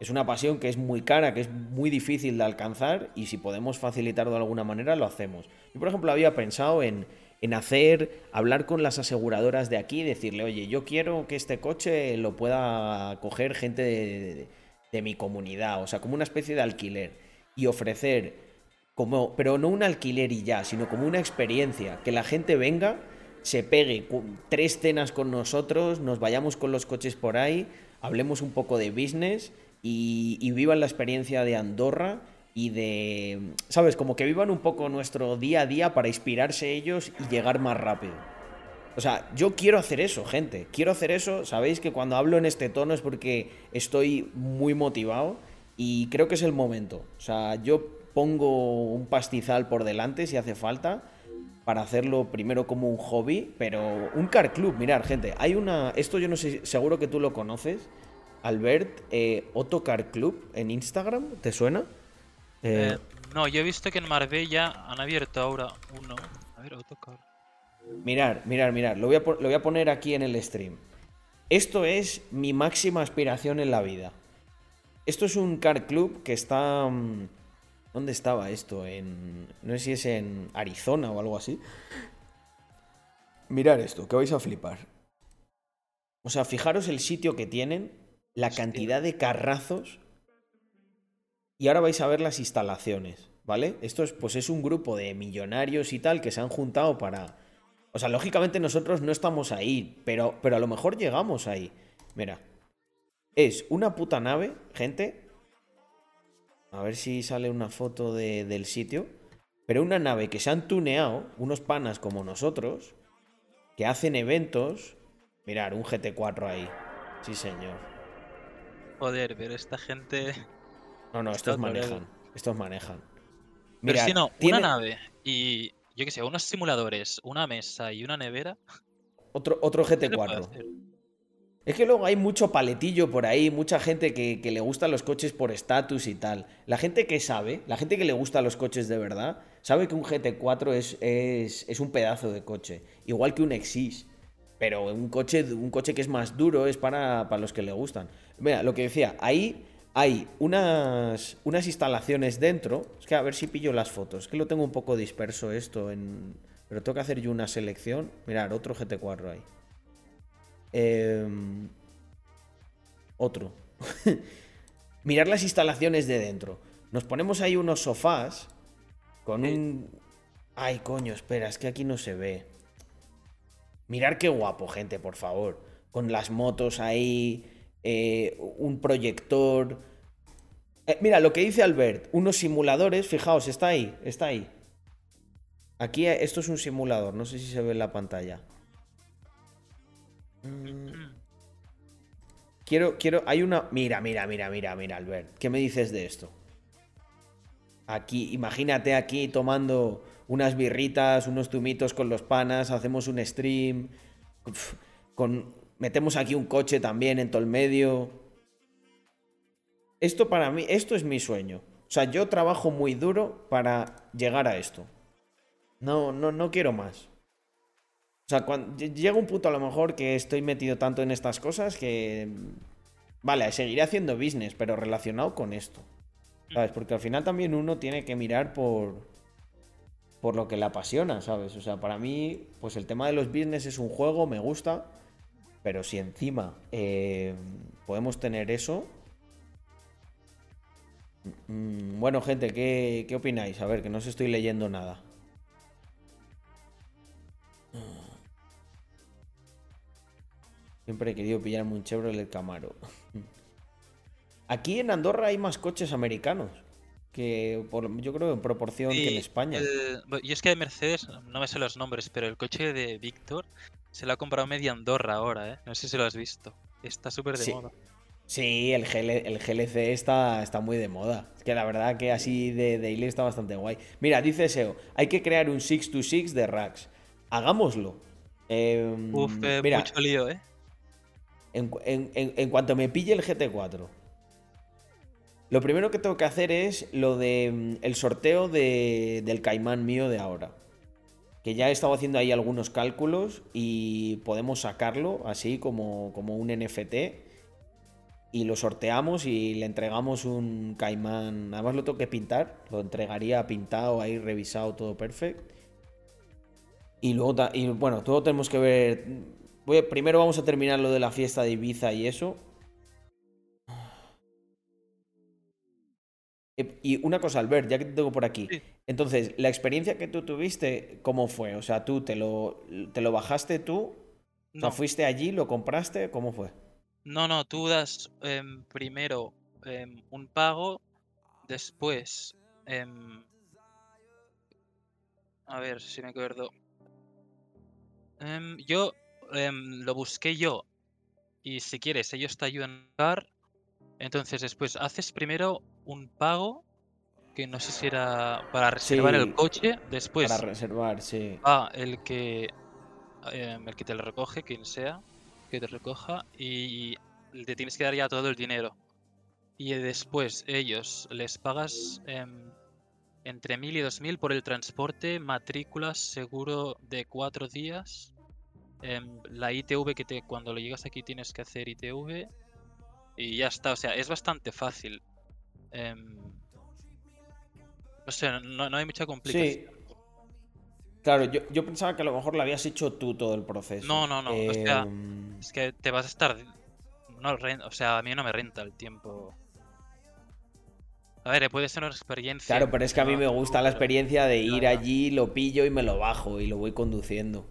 Es una pasión que es muy cara, que es muy difícil de alcanzar y si podemos facilitarlo de alguna manera lo hacemos. Yo, por ejemplo, había pensado en, en hacer, hablar con las aseguradoras de aquí y decirle, oye, yo quiero que este coche lo pueda coger gente de mi comunidad, o sea, como una especie de alquiler y ofrecer como, pero no un alquiler y ya, sino como una experiencia, que la gente venga, se pegue tres cenas con nosotros, nos vayamos con los coches por ahí, hablemos un poco de business y, y vivan la experiencia de Andorra y de, ¿sabes? Como que vivan un poco nuestro día a día para inspirarse ellos y llegar más rápido. O sea, yo quiero hacer eso, gente. Quiero hacer eso. Sabéis que cuando hablo en este tono es porque estoy muy motivado y creo que es el momento. O sea, yo pongo un pastizal por delante si hace falta para hacerlo primero como un hobby, pero un car club. Mirar, gente, hay una. Esto yo no sé, seguro que tú lo conoces. Albert, eh, Otto Car Club en Instagram, ¿te suena? Eh, Eh, no, yo he visto que en Marbella han abierto ahora uno. A ver, autocar. Mirar, mirar, mirar. Lo voy, a, lo voy a poner aquí en el stream. Esto es mi máxima aspiración en la vida. Esto es un car club que está. mm, ¿Dónde estaba esto? En. No sé si es en Arizona o algo así. Mirar esto, que vais a flipar. O sea, fijaros el sitio que tienen, la cantidad de carrazos. Y ahora vais a ver las instalaciones, ¿vale? Esto es, pues es un grupo de millonarios y tal que se han juntado para. O sea, lógicamente nosotros no estamos ahí, pero, pero a lo mejor llegamos ahí. Mira. Es una puta nave, gente. A ver si sale una foto de- del sitio. Pero una nave que se han tuneado, unos panas como nosotros, que hacen eventos. Mirar, un GT4 ahí. Sí, señor. Joder, pero esta gente. No, no, estos manejan. Estos manejan. Pero si no, tiene una nave y. Yo qué sé, unos simuladores, una mesa y una nevera. Otro, otro ¿qué le puede GT4. Es que luego hay mucho paletillo por ahí, mucha gente que, que le gustan los coches por estatus y tal. La gente que sabe, la gente que le gusta los coches de verdad, sabe que un GT4 es, es, es un pedazo de coche. Igual que un Exis. Pero un coche, un coche que es más duro es para, para los que le gustan. Mira, lo que decía, ahí hay unas, unas instalaciones dentro. Es que a ver si pillo las fotos. Es que lo tengo un poco disperso esto en... Pero tengo que hacer yo una selección. Mirar, otro GT4 ahí. Em, otro. [laughs] Mirar las instalaciones de dentro. Nos ponemos ahí unos sofás con un... Ay, coño, espera, es que aquí no se ve. Mirar qué guapo, gente, por favor. Con las motos ahí, eh, un proyector. Eh, mira, lo que dice Albert, unos simuladores, fijaos, está ahí, está ahí. Aquí esto es un simulador, no sé si se ve en la pantalla. Mm. Quiero, quiero, hay una... Mira, mira, mira, mira, mira, Albert. ¿Qué me dices de esto? Aquí, imagínate aquí tomando unas birritas, unos tumitos con los panas, hacemos un stream, con, metemos aquí un coche también en todo el medio. Esto para mí, esto es mi sueño. O sea, yo trabajo muy duro para llegar a esto. No, no, no quiero más. O sea, cuando, llega un punto a lo mejor que estoy metido tanto en estas cosas que... Vale, seguiré haciendo business, pero relacionado con esto. ¿Sabes? Porque al final también uno tiene que mirar por, por lo que le apasiona, ¿sabes? O sea, para mí, pues el tema de los business es un juego, me gusta, pero si encima eh, podemos tener eso... Mm, bueno, gente, ¿qué, ¿qué opináis? A ver, que no os estoy leyendo nada. Siempre he querido pillarme un Chevrolet Camaro. [laughs] Aquí en Andorra hay más coches americanos. Que por, yo creo en proporción que en España. y es que de Mercedes, no me sé los nombres, pero el coche de Víctor se lo ha comprado media Andorra ahora, ¿eh? No sé si lo has visto. Está súper de moda. Sí, el, el GLC está, está muy de moda. Es que la verdad que así de daily está bastante guay. Mira, dice SEO, hay que crear un 626 de racks. Hagámoslo. Em, Uf, eh, mira, mucho lío, ¿eh? En, cuanto me pille el GT4, lo primero que tengo que hacer es lo de mm, el sorteo del caimán mío de ahora. Que ya he estado haciendo ahí algunos cálculos y podemos sacarlo así como, como un NFT. Y lo sorteamos y le entregamos un caimán. Además lo tengo que pintar. Lo entregaría pintado ahí, revisado, todo perfecto. Y luego, y bueno, todo tenemos que ver primero vamos a terminar lo de la fiesta de Ibiza y eso. Y una cosa, Albert, ya que te tengo por aquí. Entonces, la experiencia que tú tuviste, ¿cómo fue? O sea, ¿tú te lo, te lo bajaste tú? No. ¿fuiste allí, lo compraste? ¿Cómo fue? No, no, tú das em, primero em, un pago, después... Em, a ver si me acuerdo. yo Em, lo busqué yo. Y si quieres, ellos te ayudan a buscar. Entonces después haces primero un pago. Que no sé si era para reservar el coche. Después. Para reservar, sí. Ah, el que. Em, el que te lo recoge, quien sea. Que te recoja. Y te tienes que dar ya todo el dinero. Y después ellos les pagas em, entre mil y dos mil por el transporte, matrículas, seguro de cuatro días Em, la ITV que te, cuando lo llegas aquí tienes que hacer ITV y ya está. O sea, es bastante fácil. Em, no sé, no, hay mucha complicación. Claro, yo, pensaba que a lo mejor lo habías hecho tú todo el proceso. No, no, no. O sea, em, es que te vas a estar. No, o sea, a mí no me renta el tiempo. A ver, puede ser una experiencia. Claro, pero es que a mí me gusta la experiencia de ir allí, lo pillo y me lo bajo y lo voy conduciendo.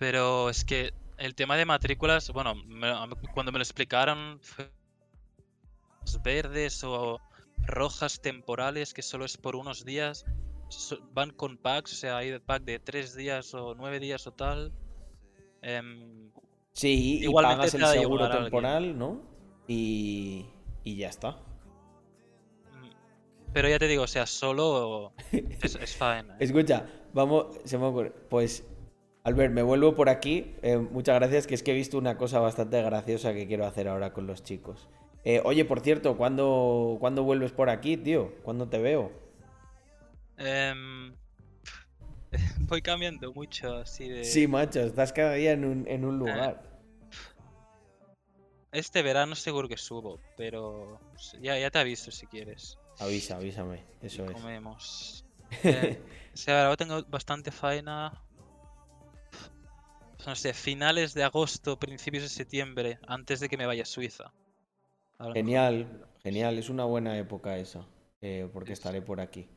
Pero es que el tema de matrículas, bueno, cuando me lo explicaron, verdes o rojas temporales, que solo es por unos días, van con packs, o sea, hay pack de tres días o nueve días o tal. Em, sí, y pagas el seguro temporal, ¿no? Y, y ya está. Mm, pero ya te digo, o sea, solo es, es fine. ¿eh? [laughs] Escucha, vamos, se me ocurre. Pues Albert, me vuelvo por aquí. Eh, muchas gracias, que es que he visto una cosa bastante graciosa que quiero hacer ahora con los chicos. Eh, oye, por cierto, ¿cuándo, vuelves por aquí, tío? ¿Cuándo te veo? Em, [laughs] voy cambiando mucho así de... Sí, macho, estás cada día en un, en un eh. lugar. Este verano seguro que subo, pero ya, ya te aviso si quieres. Avisa, avísame. Eso es. Comemos. [laughs] Eh, o sea, ahora tengo bastante faena. No sé, finales de agosto, principios de septiembre, antes de que me vaya a Suiza. A. Genial, genial. Es una buena época esa. eh, porque estaré por aquí.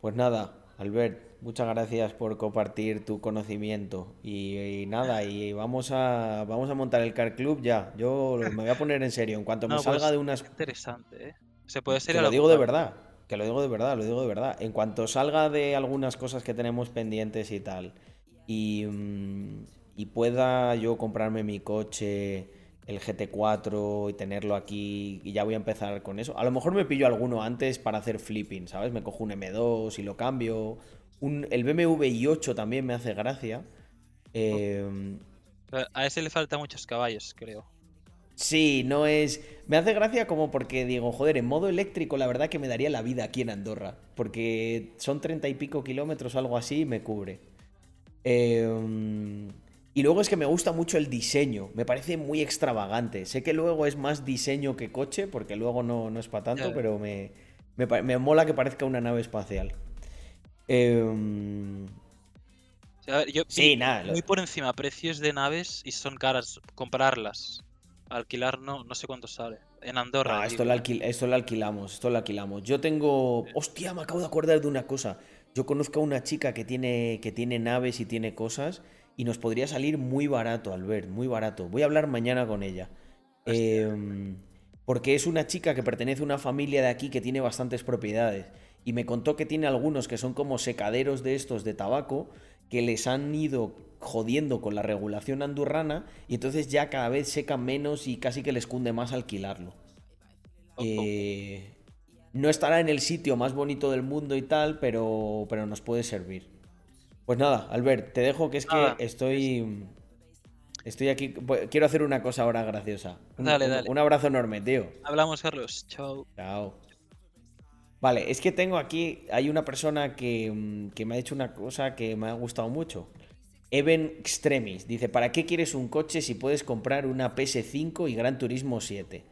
Pues nada, Albert, muchas gracias por compartir tu conocimiento. Y, y nada, y vamos a, vamos a montar el Car Club ya. Yo me voy a poner en serio. En cuanto [laughs] me No, salga pues, de unas Interesante, ¿eh? Se puede ser a lo digo de verdad, que lo digo de verdad, lo digo de verdad. En cuanto salga de algunas cosas que tenemos pendientes y tal, y, mm, y pueda yo comprarme mi coche, el GT4 y tenerlo aquí, y ya voy a empezar con eso. A lo mejor me pillo alguno antes para hacer flipping, ¿sabes? Me cojo un M2 y lo cambio. Un, el BMW i8 también me hace gracia. Eh, Pero A ese le falta muchos caballos, creo. Sí, no es. Me hace gracia como porque digo, joder, en modo eléctrico la verdad que me daría la vida aquí en Andorra. Porque son treinta y pico kilómetros o algo así y me cubre. Eh, y luego es que me gusta mucho el diseño. Me parece muy extravagante. Sé que luego es más diseño que coche, porque luego no, no es para tanto, pero me, me, me mola que parezca una nave espacial. Eh, O sea, a ver, yo Sí, vi nada, lo- muy por encima precios de naves y son caras comprarlas. Alquilar no, no sé cuánto sale. En Andorra. No, esto lo, alquil- esto lo alquilamos, esto lo alquilamos. Yo tengo... Hostia, me acabo de acordar de una cosa. Yo conozco a una chica que tiene, que tiene naves y tiene cosas y nos podría salir muy barato, Albert, muy barato. Voy a hablar mañana con ella. Em, porque es una chica que pertenece a una familia de aquí que tiene bastantes propiedades. Y me contó que tiene algunos que son como secaderos de estos de tabaco que les han ido jodiendo con la regulación andurrana y entonces ya cada vez secan menos y casi que les cunde más alquilarlo. Eh, no estará en el sitio más bonito del mundo y tal, pero, pero nos puede servir. Pues nada, Albert, te dejo que es que estoy. Estoy aquí. voy- Quiero hacer una cosa ahora graciosa. Un, Dale, dale. un abrazo enorme, tío. Hablamos, Carlos. Chao. Chao. Vale, es que tengo aquí. Hay una persona que, mm, que me ha dicho una cosa que me ha gustado mucho. Even Extremis dice: ¿Para qué quieres un coche si puedes comprar una PS5 y Gran Turismo 7?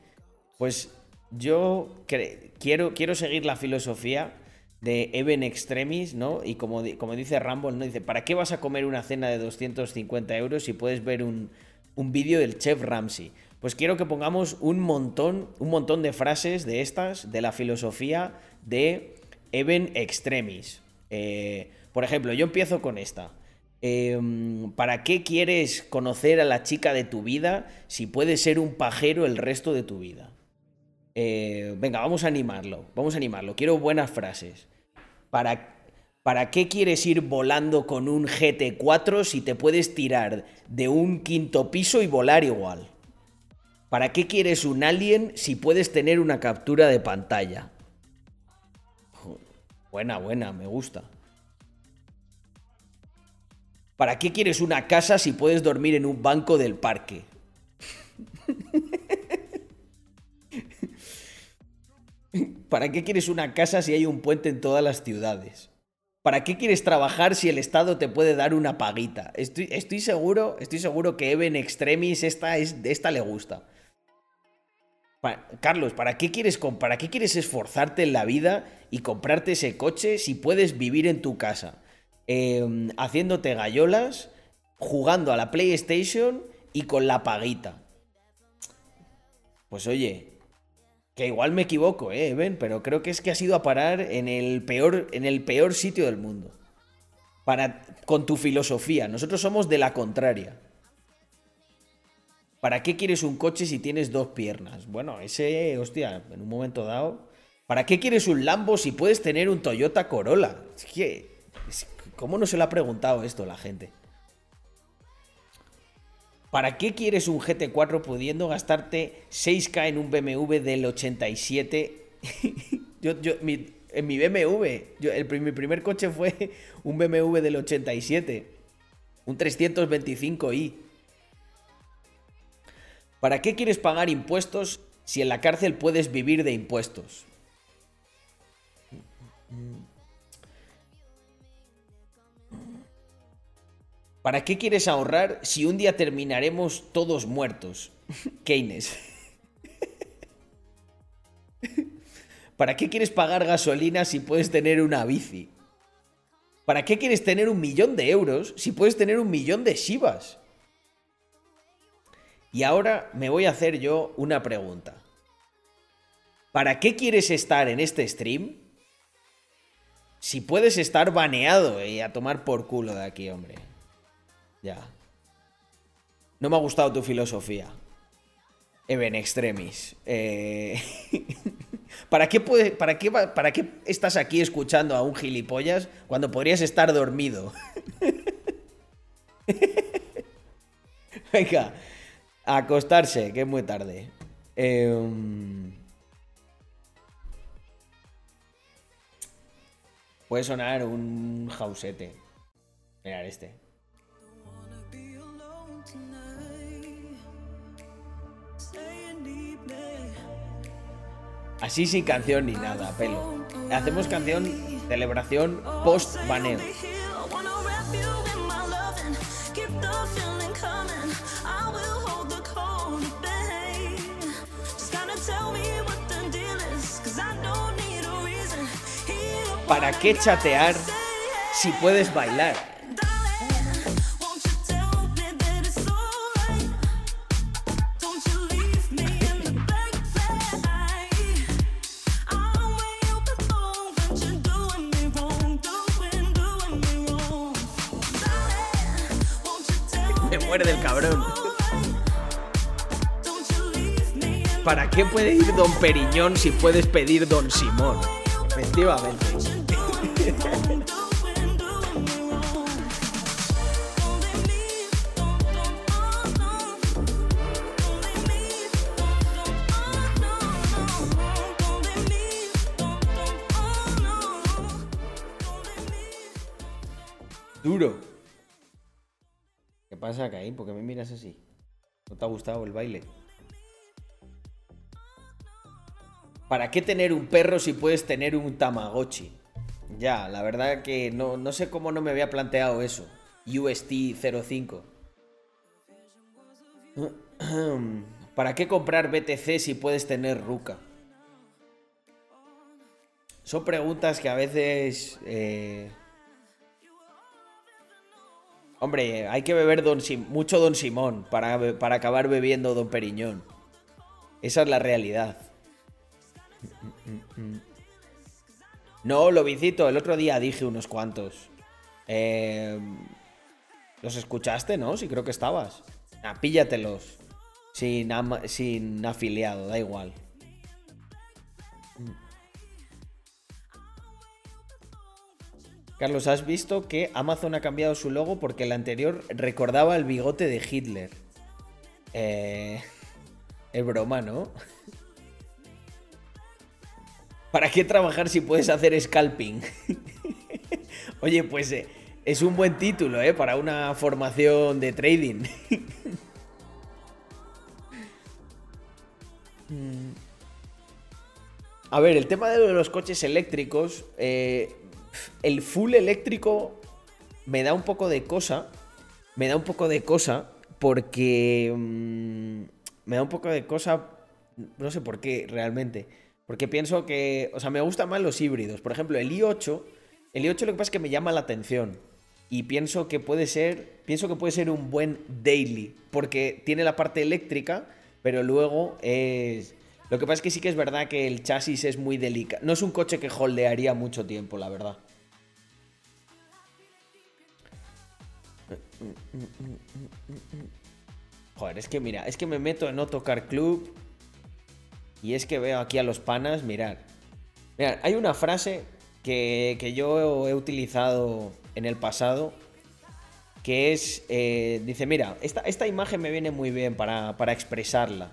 Pues yo quiero, quiero seguir la filosofía de Even Extremis, ¿no? Y como, como dice Rumble, ¿no? Dice: ¿Para qué vas a comer una cena de 250 euros si puedes ver un, un vídeo del chef Ramsay? Pues quiero que pongamos un montón, un montón de frases de estas, de la filosofía de Even Extremis. Eh, por ejemplo, yo empiezo con esta. Em, ¿Para qué quieres conocer a la chica de tu vida si puedes ser un pajero el resto de tu vida? Eh, venga, vamos a animarlo. Vamos a animarlo. Quiero buenas frases. ¿Para, ¿Para qué quieres ir volando con un GT4 si te puedes tirar de un quinto piso y volar igual? ¿Para qué quieres un alien si puedes tener una captura de pantalla? Buena, buena, me gusta. ¿Para qué quieres una casa si puedes dormir en un banco del parque? [laughs] [laughs] ¿Para qué quieres una casa si hay un puente en todas las ciudades? ¿Para qué quieres trabajar si el Estado te puede dar una paguita? Estoy, estoy seguro, estoy seguro que Even Extremis esta, es, esta le gusta. Carlos, ¿para qué, quieres, ¿para qué quieres esforzarte en la vida y comprarte ese coche si puedes vivir en tu casa? Eh, haciéndote gallolas, jugando a la PlayStation y con la paguita. Pues oye, que igual me equivoco, eh, Ben, pero creo que es que has ido a parar en el peor, en el peor sitio del mundo. Para, con tu filosofía. Nosotros somos de la contraria. ¿Para qué quieres un coche si tienes dos piernas? Bueno, ese, hostia, en un momento dado. ¿Para qué quieres un Lambo si puedes tener un Toyota Corolla? Es que. ¿Cómo no se lo ha preguntado esto la gente? ¿Para qué quieres un GT4 pudiendo gastarte 6K en un BMW del 87? [laughs] yo, yo, mi- en mi BMW, yo, el, mi primer coche fue un BMW del 87. Un 325i. ¿Para qué quieres pagar impuestos si en la cárcel puedes vivir de impuestos? ¿Para qué quieres ahorrar si un día terminaremos todos muertos? [laughs] Keynes. ¿Para qué quieres pagar gasolina si puedes tener una bici? ¿Para qué quieres tener un millón de euros si puedes tener un millón de Shivas? Y ahora me voy a hacer yo una pregunta. ¿Para qué quieres estar en este stream si puedes estar baneado y a tomar por culo de aquí, hombre? No me ha gustado tu filosofía. Even Extremis. Eh, [laughs] ¿Para, qué puede, para, qué, va- ¿Para qué estás aquí escuchando a un gilipollas cuando podrías estar dormido? [laughs] Venga, acostarse, que es muy tarde. Em, Puede sonar un jausete. Mirad este. Así sin canción ni nada, pelo. Hacemos canción, celebración, post baneo. ¿Para qué chatear si puedes bailar? Muerde el cabrón. ¿Para qué puede ir Don Periñón si puedes pedir Don Simón? Efectivamente. Duro. ¿Qué pasa, Caín? ¿Por qué me miras así? ¿No te ha gustado el baile? ¿Para qué tener un perro si puedes tener un Tamagotchi? Ya, la verdad que no, no sé cómo no me había planteado eso. UST [clears throat] 05. ¿Para qué comprar BTC si puedes tener Ruka? Son preguntas que a veces... eh, Hombre, hay que beber don Sim- mucho Don Simón para, para acabar bebiendo Don Periñón. Esa es la realidad. No, Lobicito, el otro día dije unos cuantos. Eh, ¿Los escuchaste, no? Sí, creo que estabas. Ah, píllatelos. Sin, sin afiliado, da igual. Carlos, ¿has visto que Amazon ha cambiado su logo porque el anterior recordaba el bigote de Hitler? Eh, es broma, ¿no? ¿Para qué trabajar si puedes hacer scalping? [laughs] Oye, pues eh, es un buen título, ¿eh? Para una formación de trading. [laughs] Mm. A ver, el tema de los coches eléctricos, eh, el full eléctrico me da un poco de cosa. Me da un poco de cosa porque... mm, me da un poco de cosa... No sé por qué realmente. Porque pienso que... O sea, me gustan más los híbridos. Por ejemplo, el i8... El i8 lo que pasa es que me llama la atención. Y pienso que puede ser... Pienso que puede ser un buen daily. Porque tiene la parte eléctrica, pero luego es... Lo que pasa es que sí que es verdad que el chasis es muy delicado. No es un coche que holdearía mucho tiempo, la verdad. Joder, es que mira, es que me meto en no tocar club y es que veo aquí a los panas, mirar. Mirad, hay una frase que, que yo he utilizado en el pasado que es, eh, dice, mira, esta, esta imagen me viene muy bien para, para expresarla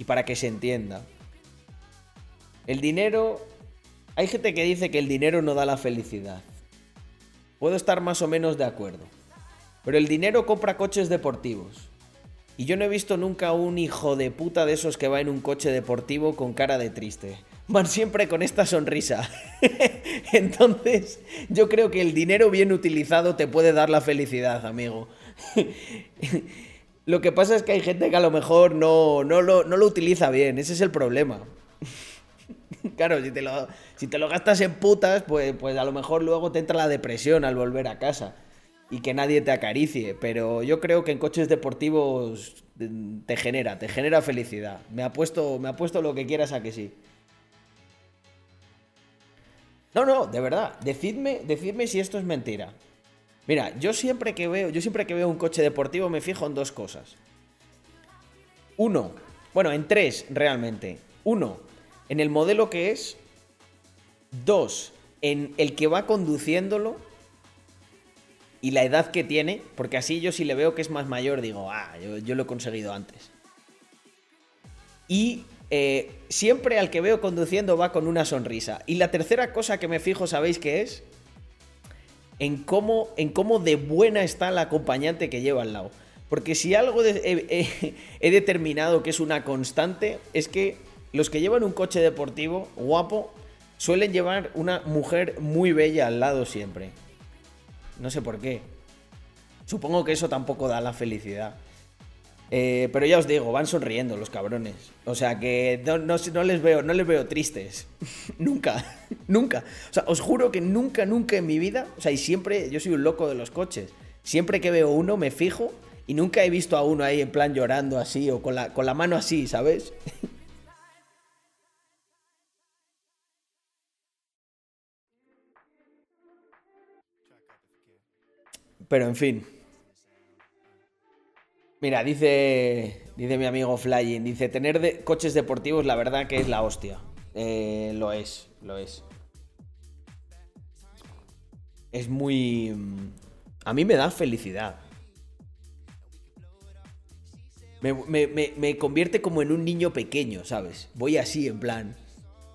y para que se entienda. El dinero, hay gente que dice que el dinero no da la felicidad. Puedo estar más o menos de acuerdo. Pero el dinero compra coches deportivos. Y yo no he visto nunca un hijo de puta de esos que va en un coche deportivo con cara de triste. Van siempre con esta sonrisa. [laughs] Entonces, yo creo que el dinero bien utilizado te puede dar la felicidad, amigo. [laughs] Lo que pasa es que hay gente que a lo mejor no, no, lo, no lo utiliza bien, ese es el problema. [laughs] Claro, si te lo, si te lo gastas en putas, pues, pues a lo mejor luego te entra la depresión al volver a casa y que nadie te acaricie. Pero yo creo que en coches deportivos te genera, te genera felicidad. Me ha puesto, me lo que quieras a que sí. No, no, de verdad. Decidme si esto es mentira. Mira, yo siempre que veo, yo siempre que veo un coche deportivo me fijo en dos cosas. Uno, bueno, en tres realmente. Uno, en el modelo que es. Dos, en el que va conduciéndolo y la edad que tiene, porque así yo si le veo que es más mayor digo, ah, yo, lo he conseguido antes. Y eh, siempre al que veo conduciendo va con una sonrisa. Y la tercera cosa que me fijo, ¿sabéis qué es? En cómo, en cómo de buena está la acompañante que lleva al lado. Porque si algo he determinado que es una constante, es que los que llevan un coche deportivo guapo suelen llevar una mujer muy bella al lado siempre. No sé por qué. Supongo que eso tampoco da la felicidad. Eh, pero ya os digo, van sonriendo los cabrones. O sea que no, les, veo, no les veo tristes. [laughs] nunca, [laughs] nunca. O sea, os juro que nunca, nunca en mi vida, o sea, y siempre, yo soy un loco de los coches. Siempre que veo uno me fijo y nunca he visto a uno ahí en plan llorando así o con la, con la mano así, ¿sabes? [laughs] Pero en fin. Mira, dice, dice mi amigo Flying, dice, tener coches deportivos la verdad que es la hostia. Eh, lo es, lo es. Es muy... Mm, a mí me da felicidad. Me, me, convierte como en un niño pequeño, ¿sabes? Voy así, en plan.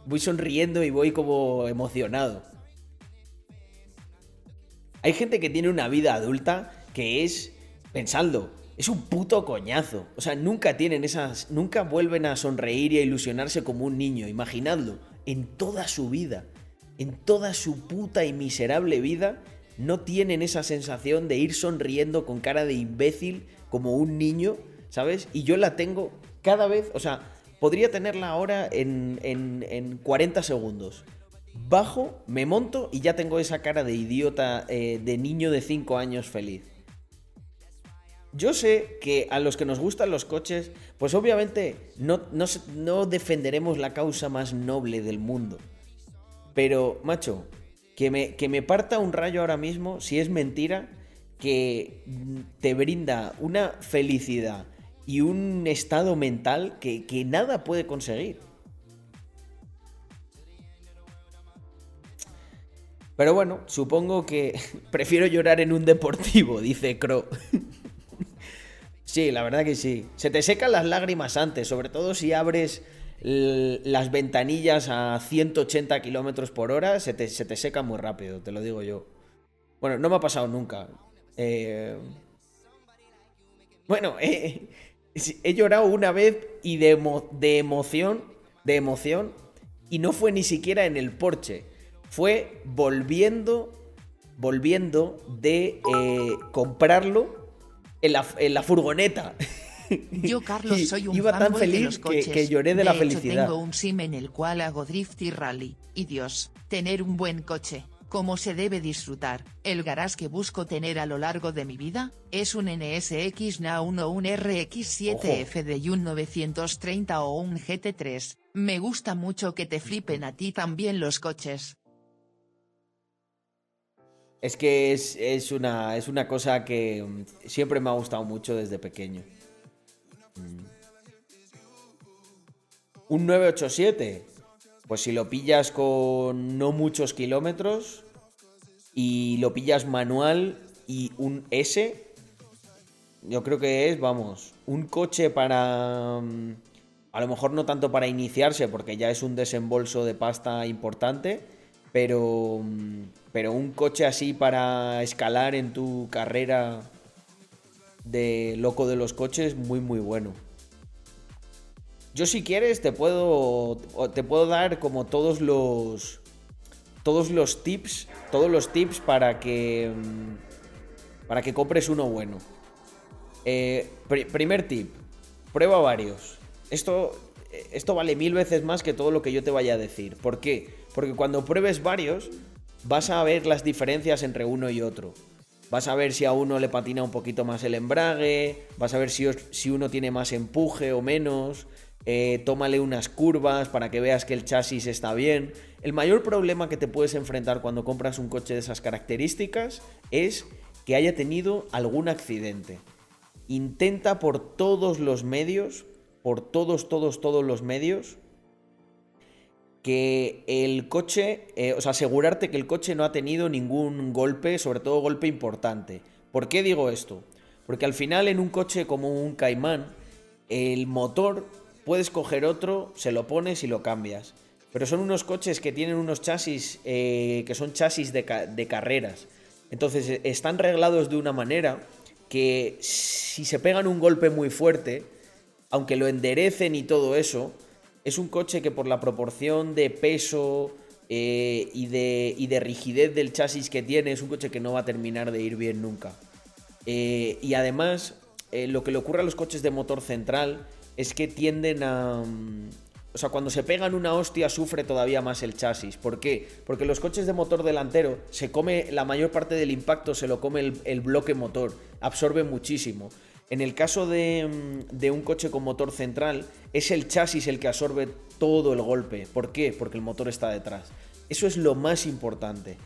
Voy sonriendo y voy como emocionado. Hay gente que tiene una vida adulta que es, pensadlo, es un puto coñazo. O sea, nunca tienen esas. Nunca vuelven a sonreír y a ilusionarse como un niño. Imaginadlo. En toda su vida. En toda su puta y miserable vida. No tienen esa sensación de ir sonriendo con cara de imbécil como un niño. ¿Sabes? Y yo la tengo cada vez. O sea, podría tenerla ahora en, en, 40 segundos. Bajo, me monto y ya tengo esa cara de idiota eh, de niño de 5 años feliz. Yo sé que a los que nos gustan los coches, pues obviamente no, no, defenderemos la causa más noble del mundo. Pero, macho, que me, que me parta un rayo ahora mismo si es mentira que te brinda una felicidad y un estado mental que, que nada puede conseguir. Pero bueno, supongo que [laughs] prefiero llorar en un deportivo, dice Crow. [laughs] Sí, la verdad que sí. Se te secan las lágrimas antes, sobre todo si abres las ventanillas a 180 kilómetros por hora, se te, se seca muy rápido, te lo digo yo. Bueno, no me ha pasado nunca. Eh, bueno, [laughs] he llorado una vez y de, de emoción, de emoción, y no fue ni siquiera en el porche. Fue volviendo, volviendo de eh, comprarlo en la, furgoneta. [laughs] Yo, Carlos, soy un Iba tan feliz de los coches. Que, lloré de, la felicidad. Tengo un sim en el cual hago drift y rally. Y Dios, tener un buen coche, como se debe disfrutar. El garage que busco tener a lo largo de mi vida es un NSX Na1 o un RX7F de un 930 o un GT3. Me gusta mucho que te flipen a ti también los coches. Es que es, una, es una cosa que mm, siempre me ha gustado mucho desde pequeño. Mm. Un 987. Pues si lo pillas con no muchos kilómetros y lo pillas manual y un S, yo creo que es, vamos, un coche para... Mm, a lo mejor no tanto para iniciarse, porque ya es un desembolso de pasta importante, pero pero un coche así para escalar en tu carrera de loco de los coches, muy muy bueno. Yo si quieres te puedo te puedo dar como todos los todos los tips, todos los tips para que mm, para que compres uno bueno. Eh, pri- primer tip, prueba varios. Esto, esto vale mil veces más que todo lo que yo te vaya a decir. ¿Por qué? Porque cuando pruebes varios, vas a ver las diferencias entre uno y otro. Vas a ver si a uno le patina un poquito más el embrague, vas a ver si, si uno tiene más empuje o menos, eh, tómale unas curvas para que veas que el chasis está bien. El mayor problema que te puedes enfrentar cuando compras un coche de esas características es que haya tenido algún accidente. Intenta por todos los medios, por todos, todos, todos los medios, que el coche, eh, o sea, asegurarte que el coche no ha tenido ningún golpe, sobre todo golpe importante. ¿Por qué digo esto? Porque al final en un coche como un Caimán, el motor puedes coger otro, se lo pones y lo cambias. Pero son unos coches que tienen unos chasis eh, que son chasis de, de carreras. Entonces eh, están reglados de una manera que si se pegan un golpe muy fuerte, aunque lo enderecen y todo eso, es un coche que por la proporción de peso eh, y, de, rigidez del chasis que tiene, es un coche que no va a terminar de ir bien nunca. Eh, y además, eh, lo que le ocurre a los coches de motor central es que tienden a... mm, O sea, cuando se pegan una hostia sufre todavía más el chasis. ¿Por qué? Porque los coches de motor delantero se come la mayor parte del impacto, se lo come el bloque motor, absorbe muchísimo. En el caso de, mm, de un coche con motor central, es el chasis el que absorbe todo el golpe. ¿Por qué? Porque el motor está detrás. Eso es lo más importante.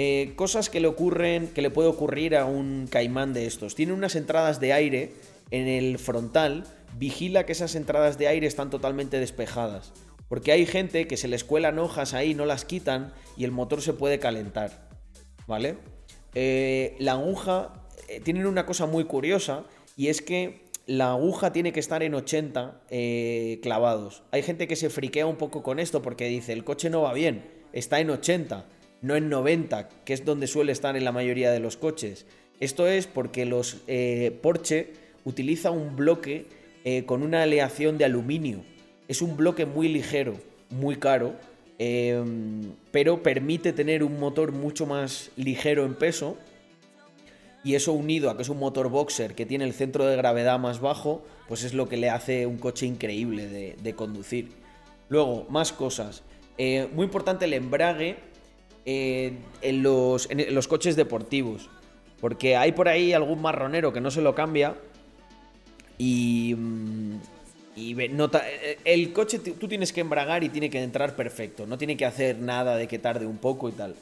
Eh, cosas que le ocurren, que le puede ocurrir a un caimán de estos. Tiene unas entradas de aire en el frontal. Vigila que esas entradas de aire están totalmente despejadas. Porque hay gente que se les cuelan hojas ahí, no las quitan y el motor se puede calentar. ¿Vale? Eh, la aguja, eh, tienen una cosa muy curiosa y es que la aguja tiene que estar en 80 eh, clavados. Hay gente que se friquea un poco con esto porque dice, el coche no va bien, está en 80, no en 90, que es donde suele estar en la mayoría de los coches. Esto es porque los eh, Porsche utiliza un bloque eh, con una aleación de aluminio. Es un bloque muy ligero, muy caro, eh, pero permite tener un motor mucho más ligero en peso y eso unido a que es un motor boxer que tiene el centro de gravedad más bajo, pues es lo que le hace un coche increíble de, conducir. Luego, más cosas. Eh, muy importante el embrague eh, en, los, en los coches deportivos. Porque hay por ahí algún marronero que no se lo cambia y, mm, y nota, eh, el coche tú tienes que embragar y tiene que entrar perfecto, no tiene que hacer nada de que tarde un poco y tal.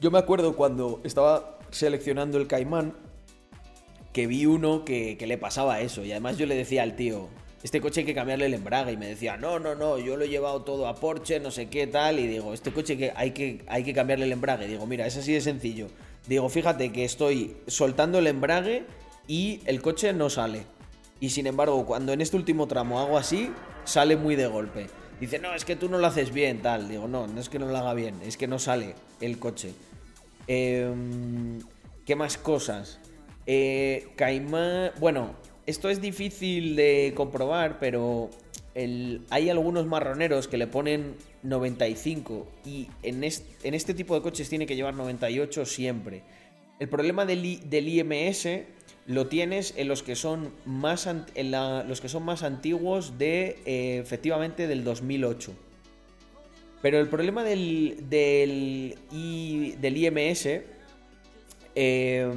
Yo me acuerdo cuando estaba seleccionando el Caimán que vi uno que, que le pasaba eso y además yo le decía al tío, este coche hay que cambiarle el embrague y me decía, no, no, no, yo lo he llevado todo a Porsche, no sé qué tal y digo, este coche que hay que, hay que cambiarle el embrague. Digo, mira, es así de sencillo. Digo, fíjate que estoy soltando el embrague y el coche no sale. Y sin embargo, cuando en este último tramo hago así, sale muy de golpe. Dice, no, es que tú no lo haces bien, tal. Digo, no, no es que no lo haga bien, es que no sale el coche. Em, ¿Qué más cosas? Eh. Bueno, esto es difícil de comprobar, pero hay algunos marroneros que le ponen 95 y en, est- en este tipo de coches tiene que llevar 98 siempre. El problema del, IMS lo tienes en los que son más, los que son más antiguos de eh, efectivamente del 2008. Pero el problema del, del, I- del IMS eh,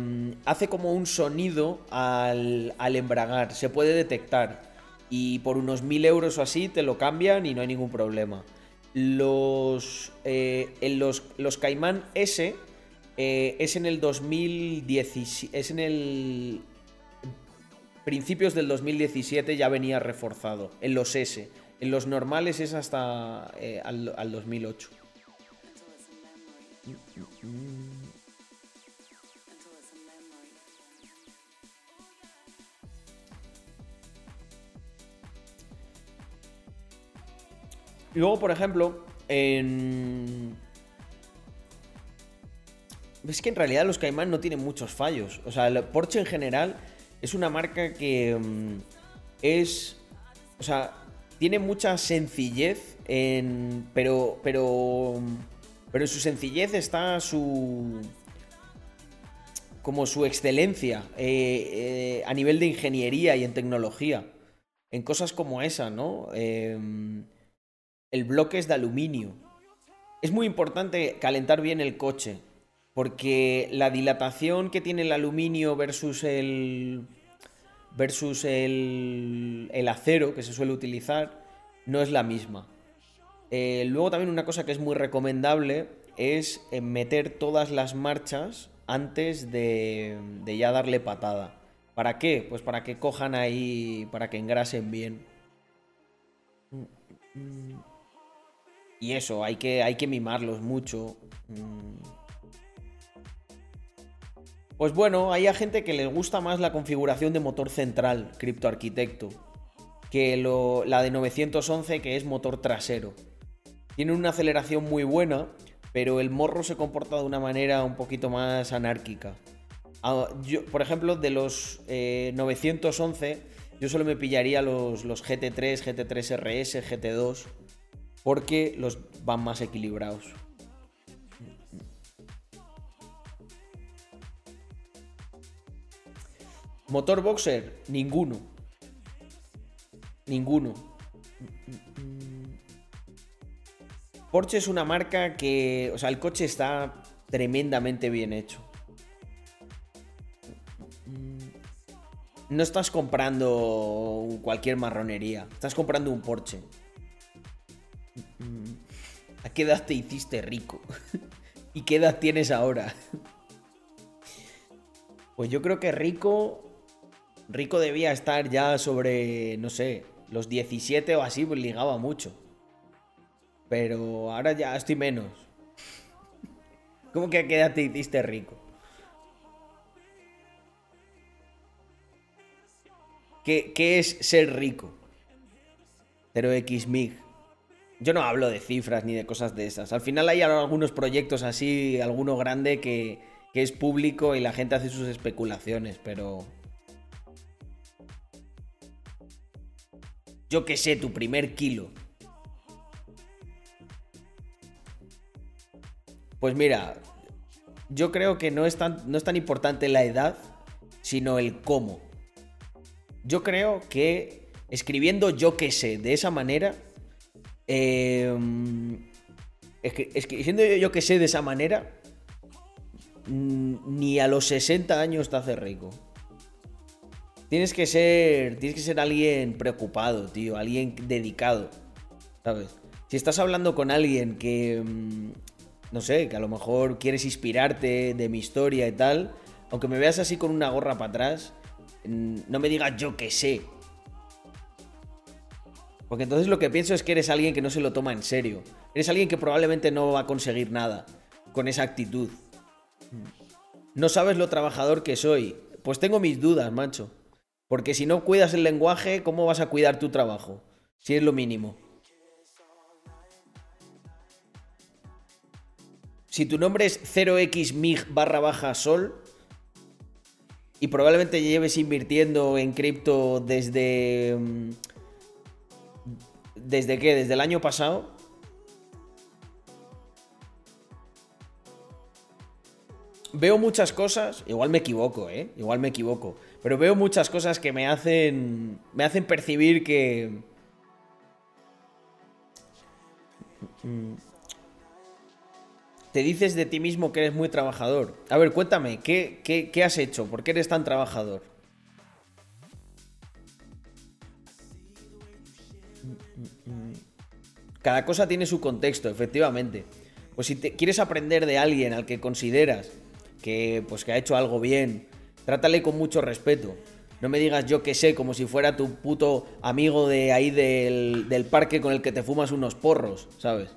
hace como un sonido al, al embragar, se puede detectar. Y por unos 1000 euros o así te lo cambian y no hay ningún problema. Los, eh, en los, los Caimán S eh, es en el 2017, es en el principios del 2017 ya venía reforzado, en los S. En los normales es hasta eh, al, al 2008. Y luego, por ejemplo, en... Es que en realidad los Cayman no tienen muchos fallos. O sea, el Porsche en general es una marca que mm, es... O sea, tiene mucha sencillez en... Pero... Pero en su sencillez está su. como su excelencia eh, eh, a nivel de ingeniería y en tecnología. En cosas como esa, ¿no? Em, el bloque es de aluminio. Es muy importante calentar bien el coche. Porque la dilatación que tiene el aluminio versus el. Versus el. el acero que se suele utilizar no es la misma. Eh, luego también una cosa que es muy recomendable es eh, meter todas las marchas antes de, de ya darle patada. ¿Para qué? Pues para que cojan ahí, para que engrasen bien. Y eso, hay que, hay que mimarlos mucho. Pues bueno, hay a gente que les gusta más la configuración de motor central, criptoarquitecto, que la de 911 que es motor trasero. Tiene una aceleración muy buena, pero el morro se comporta de una manera un poquito más anárquica. Ah, por ejemplo, de los 911, eh, yo solo me pillaría los, los GT3, GT3 RS, GT2, porque los van más equilibrados. Motor boxer, ninguno. Ninguno. Porsche es una marca que, o sea, el coche está tremendamente bien hecho. No estás comprando cualquier marronería, estás comprando un Porsche. ¿A qué edad te hiciste rico? [laughs] ¿Y qué edad tienes ahora? [laughs] Pues yo creo que rico. Rico debía estar ya sobre, no sé, los 17 o así, pues ligaba mucho. Pero ahora ya estoy menos. ¿Cómo que a qué edad te hiciste rico? ¿Qué, qué es ser rico? 0x MIG. Yo no hablo de cifras ni de cosas de esas. Al final hay algunos proyectos así, alguno grande que es público y la gente hace sus especulaciones, pero... Yo qué sé, tu primer kilo. Pues mira, yo creo que no es tan, no es tan importante la edad, sino el cómo. Yo creo que escribiendo yo qué sé de esa manera, eh, escribiendo yo qué sé de esa manera, ni a los 60 años te hace rico. Tienes que ser, tienes que ser alguien preocupado, tío, alguien dedicado, ¿sabes? Si estás hablando con alguien que mm, no sé, que a lo mejor quieres inspirarte de mi historia y tal, aunque me veas así con una gorra para atrás, no me digas yo que sé. Porque entonces lo que pienso es que eres alguien que no se lo toma en serio. Eres alguien que probablemente no va a conseguir nada con esa actitud. No sabes lo trabajador que soy. Pues tengo mis dudas, macho. Porque si no cuidas el lenguaje, ¿cómo vas a cuidar tu trabajo? Si es lo mínimo. Si tu nombre es 0xmig barra baja sol y probablemente lleves invirtiendo en cripto desde... Mm, ¿Desde qué? ¿Desde el año pasado? Veo muchas cosas, igual me equivoco, ¿eh? Igual me equivoco, pero veo muchas cosas que me hacen me hacen percibir que mm, te dices de ti mismo que eres muy trabajador. A ver, cuéntame, ¿qué, has hecho? ¿Por qué eres tan trabajador? Cada cosa tiene su contexto, efectivamente. Pues si quieres aprender de alguien al que consideras que, pues, que ha hecho algo bien, trátale con mucho respeto. No me digas yo que sé, como si fuera tu puto amigo de ahí del, del parque con el que te fumas unos porros, ¿sabes?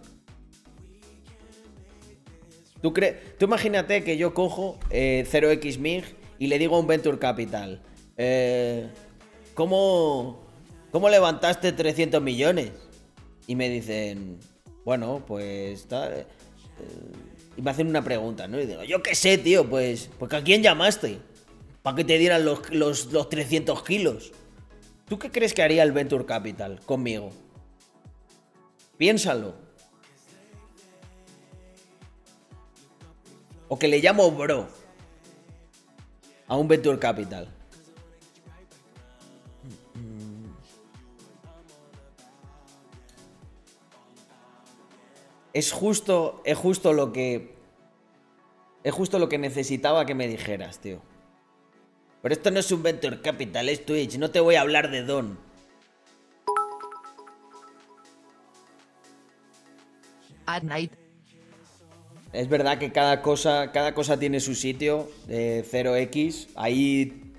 Tú, Tú imagínate que yo cojo 0xMIG eh, y le digo a un Venture Capital, eh, ¿cómo, ¿cómo levantaste 300 millones? Y me dicen, bueno, pues... Eh, y me hacen una pregunta, ¿no? Y digo, yo qué sé, tío, pues, pues ¿a quién llamaste? ¿Para que te dieran los, los, los 300 kilos? ¿Tú qué crees que haría el Venture Capital conmigo? Piénsalo. O que le llamo bro. A un Venture Capital. Es justo, es justo lo que. Es justo lo que necesitaba que me dijeras, tío. Pero esto no es un Venture Capital, es Twitch. No te voy a hablar de Don. At night. Es verdad que cada cosa, cada cosa tiene su sitio. eh, 0x. Ahí.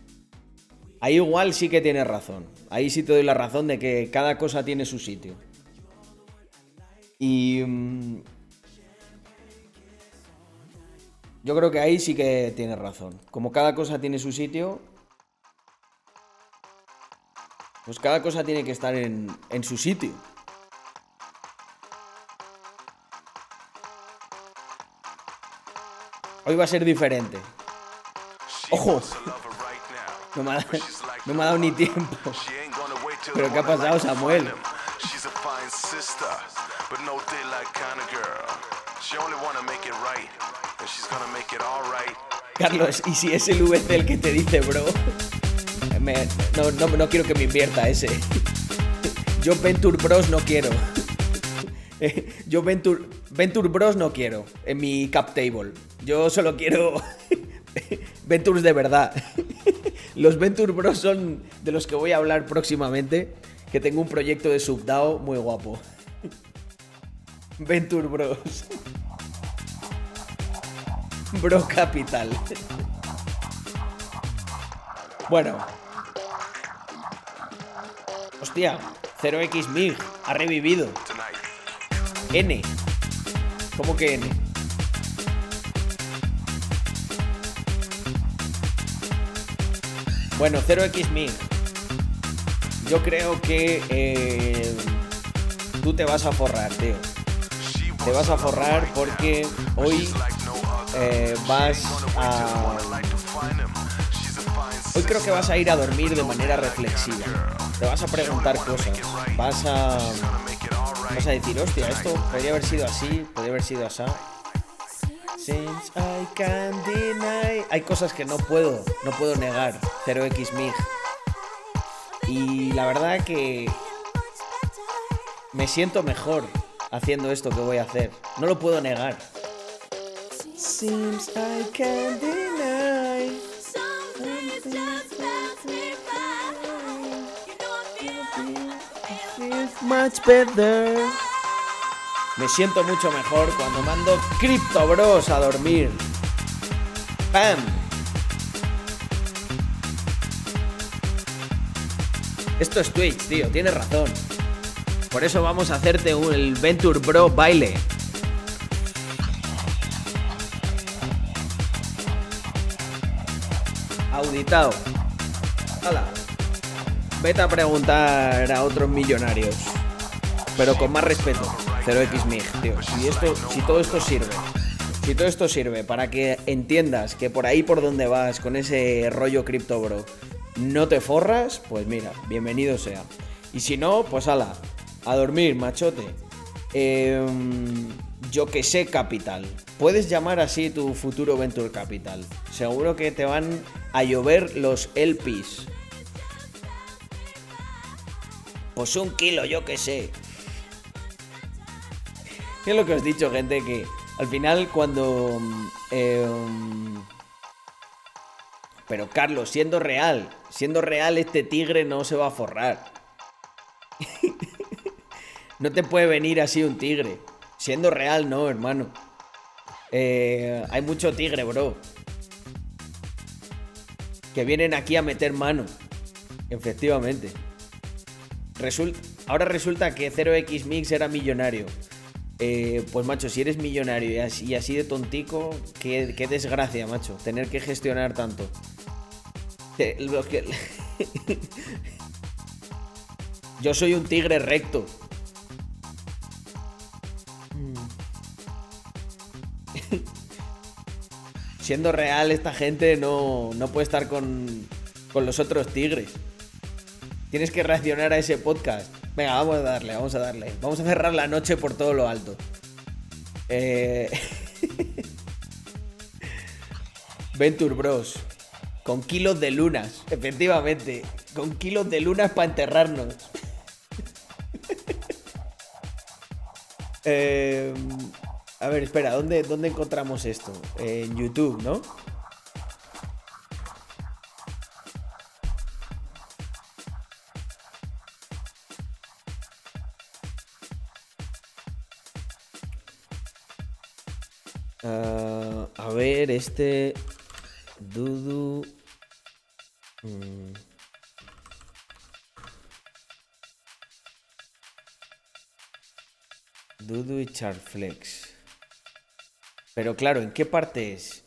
Ahí igual sí que tienes razón. Ahí sí te doy la razón de que cada cosa tiene su sitio. Y. Yo creo que ahí sí que tienes razón. Como cada cosa tiene su sitio. Pues cada cosa tiene que estar en, en su sitio. Hoy va a ser diferente. Ojo. No me ha, no me ha dado ni tiempo. ¿Pero qué ha pasado, Samuel? Carlos, ¿y si es el VC el que te dice, bro? No, no, no quiero que me invierta ese. Yo Venture Bros no quiero. [laughs] Yo Venture, Venture Bros no quiero en mi cap table. Yo solo quiero [laughs] Ventures de verdad. [laughs] Los Venture Bros son de los que voy a hablar próximamente. Que tengo un proyecto de subDAO muy guapo. Venture Bros. Bro Capital. Bueno. Hostia, 0x MIG ha revivido. N. ¿Cómo que N? Bueno, 0x MIG. Yo creo que eh, tú te vas a forrar, tío. Te vas a forrar porque hoy. Eh, vas a... Hoy creo que vas a ir a dormir de manera reflexiva. Te vas a preguntar cosas. Vas a... Vas a decir, hostia, esto podría haber sido así, podría haber sido así. Since I can't deny. Hay cosas que no puedo, no puedo negar. 0x MIG. Y la verdad que me siento mejor haciendo esto que voy a hacer. No lo puedo negar. Seems I can't deny. Feels much better. Me siento mucho mejor cuando mando Crypto Bros a dormir. ¡Pam! Esto es Twitch, tío, tienes razón. Por eso vamos a hacerte un Venture Bro baile. Auditado. Hala. Vete a preguntar a otros millonarios. Pero con más respeto. 0x MIG, tío. Si, esto, si todo esto sirve. Si todo esto sirve para que entiendas que por ahí por donde vas con ese rollo cripto bro no te forras, pues mira, bienvenido sea. Y si no, pues ala, a dormir, machote. Em, yo que sé, Capital. Puedes llamar así tu futuro Venture Capital. Seguro que te van a llover los LPs. Pues un kilo, yo que sé. ¿Qué es lo que os he dicho, gente? Que al final cuando... mm, mm, pero Carlos, siendo real, siendo real este tigre no se va a forrar. [laughs] no te puede venir así un tigre. Siendo real, no, hermano. Eh, hay mucho tigre, bro. Que vienen aquí a meter mano. Efectivamente. Ahora resulta que 0x Mix era millonario. Eh, pues macho, si eres millonario y así, de tontico, qué, desgracia, macho, tener que gestionar tanto. Que- [laughs] Yo soy un tigre recto. [laughs] Siendo real, esta gente no, no puede estar con, con los otros tigres. Tienes que reaccionar a ese podcast. Venga, vamos a darle, vamos a darle. Vamos a cerrar la noche por todo lo alto. Eh, [laughs] Venture Bros. Con kilos de lunas, efectivamente. Con kilos de lunas para enterrarnos. [laughs] Eh, a ver, espera, ¿dónde, ¿dónde encontramos esto? En YouTube, ¿no? Ah, a ver, este. Dudu. mm. Dudu y Charflex. Pero claro, ¿en qué parte es?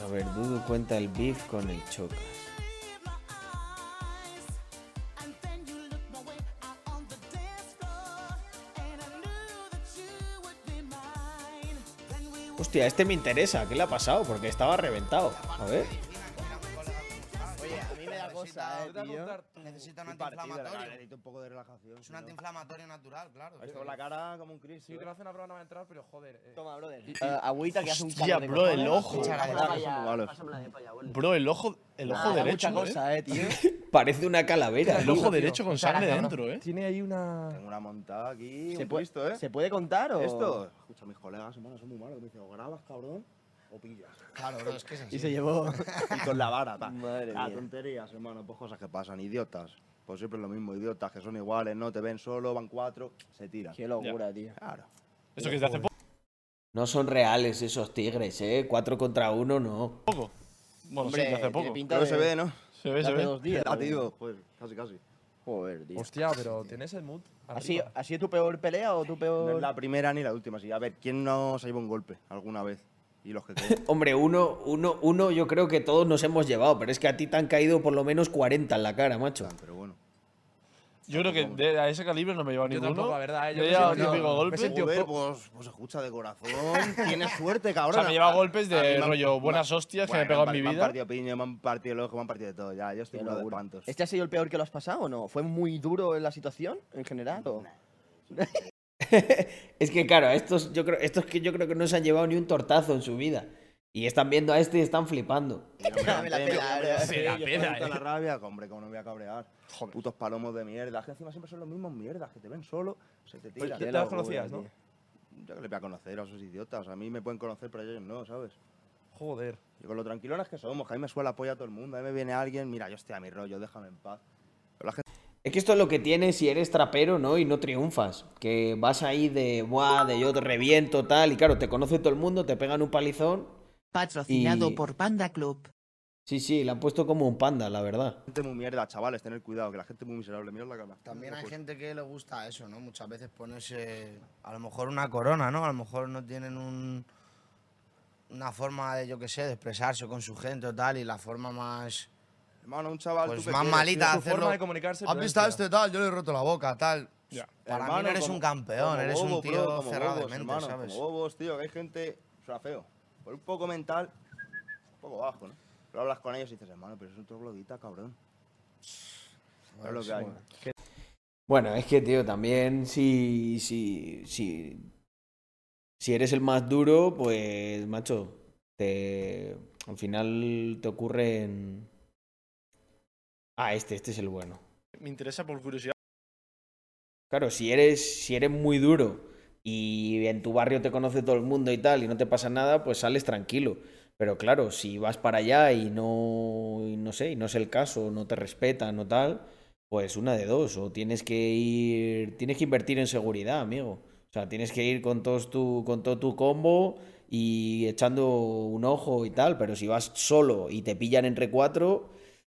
A ver, Dudu cuenta el beef con el Chocas. Hostia, este me interesa. ¿Qué le ha pasado? Porque estaba reventado. A ver. Oye, a mí me da cosa, eh, tío. Necesita un antiinflamatorio. necesito un poco de relajación. Es un antiinflamatorio natural, claro. Esto la cara como un Cristo. Sí, que no hace una prueba no va a entrar, pero joder. eh. Toma, brother. agüita que hace un calor bro, el ojo. Bro, el ojo, el ojo derecho, mucha ¿eh? cosa, eh, tío. [laughs] Parece una calavera. El ojo derecho con sangre dentro, ¿eh? Tiene ahí una. Tengo una montada aquí, ¿Se ¿eh? ¿Se puede contar o...? Esto, escucha, mis colegas, hermano, son muy malos. Me dicen, o grabas, cabrón, o pillas. Claro, bro, es que es [laughs] así. Y se llevó... [laughs] Y con la vara, ta. Madre Ah, mía. tonterías, hermano, pues cosas que pasan. Idiotas. Pues siempre es lo mismo, idiotas que son iguales, no te ven solo, van cuatro, se tiran. Qué locura, tío. Claro. Eso que es de hace No son reales esos tigres, ¿eh? Cuatro contra uno, no. poco. Bueno, Hombre, sí, de hace poco. pinta Pero de- se ve, ¿no? Se ve, se hace ve. dos días. ¿no? tío, pues casi, casi. Joder, tío. Hostia, pero tienes el mood. ¿Ha sido. ¿Ha sido tu peor pelea o tu No peor...? es la primera ni la última, sí. A ver, ¿quién no se lleva un golpe alguna vez? Y los que. [laughs] Hombre, uno, uno, uno yo creo que todos nos hemos llevado, pero es que a ti te han caído por lo menos 40 en la cara, macho. pero bueno. Yo creo que de, a ese calibre no me he llevado Yo ninguno. tampoco, la verdad, eh, yo Yo he me llevado siento- típico me golpe. sentí- Joder, pues, pues escucha de corazón. [laughs] Tienes suerte, O cabrón. sea, me lleva golpes A de me han- rollo buenas hostias que me he pegado en mi Me han vida. partido piña, me han partido el ojo, me han partido de todo. Ya, yo estoy de. ¿Este ha sido el peor que lo has pasado o no? ¿Fue muy duro en la situación en general o...? [laughs] Es que claro, estos yo creo, estos que yo creo que no se han llevado ni un tortazo en su vida. Y están viendo a este y están flipando. [laughs] Me la pela, eh. Se la pela, la eh. rabia, hombre, cómo no me voy a cabrear. Joder. Putos palomos de mierda. Que encima siempre son los mismos mierdas, que te ven solo, se te Pues tiran. ya Qué te las conocías, ¿no? Yo que le voy a conocer a esos idiotas. A mí me pueden conocer, pero ellos no, ¿sabes? Joder. Y con lo tranquilones que somos, que a mí me suele apoyar todo el mundo. A mí me viene alguien, mira, yo estoy a mi rollo, déjame en paz. La Es que esto es lo que tienes si eres trapero, ¿no? Y no triunfas. Que vas ahí de, buah, de yo te reviento, tal. Y claro, te conoce todo el mundo, te pegan un palizón. Patrocinado Y- por Panda Club. Sí, sí, le han puesto como un panda, la verdad. gente muy mierda, chavales, tener cuidado, que la gente es muy miserable. Mira la cara. También hay Pues, gente que le gusta eso, ¿no? Muchas veces ponerse, a lo mejor una corona, ¿no? A lo mejor no tienen un, una forma de, yo qué sé, de expresarse con su gente o tal, y la forma más, Hermano, un chaval, pues ¿tú qué más malita forma hacerlo. de comunicarse. ¿Has visto este tal? Yo le he roto la boca, tal. Ya. Para mí Hermano, no eres como- un campeón, eres bobo, un tío bro, cerrado bobos, de mente, hermano, ¿sabes? Como bobos, tío, que hay gente, suena feo, por un poco mental, un poco bajo, ¿no? Pero hablas con ellos y dices, hermano, pero es un troglodita, cabrón. Es lo que hay. Bueno, es que, tío, también si, si, si, si eres el más duro, pues, macho, te, al final te ocurren... Ah, este, este es el bueno. Me interesa por curiosidad. Claro, si eres, si eres muy duro y en tu barrio te conoce todo el mundo y tal y no te pasa nada, pues sales tranquilo. Pero claro, si vas para allá y no, y no sé, y no es el caso, no te respetan o tal, pues una de dos, o tienes que ir, tienes que invertir en seguridad, amigo. O sea, tienes que ir con todos tu, con todo tu combo y echando un ojo y tal, pero si vas solo y te pillan entre cuatro,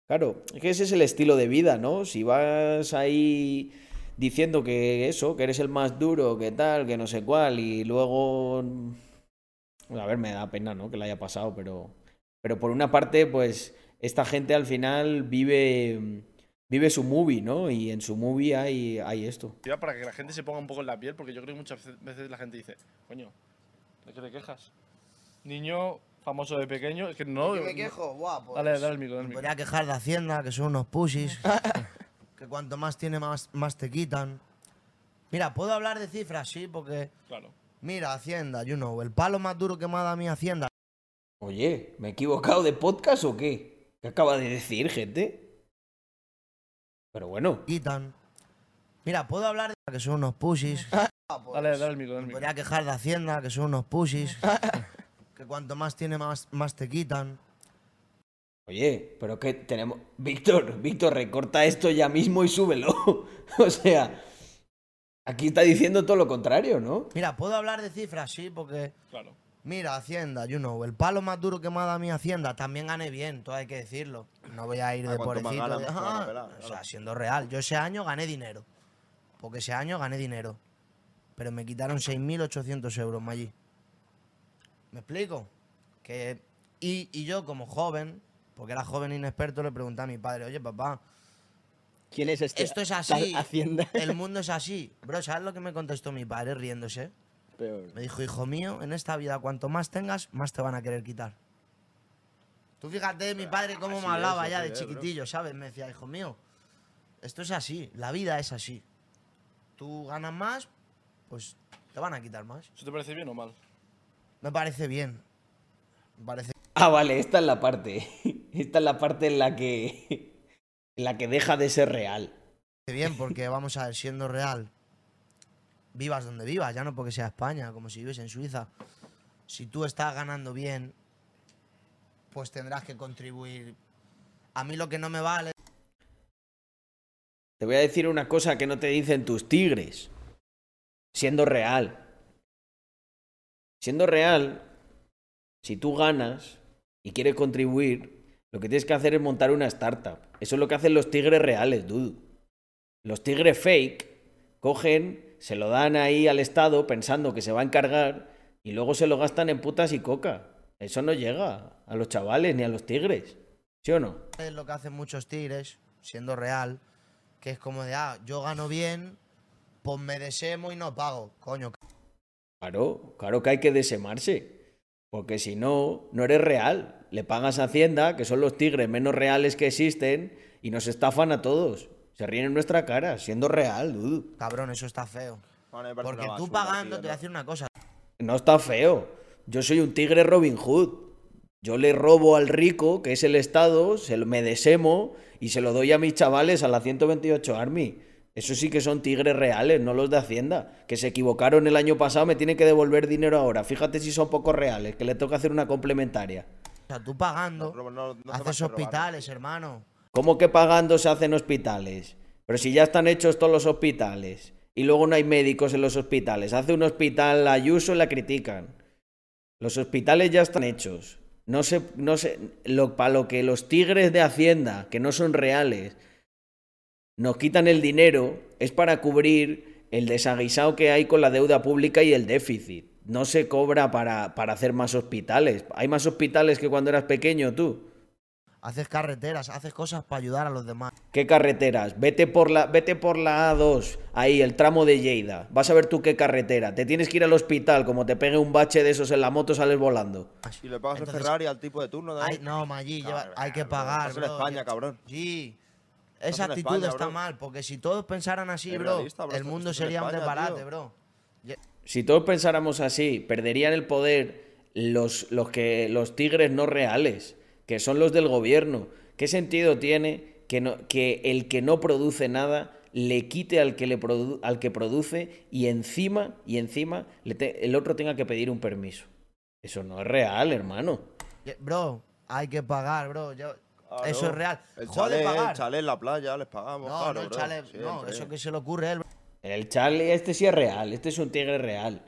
claro, es que ese es el estilo de vida, ¿no? Si vas ahí diciendo que eso, que eres el más duro, que tal, que no sé cuál, y luego... A ver, me da pena, ¿no? Que le haya pasado, pero... Pero por una parte, pues, esta gente al final vive... Vive su movie, ¿no? Y en su movie hay, hay esto. Para que la gente se ponga un poco en la piel, porque yo creo que muchas veces la gente dice, coño, ¿de qué te quejas? Niño famoso de pequeño. Es que no. ¿Qué me quejo? Buah, pues, Dale, dale el micro, dale el me micro. podría quejar de Hacienda, que son unos pusis. [laughs] que cuanto más tiene, más, más te quitan. Mira, ¿puedo hablar de cifras? Sí, porque... Claro. Mira, Hacienda, you know, el palo más duro que me ha dado mi Hacienda. Oye, ¿me he equivocado de podcast o qué? ¿Qué acaba de decir, gente? Pero bueno. Quitan. Mira, ¿puedo hablar de que son unos pusis? [laughs] Dale, dale el micro, dale el Me micro. podría quejar de Hacienda, que son unos pusis. [laughs] que cuanto más tiene, más, más te quitan. Oye, pero que tenemos. Víctor, Víctor, recorta esto ya mismo y súbelo. [laughs] o sea, aquí está diciendo todo lo contrario, ¿no? Mira, ¿puedo hablar de cifras? Sí, porque... Claro. Mira, Hacienda, you know, el palo más duro que me ha dado mi Hacienda, también gané bien, todo hay que decirlo. No voy a ir Ah, de pobrecito. ganas, de, a "Ah", pelar, O sea, siendo real, yo ese año gané dinero. Porque ese año gané dinero. Pero me quitaron 6.800 euros allí. ¿Me explico? Que, y, y yo como joven, porque era joven inexperto, le pregunté a mi padre, oye papá, ¿Quién es este? esto es así, Hacienda. [laughs] el mundo es así. Bro, ¿sabes lo que me contestó mi padre riéndose? Peor. Me dijo, hijo mío, en esta vida cuanto más tengas, más te van a querer quitar. Tú fíjate, mi padre, cómo así me hablaba es, ya de es, bro. chiquitillo, ¿sabes? Me decía, hijo mío, esto es así, la vida es así. Tú ganas más, pues te van a quitar más. ¿Eso te parece bien o mal? Me parece bien. Me parece Ah, vale, esta es la parte. [laughs] Esta es la parte en la que. En la que deja de ser real. bien porque, vamos a ver, siendo real, vivas donde vivas, ya no porque sea España, como si vives en Suiza. Si tú estás ganando bien, pues tendrás que contribuir. A mí lo que no me vale Te voy a decir una cosa que no te dicen tus tigres. Siendo real. Siendo real, si tú ganas y quieres contribuir, lo que tienes que hacer es montar una startup. Eso es lo que hacen los tigres reales, dude. Los tigres fake cogen, se lo dan ahí al Estado pensando que se va a encargar y luego se lo gastan en putas y coca. Eso no llega a los chavales ni a los tigres. ¿Sí o no? es lo que hacen muchos tigres, siendo real, que es como de, ah, yo gano bien, pues me desemo y no pago. Coño, Claro, claro que hay que desemarse. Porque si no, no eres real. Le pagas a Hacienda, que son los tigres menos reales que existen, y nos estafan a todos. Se ríen en nuestra cara, siendo real, dude. cabrón, eso está feo. Bueno, Porque tú basura, pagando, tío, te voy a ¿no? decir una cosa. No está feo. Yo soy un tigre Robin Hood. Yo le robo al rico, que es el Estado, se lo, me desemo y se lo doy a mis chavales a la 128 Army. Eso sí que son tigres reales, no los de Hacienda. Que se equivocaron el año pasado, me tienen que devolver dinero ahora. Fíjate si son poco reales, que le toca hacer una complementaria. O sea, tú pagando, No, no, no hace más haces hospitales, hermano. ¿Cómo que pagando se hacen hospitales? Pero si ya están hechos todos los hospitales y luego no hay médicos en los hospitales. Hace un hospital Ayuso y la critican. Los hospitales ya están hechos. No sé, no sé, lo, para lo que los tigres de Hacienda, que no son reales, nos quitan el dinero, es para cubrir el desaguisado que hay con la deuda pública y el déficit. No se cobra para, para hacer más hospitales. Hay más hospitales que cuando eras pequeño tú. Haces carreteras, haces cosas para ayudar a los demás. ¿Qué carreteras? Vete por la, vete por la A2, ahí, el tramo de Lleida. Vas a ver tú qué carretera. Te tienes que ir al hospital, como te pegue un bache de esos en la moto, sales volando. Y le pagas Entonces- el Ferrari al tipo de turno de ahí. Ay, no, Maggi, hay que pagar, estás en bro. España, cabrón. Sí. Esa actitud España, está bro. mal, porque si todos pensaran así, Es bro, realista, bro, el mundo sería un España, desbarate, tío. bro. Si todos pensáramos así, perderían el poder los, los, que, los tigres no reales, que son los del gobierno. ¿Qué sentido tiene que, no- que el que no produce nada le quite al que, le produ- al que produce y encima, y encima le te- el otro tenga que pedir un permiso? Eso no es real, hermano. Bro, hay que pagar, bro. yo- Claro. Eso es real. El Jode chalet, pagar. el chalet en la playa, les pagamos. no, claro, no, el bro, chale, no, siempre. eso que se le ocurre a él, El Charlie, este sí es real, este es un tigre real.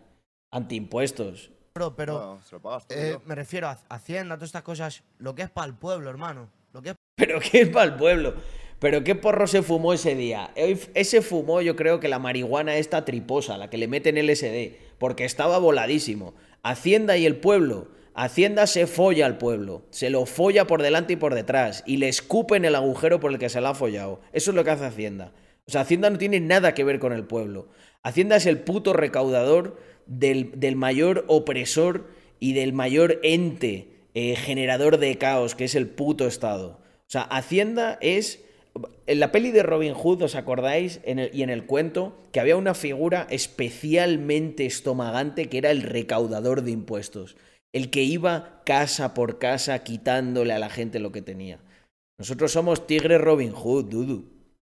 Antiimpuestos. bro, pero No, se lo pagas tú, eh, me refiero a Hacienda, todas estas cosas, lo que es para el pueblo, hermano. Lo que es [laughs] ¿Pero qué es para el pueblo? ¿Pero qué porro se fumó ese día? Ese fumó yo creo que la marihuana esta triposa, la que le meten LSD, porque estaba voladísimo. Hacienda y el pueblo. Hacienda se folla al pueblo, se lo folla por delante y por detrás, y le escupen el agujero por el que se lo ha follado. Eso es lo que hace Hacienda. O sea, Hacienda no tiene nada que ver con el pueblo. Hacienda es el puto recaudador del, del mayor opresor y del mayor ente eh, generador de caos, que es el puto Estado. O sea, Hacienda es... En la peli de Robin Hood, ¿os acordáis? En el- y en el cuento, que había una figura especialmente estomagante que era el recaudador de impuestos. El que iba casa por casa quitándole a la gente lo que tenía. Nosotros somos Tigre Robin Hood, Dudu.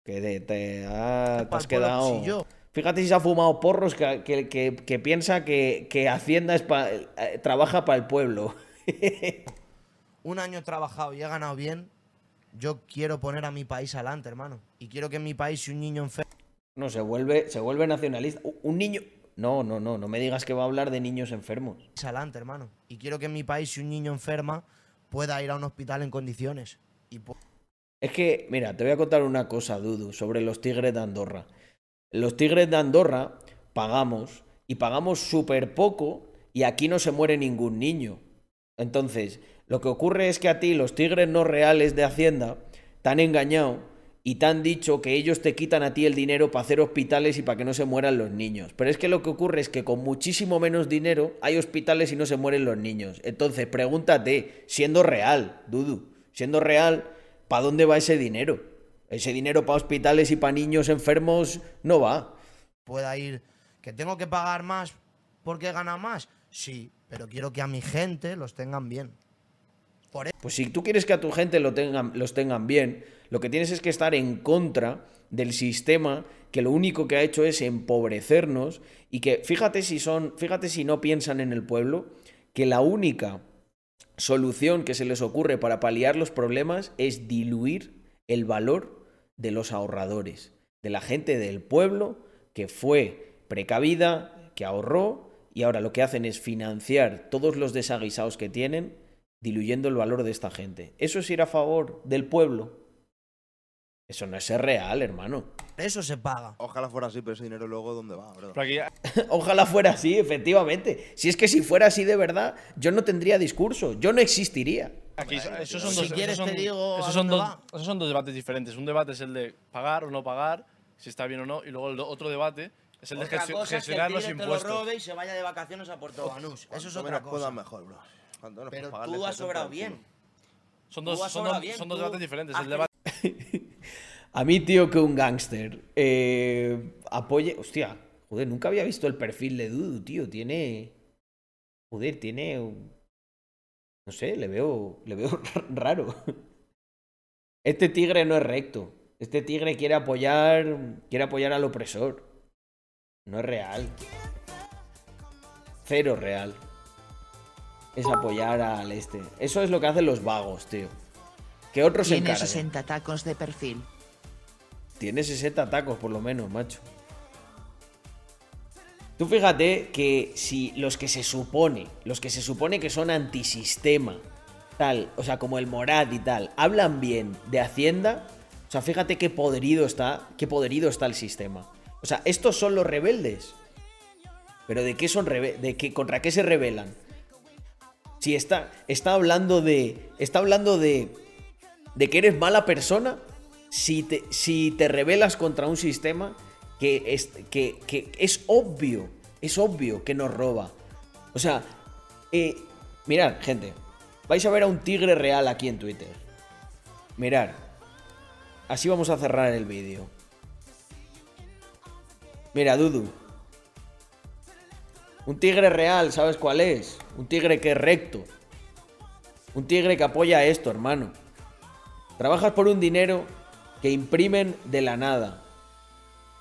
Que te, te ha- te has quedado... Fíjate si se ha fumado porros que, que- que- que piensa que, que Hacienda es pa- eh, trabaja para el pueblo. [laughs] Un año he trabajado y he ganado bien. Yo quiero poner a mi país adelante, hermano. Y quiero que en mi país, si un niño enfermo. No, se vuelve, se vuelve nacionalista. Un niño... No, no, no, no me digas que va a hablar de niños enfermos. adelante, hermano. Y quiero que en mi país, si un niño enferma, pueda ir a un hospital en condiciones. Y Es que, mira, te voy a contar una cosa, Dudu, sobre los tigres de Andorra. Los tigres de Andorra pagamos y pagamos súper poco y aquí no se muere ningún niño. Entonces, lo que ocurre es que a ti los tigres no reales de Hacienda te han engañado y te han dicho que ellos te quitan a ti el dinero para hacer hospitales y para que no se mueran los niños. Pero es que lo que ocurre es que con muchísimo menos dinero hay hospitales y no se mueren los niños. Entonces, pregúntate, siendo real, Dudu, siendo real, ¿para dónde va ese dinero? Ese dinero para hospitales y para niños enfermos no va. pueda ir. ¿Que tengo que pagar más porque gana más? Sí, pero quiero que a mi gente los tengan bien. Por eso. Pues si tú quieres que a tu gente lo tengan, los tengan bien, lo que tienes es que estar en contra del sistema que lo único que ha hecho es empobrecernos y que fíjate si son, fíjate si no piensan en el pueblo, que la única solución que se les ocurre para paliar los problemas es diluir el valor de los ahorradores, de la gente del pueblo que fue precavida, que ahorró y ahora lo que hacen es financiar todos los desaguisados que tienen, diluyendo el valor de esta gente. ¿Eso es ir a favor del pueblo? Eso no es ser real, hermano. Eso se paga. Ojalá fuera así, pero ese dinero luego, ¿dónde va, bro? [laughs] Ojalá fuera así, efectivamente. Si es que si fuera así de verdad, yo no tendría discurso, yo no existiría. aquí esos son si dos, esos quieres son- te digo esos son dos, esos son dos debates diferentes. Un debate es el de pagar o no pagar, si está bien o no, y luego el otro debate es el de Otra gestio- cosa es que el gestionar los te lo impuestos. robe y se vaya de vacaciones a Puerto Banús. Eso es otra cosa. puedan, mejor, bro. Pero tú has sobrado bien. Son Tú dos, has son sobrado dos, bien, son dos debates diferentes. El debate [laughs] A mí, tío, que un gángster eh, apoye. Hostia, joder, nunca había visto el perfil de Dudu, tío. Tiene. Joder, tiene. No sé, le veo. Le veo [laughs] raro. Este tigre no es recto. Este tigre quiere apoyar. Quiere apoyar al opresor. No es real. Cero real. Es apoyar al este. Eso es lo que hacen los vagos, tío. Que otros Tiene encarguen. 60 tacos de perfil. Tiene 60 tacos por lo menos, macho. Tú fíjate que si los que se supone, los que se supone que son antisistema, tal, o sea, como el Morad y tal, hablan bien de Hacienda, o sea, fíjate qué podrido está, qué podrido está el sistema. O sea, estos son los rebeldes. Pero ¿de qué son de qué contra qué se rebelan? Si está está hablando de está hablando de de que eres mala persona si te, si te rebelas contra un sistema que es, que, que es obvio, es obvio que nos roba. O sea, eh, mirad, gente, vais a ver a un tigre real aquí en Twitter. Mirad, así vamos a cerrar el vídeo. Mira, Dudu. Un tigre real, ¿sabes cuál es? Un tigre que es recto. Un tigre que apoya esto, hermano. Trabajas por un dinero que imprimen de la nada.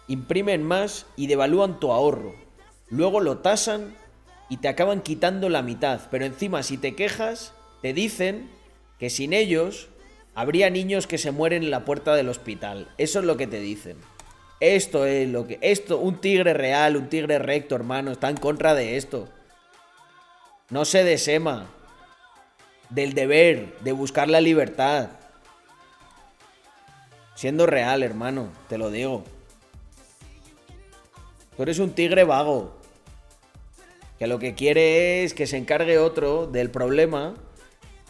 Imprimen más y devalúan tu ahorro. Luego lo tasan y te acaban quitando la mitad. Pero encima si te quejas, te dicen que sin ellos habría niños que se mueren en la puerta del hospital. Eso es lo que te dicen. Esto es lo que... Esto, un tigre real, un tigre recto, hermano, está en contra de esto. No se desema del deber de buscar la libertad. Siendo real, hermano, te lo digo. Tú eres un tigre vago. Que lo que quiere es que se encargue otro del problema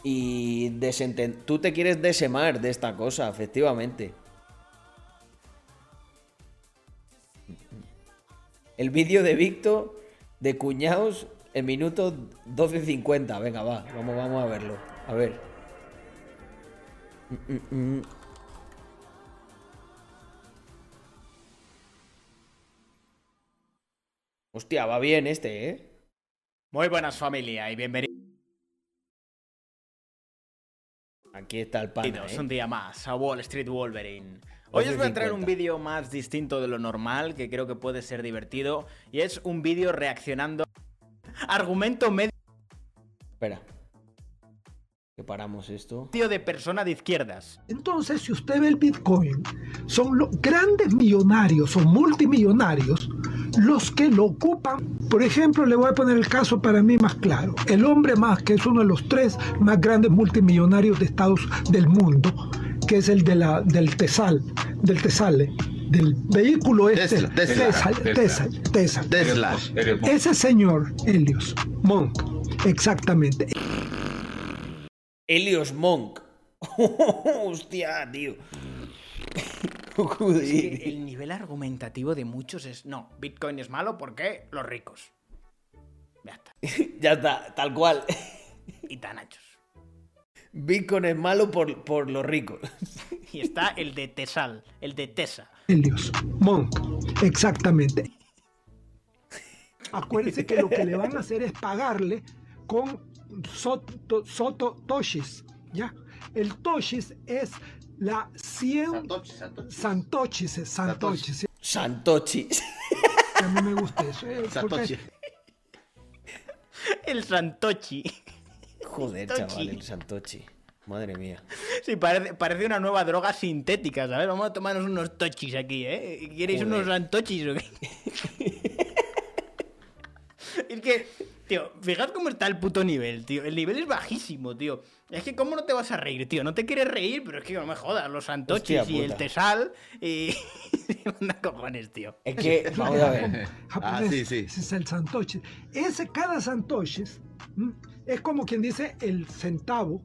y tú te quieres desemar de esta cosa, efectivamente. El vídeo de Victo de cuñados El minuto 12.50. Venga, va. Vamos, vamos a verlo. A ver. Mm, mm, Hostia, va bien este, ¿eh? Muy buenas familia y bienvenidos Aquí está el pana, ¿eh? un día más a Wall Street Wolverine. Hoy os voy a traer un 11.50. vídeo más distinto de lo normal que creo que puede ser divertido y es un vídeo reaccionando argumento medio Espera. Que paramos esto. de persona de izquierdas. Entonces, si usted ve el Bitcoin, son los grandes millonarios o multimillonarios los que lo ocupan. Por ejemplo, le voy a poner el caso para mí más claro. El hombre más, que es uno de los tres más grandes multimillonarios de Estados del mundo, que es el de la, del Tesal, del Tesale, del vehículo este. Tesla, Tesla, Tesla, Tesla, Tesla. Tesla. Ese señor, Helios Monk, exactamente. Helios Monk. [laughs] Hostia, tío. Es Joder. que el nivel argumentativo de muchos es no, Bitcoin es malo porque los ricos. Ya está. [laughs] ya está, tal cual. Y tan hachos. Bitcoin es malo por, por los ricos. Y está el de Tesal, el de Tesa. Helios Monk, exactamente. Acuérdense que lo que le van a hacer es pagarle con soto, soto toshis, ¿ya? El toshis es la 100 santochis, santochis. Santochi. [laughs] A mí me gusta eso. eh, porque- Satoshi. El Santochi. Joder, Santochi. chaval, el Santochi. Madre mía. Sí, parece, parece una nueva droga sintética, ¿sabes? Vamos a tomarnos unos tochis aquí, ¿eh? ¿Queréis Joder. unos santochis o qué? [laughs] es que, tío, fijad cómo está el puto nivel, tío. El nivel es bajísimo, tío. Es que, ¿cómo no te vas a reír, tío? No te quieres reír, pero es que no me jodas. Los Hostia y el tesal y... [laughs] Manda cojones, tío. Es que, vamos a ver. Ah, sí, sí. Ese es el santochi. Ese, cada santochis ¿m? es como quien dice el centavo.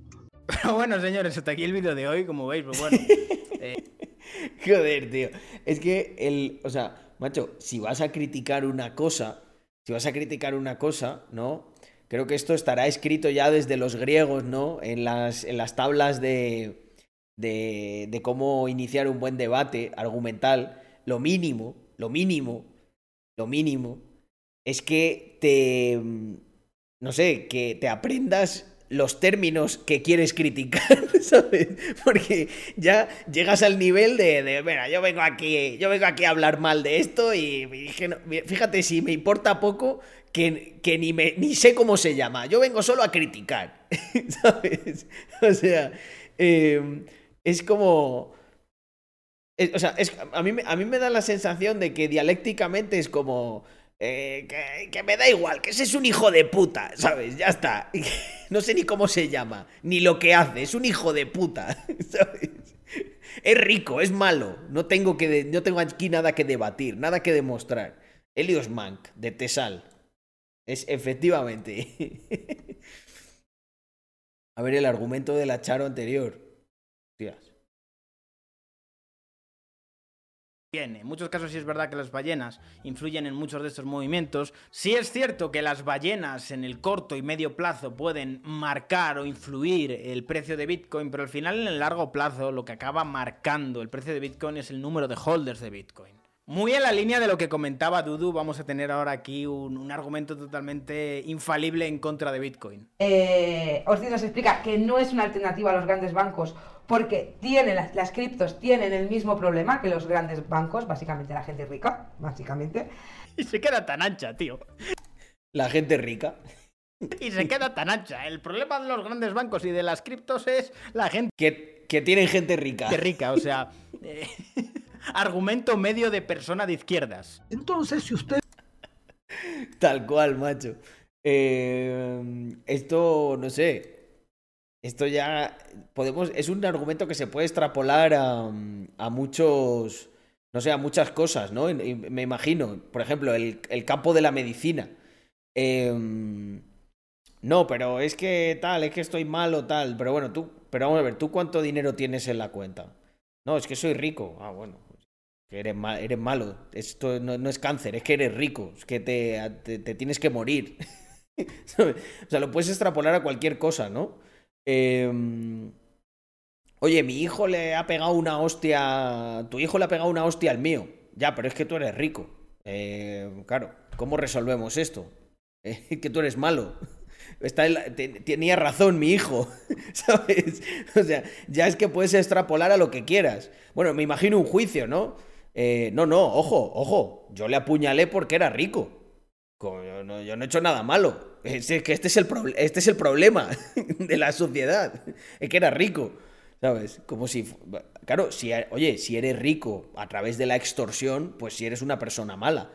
Pero [laughs] bueno, señores, hasta aquí el vídeo de hoy, como veis, pues bueno. [laughs] Joder, tío. Es que el. O sea, macho, si vas a criticar una cosa. Si vas a criticar una cosa, ¿no? Creo que esto estará escrito ya desde los griegos, ¿no? En las, en las tablas de, de, de cómo iniciar un buen debate argumental. Lo mínimo, lo mínimo, lo mínimo es que te. No sé, que te aprendas los términos que quieres criticar, [laughs] ¿sabes? Porque ya llegas al nivel de, de mira, yo vengo aquí, yo vengo aquí a hablar mal de esto y, no- fíjate si me importa poco que, que ni, me, ni sé cómo se llama, yo vengo solo a criticar, [laughs] ¿sabes? O sea, eh, es como... o sea, es, a, mí, a mí me da la sensación de que dialécticamente es como... eh, que, me da igual, que ese es un hijo de puta, ¿sabes? Ya está. [laughs] No sé ni cómo se llama, ni lo que hace, es un hijo de puta, [laughs] ¿sabes? Es rico, es malo, no tengo, que no tengo aquí nada que debatir, nada que demostrar. Helios Mank, de Tesal. Es efectivamente. [laughs] A ver el argumento de la Charo anterior. Hostias. Bien, en muchos casos sí es verdad que las ballenas influyen en muchos de estos movimientos. Sí es cierto que las ballenas en el corto y medio plazo pueden marcar o influir el precio de Bitcoin, pero al final en el largo plazo lo que acaba marcando el precio de Bitcoin es el número de holders de Bitcoin. Muy en la línea de lo que comentaba Dudu, vamos a tener ahora aquí un, argumento totalmente infalible en contra de Bitcoin. eh, Ortiz nos explica que no es una alternativa a los grandes bancos porque tienen, las, las criptos tienen el mismo problema que los grandes bancos, básicamente la gente rica, básicamente. Y se queda tan ancha, tío. La gente rica. Y se queda tan ancha. El problema de los grandes bancos y de las criptos es la gente Que, que tienen gente rica. rica, o sea... eh, [laughs] argumento medio de persona de izquierdas. Entonces, si usted Tal cual, macho. Eh, esto, no sé. Esto ya podemos. Es un argumento que se puede extrapolar a, muchos. No sé, a muchas cosas, ¿no? Me imagino. Por ejemplo, el, el campo de la medicina. Em, no, pero es que tal, es que estoy mal o tal. Pero bueno, tú. Pero vamos a ver, ¿tú cuánto dinero tienes en la cuenta? No, es que soy rico. Ah, bueno. Que eres, ma- eres malo. Esto no, no es cáncer, es que eres rico. Es que te, te- te tienes que morir. [laughs] O sea, lo puedes extrapolar a cualquier cosa, ¿no? Em, Oye, mi hijo le ha pegado una hostia. Tu hijo le ha pegado una hostia al mío. Ya, pero es que tú eres rico. Eh, claro, ¿cómo resolvemos esto? [laughs] Que tú eres malo. [laughs] Tenía razón mi hijo, [laughs] ¿sabes? O sea, ya es que puedes extrapolar a lo que quieras. Bueno, me imagino un juicio, ¿no? Eh, no, no, ojo, ojo. Yo le apuñalé porque era rico. Co- Yo no, yo no he hecho nada malo. Es que este es el, este es el problema [laughs] de la sociedad. Es que era rico. ¿Sabes? Como si. Claro, si, oye, si eres rico a través de la extorsión, pues si eres una persona mala.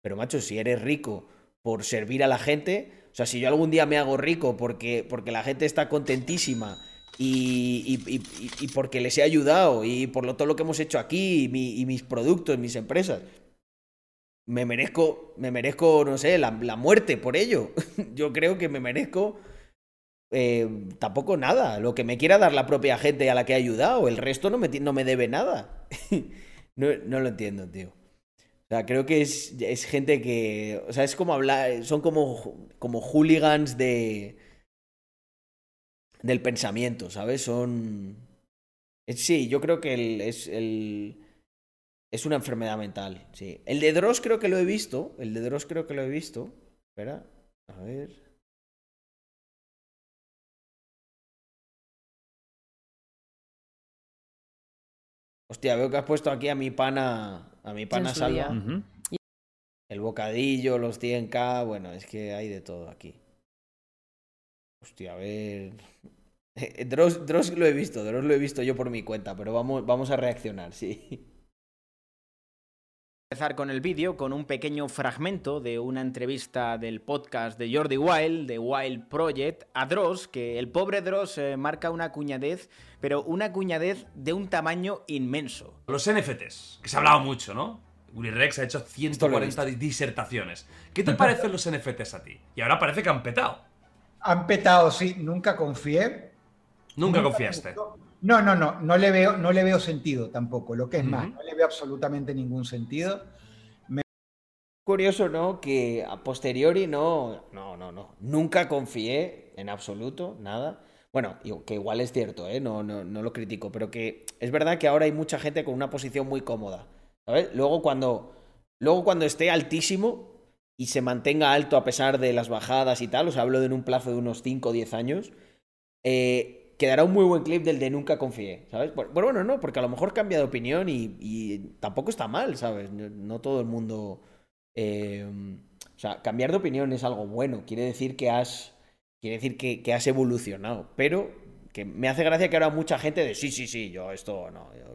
Pero, macho, si eres rico por servir a la gente. O sea, si yo algún día me hago rico porque, porque la gente está contentísima y, y- y- y- porque les he ayudado y por lo, todo lo que hemos hecho aquí y mis productos, mis empresas, me merezco, me merezco, no sé, la, la muerte por ello. [laughs] Yo creo que me merezco eh, tampoco nada. Lo que me quiera dar la propia gente a la que he ayudado. El resto no me, no me debe nada. [laughs] no, no lo entiendo, tío. O sea, creo que es, es gente que. O sea, es como hablar. Son como, como hooligans de. del pensamiento, ¿sabes? Son. Sí, yo creo que es el. Es una enfermedad mental, sí. El de Dross creo que lo he visto. El de Dross creo que lo he visto. Espera, a ver. Hostia, veo que has puesto aquí a mi pana. A mi pana Salva. El bocadillo, los 100k. Bueno, es que hay de todo aquí. Hostia, a ver. [laughs] Dross, Dross lo he visto, Dross lo he visto yo por mi cuenta, pero vamos, vamos a reaccionar, sí. [laughs] empezar con el vídeo con un pequeño fragmento de una entrevista del podcast de Jordi Wild, de Wild Project, a Dross, que el pobre Dross eh, marca una cuñadez, pero una cuñadez de un tamaño inmenso. Los NFTs, que se ha hablado mucho, ¿no? Willy Rex ha hecho lo he 140 disertaciones. ¿Qué te parecen los NFTs a ti? Y ahora parece que han petado. Han petado, sí, nunca confié. Nunca Nunca confiaste. No, no, no, no le veo, no le veo sentido tampoco. Lo que es más, Ujú. no le veo absolutamente ningún sentido. Curioso, ¿no? Que a posteriori no. No, no, no. Nunca confié en absoluto, nada. Bueno, que igual es cierto, ¿eh? No, no, no lo critico, pero que es verdad que ahora hay mucha gente con una posición muy cómoda. ¿Sabes? Luego cuando. Luego cuando esté altísimo y se mantenga alto a pesar de las bajadas y tal, o sea, hablo de en un plazo de unos 5 o 10 años, eh, quedará un muy buen clip del de nunca confié, ¿sabes? Bueno, bueno, no, porque a lo mejor cambia de opinión y, y tampoco está mal, ¿sabes? No, todo el mundo... eh, o sea, cambiar de opinión es algo bueno, quiere decir que has... Quiere decir que, que has evolucionado, pero que me hace gracia que ahora mucha gente de sí, sí, sí, yo esto no, yo.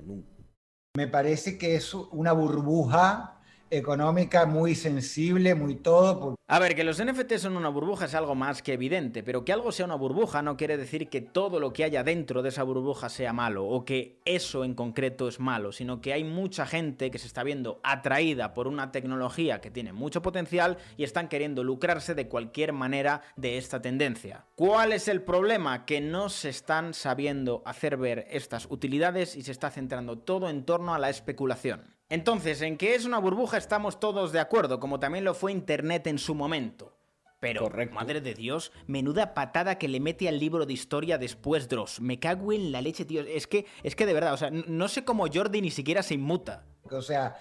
Me parece que es una burbuja económica muy sensible, muy todo. A ver, que los NFT son una burbuja es algo más que evidente, pero que algo sea una burbuja no quiere decir que todo lo que haya dentro de esa burbuja sea malo o que eso en concreto es malo, sino que hay mucha gente que se está viendo atraída por una tecnología que tiene mucho potencial y están queriendo lucrarse de cualquier manera de esta tendencia. ¿Cuál es el problema? Que no se están sabiendo hacer ver estas utilidades y se está centrando todo en torno a la especulación. Entonces, en que es una burbuja estamos todos de acuerdo, como también lo fue Internet en su momento. Pero, madre de Dios, menuda patada que le mete al libro de historia después Dross. Me cago en la leche, tío. Es que, es que de verdad, o sea, no sé cómo Jordi ni siquiera se inmuta. O sea,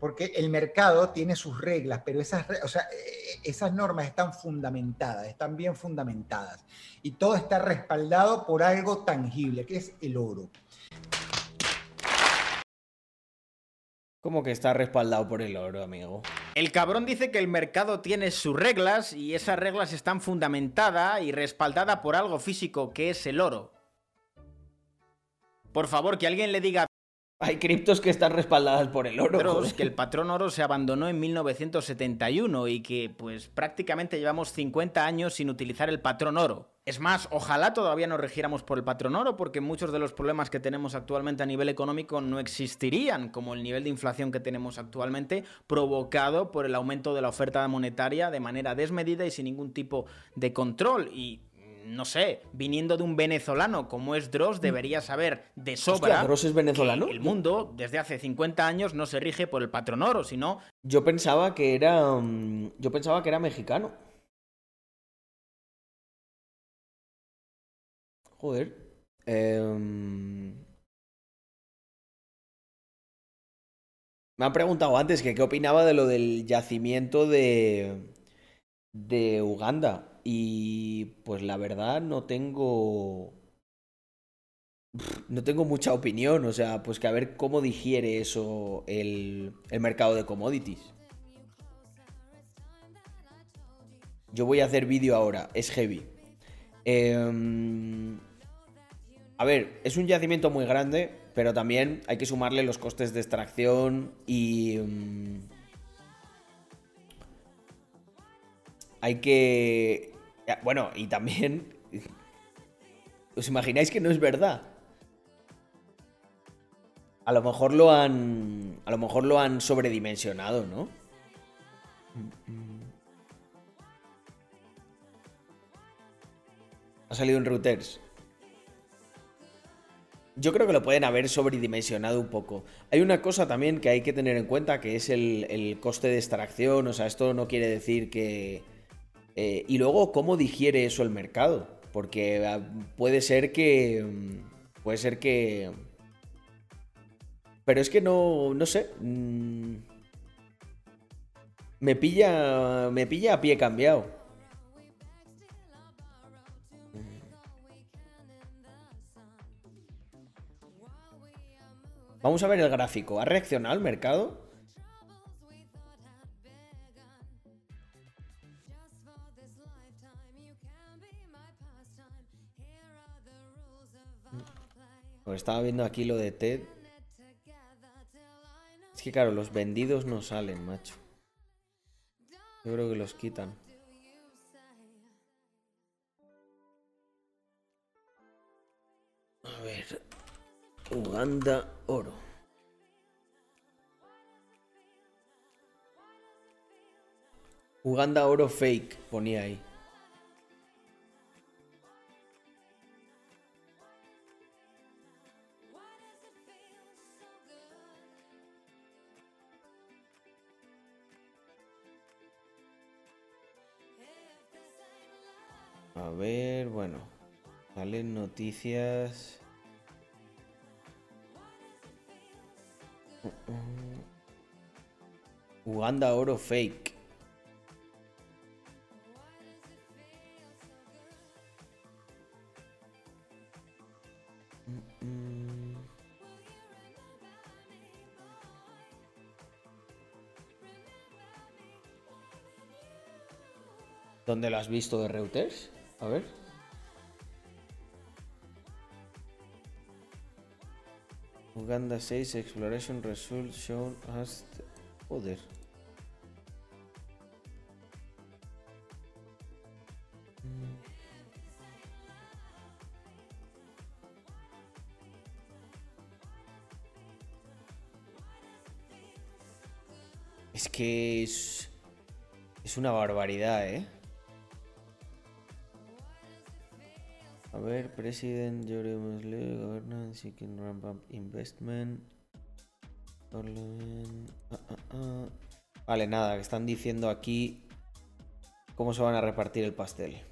porque el mercado tiene sus reglas, pero esas, o sea, eh, esas normas están fundamentadas, están bien fundamentadas. Y todo está respaldado por algo tangible, que es el oro. Como que está respaldado por el oro, amigo. El cabrón dice que el mercado tiene sus reglas y esas reglas están fundamentadas y respaldadas por algo físico que es el oro. Por favor, que alguien le diga Hay criptos que están respaldadas por el oro. Joder. que el patrón oro se abandonó en 1971 y que pues prácticamente llevamos 50 años sin utilizar el patrón oro. Es más, ojalá todavía nos regiéramos por el patrón oro porque muchos de los problemas que tenemos actualmente a nivel económico no existirían, como el nivel de inflación que tenemos actualmente provocado por el aumento de la oferta monetaria de manera desmedida y sin ningún tipo de control y no sé, viniendo de un venezolano como es Dross, mm. debería saber de sobra. Hostia, ¿Dross es venezolano? Que el mundo, desde hace 50 años, no se rige por el patrón oro, sino. Yo pensaba que era. Mm, yo pensaba que era mexicano. Joder. Em, me han preguntado antes que qué opinaba de lo del yacimiento de. de Uganda. Y pues la verdad no tengo... No tengo mucha opinión, o sea, pues que a ver cómo digiere eso el, el mercado de commodities. Yo voy a hacer vídeo ahora, es heavy. Em, a ver, es un yacimiento muy grande, pero también hay que sumarle los costes de extracción y... mm, hay que... Bueno, y también... ¿Os imagináis que no es verdad? A lo mejor lo han... A lo mejor lo han sobredimensionado, ¿no? Ha salido en routers. Yo creo que lo pueden haber sobredimensionado un poco. Hay una cosa también que hay que tener en cuenta que es el, el coste de extracción. O sea, esto no quiere decir que. Eh, y luego, ¿cómo digiere eso el mercado? Porque ah, puede ser que. mm, Puede ser que. Pero es que no. No sé. mm, Me pilla. Me pilla a pie cambiado. Vamos a ver el gráfico. ¿Ha reaccionado el mercado? Estaba viendo aquí lo de TED. Es que claro, los vendidos no salen, macho. Yo creo que los quitan. A ver. Uganda oro. Uganda oro fake, ponía ahí. A ver, bueno. Salen noticias. Uganda oro fake. Mm. ¿Dónde lo has visto de Reuters? A ver. Uganda 6 exploration results shown as... Joder. Es que es... Es una barbaridad, ¿eh? A ver, President Museveni, Governance, Seeking Ramp Up Investment. Ah, ah, ah. Vale, nada, que están diciendo aquí cómo se van a repartir el pastel.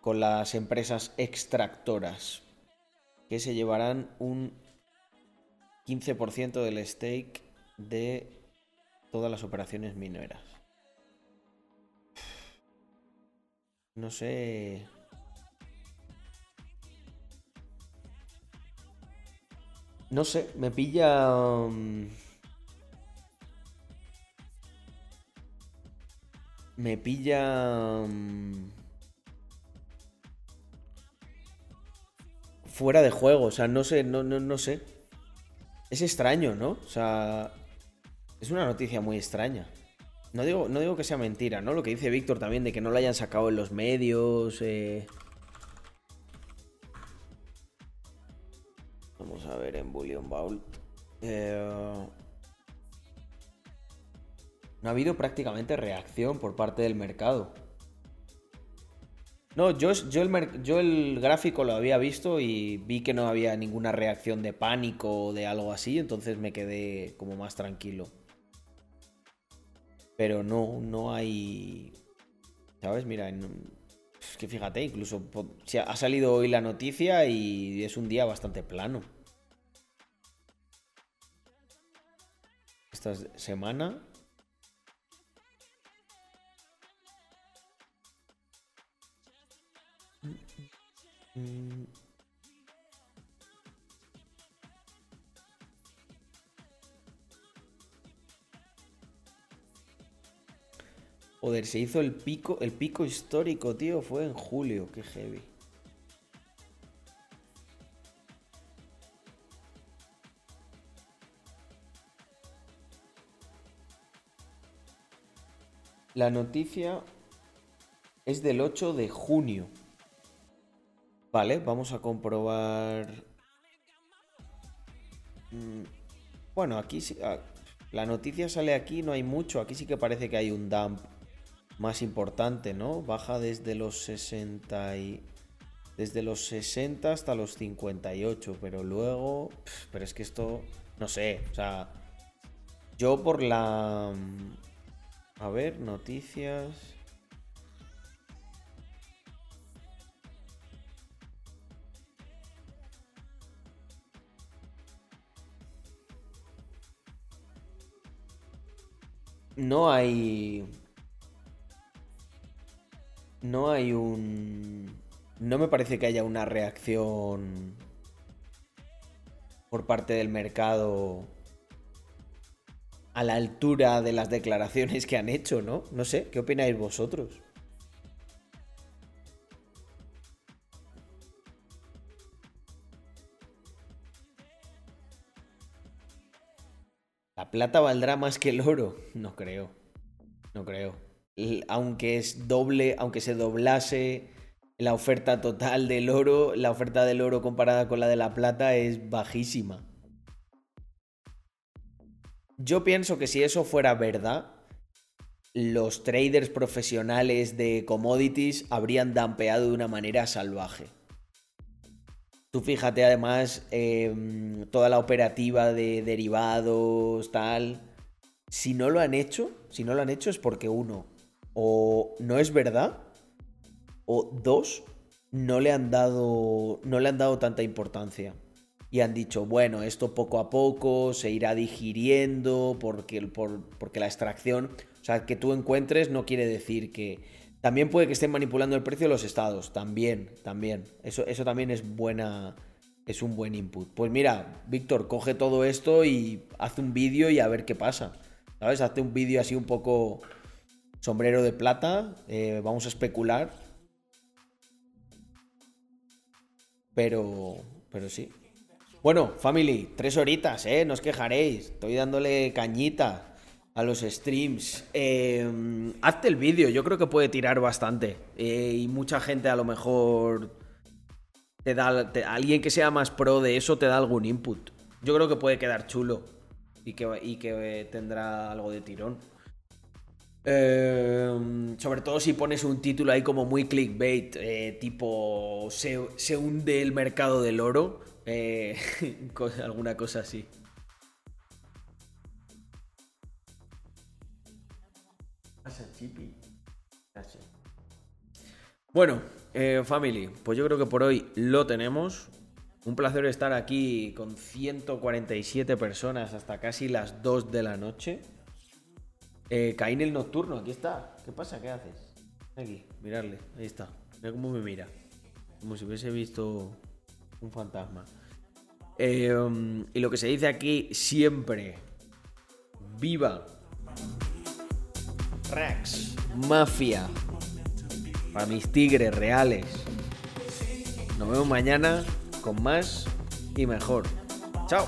Con las empresas extractoras, que se llevarán un 15% del stake de todas las operaciones mineras. No sé. No sé, me pilla. um, Me pilla. um, Fuera de juego, o sea, no sé, no, no, no sé. Es extraño, ¿no? O sea, es una noticia muy extraña. No digo, no digo que sea mentira, ¿no? Lo que dice Víctor también de que no la hayan sacado en los medios. eh. Vamos a ver en Bullion Vault. Eh, No ha habido prácticamente reacción por parte del mercado. No, yo, el gráfico lo había visto y vi que no había ninguna reacción de pánico o de algo así, entonces me quedé como más tranquilo. Pero no, no hay. ¿Sabes? Mira, no- es que fíjate, incluso ha salido hoy la noticia y es un día bastante plano. Esta es- semana. Joder, se hizo el pico, el pico histórico, tío. Fue en julio, qué heavy. La noticia es del 8 de junio. Vale, vamos a comprobar. Mm, Bueno, aquí sí. ah, La noticia sale aquí, no hay mucho. Aquí sí que parece que hay un dump más importante, ¿no? Baja desde los 60 y... Desde los 60 hasta los 58, pero luego... Pero es que esto... No sé, o sea... Yo por la... A ver, noticias... No hay. No hay un. No me parece que haya una reacción por parte del mercado a la altura de las declaraciones que han hecho, ¿no? No sé, ¿qué opináis vosotros? ¿La plata valdrá más que el oro? [laughs] No creo. No creo. Aunque es doble, aunque se doblase la oferta total del oro, la oferta del oro comparada con la de la plata es bajísima. Yo pienso que si eso fuera verdad, los traders profesionales de commodities habrían dampeado de una manera salvaje. Tú fíjate además em, toda la operativa de derivados, tal. Si no lo han hecho, si no lo han hecho es porque uno, o no es verdad, o dos, no le han dado, no le han dado tanta importancia. Y han dicho, bueno, esto poco a poco se irá digiriendo porque, porque la extracción, o sea, que tú encuentres no quiere decir que... También puede que estén manipulando el precio los estados, también, también. Eso, eso también es buena, es un buen input. Pues mira, Víctor, coge todo esto y haz un vídeo y a ver qué pasa. ¿Sabes? Hazte un vídeo así un poco sombrero de plata, eh, vamos a especular. Pero, pero sí. Bueno, family, tres horitas, ¿eh? No os quejaréis. Estoy dándole cañita a los streams. Eh, hazte el vídeo, yo creo que puede tirar bastante. Eh, y mucha gente a lo mejor te da. alguien que sea más pro de eso te da algún input. Yo creo que puede quedar chulo. Y que, y que eh, tendrá algo de tirón. Eh, sobre todo si pones un título ahí como muy clickbait, eh, tipo se, se hunde el mercado del oro, eh, [laughs] alguna cosa así. Bueno, eh, family, pues yo creo que por hoy lo tenemos. Un placer estar aquí con 147 personas hasta casi las 2 de la noche. Eh, Caín el nocturno, aquí está. ¿Qué pasa? ¿Qué haces? Aquí, mirarle, ahí está. Mira cómo me mira. Como si hubiese visto un fantasma. Eh, um, y lo que se dice aquí siempre. Viva. Rax. Mafia. Para mis tigres reales. Nos vemos mañana con más y mejor. Chao.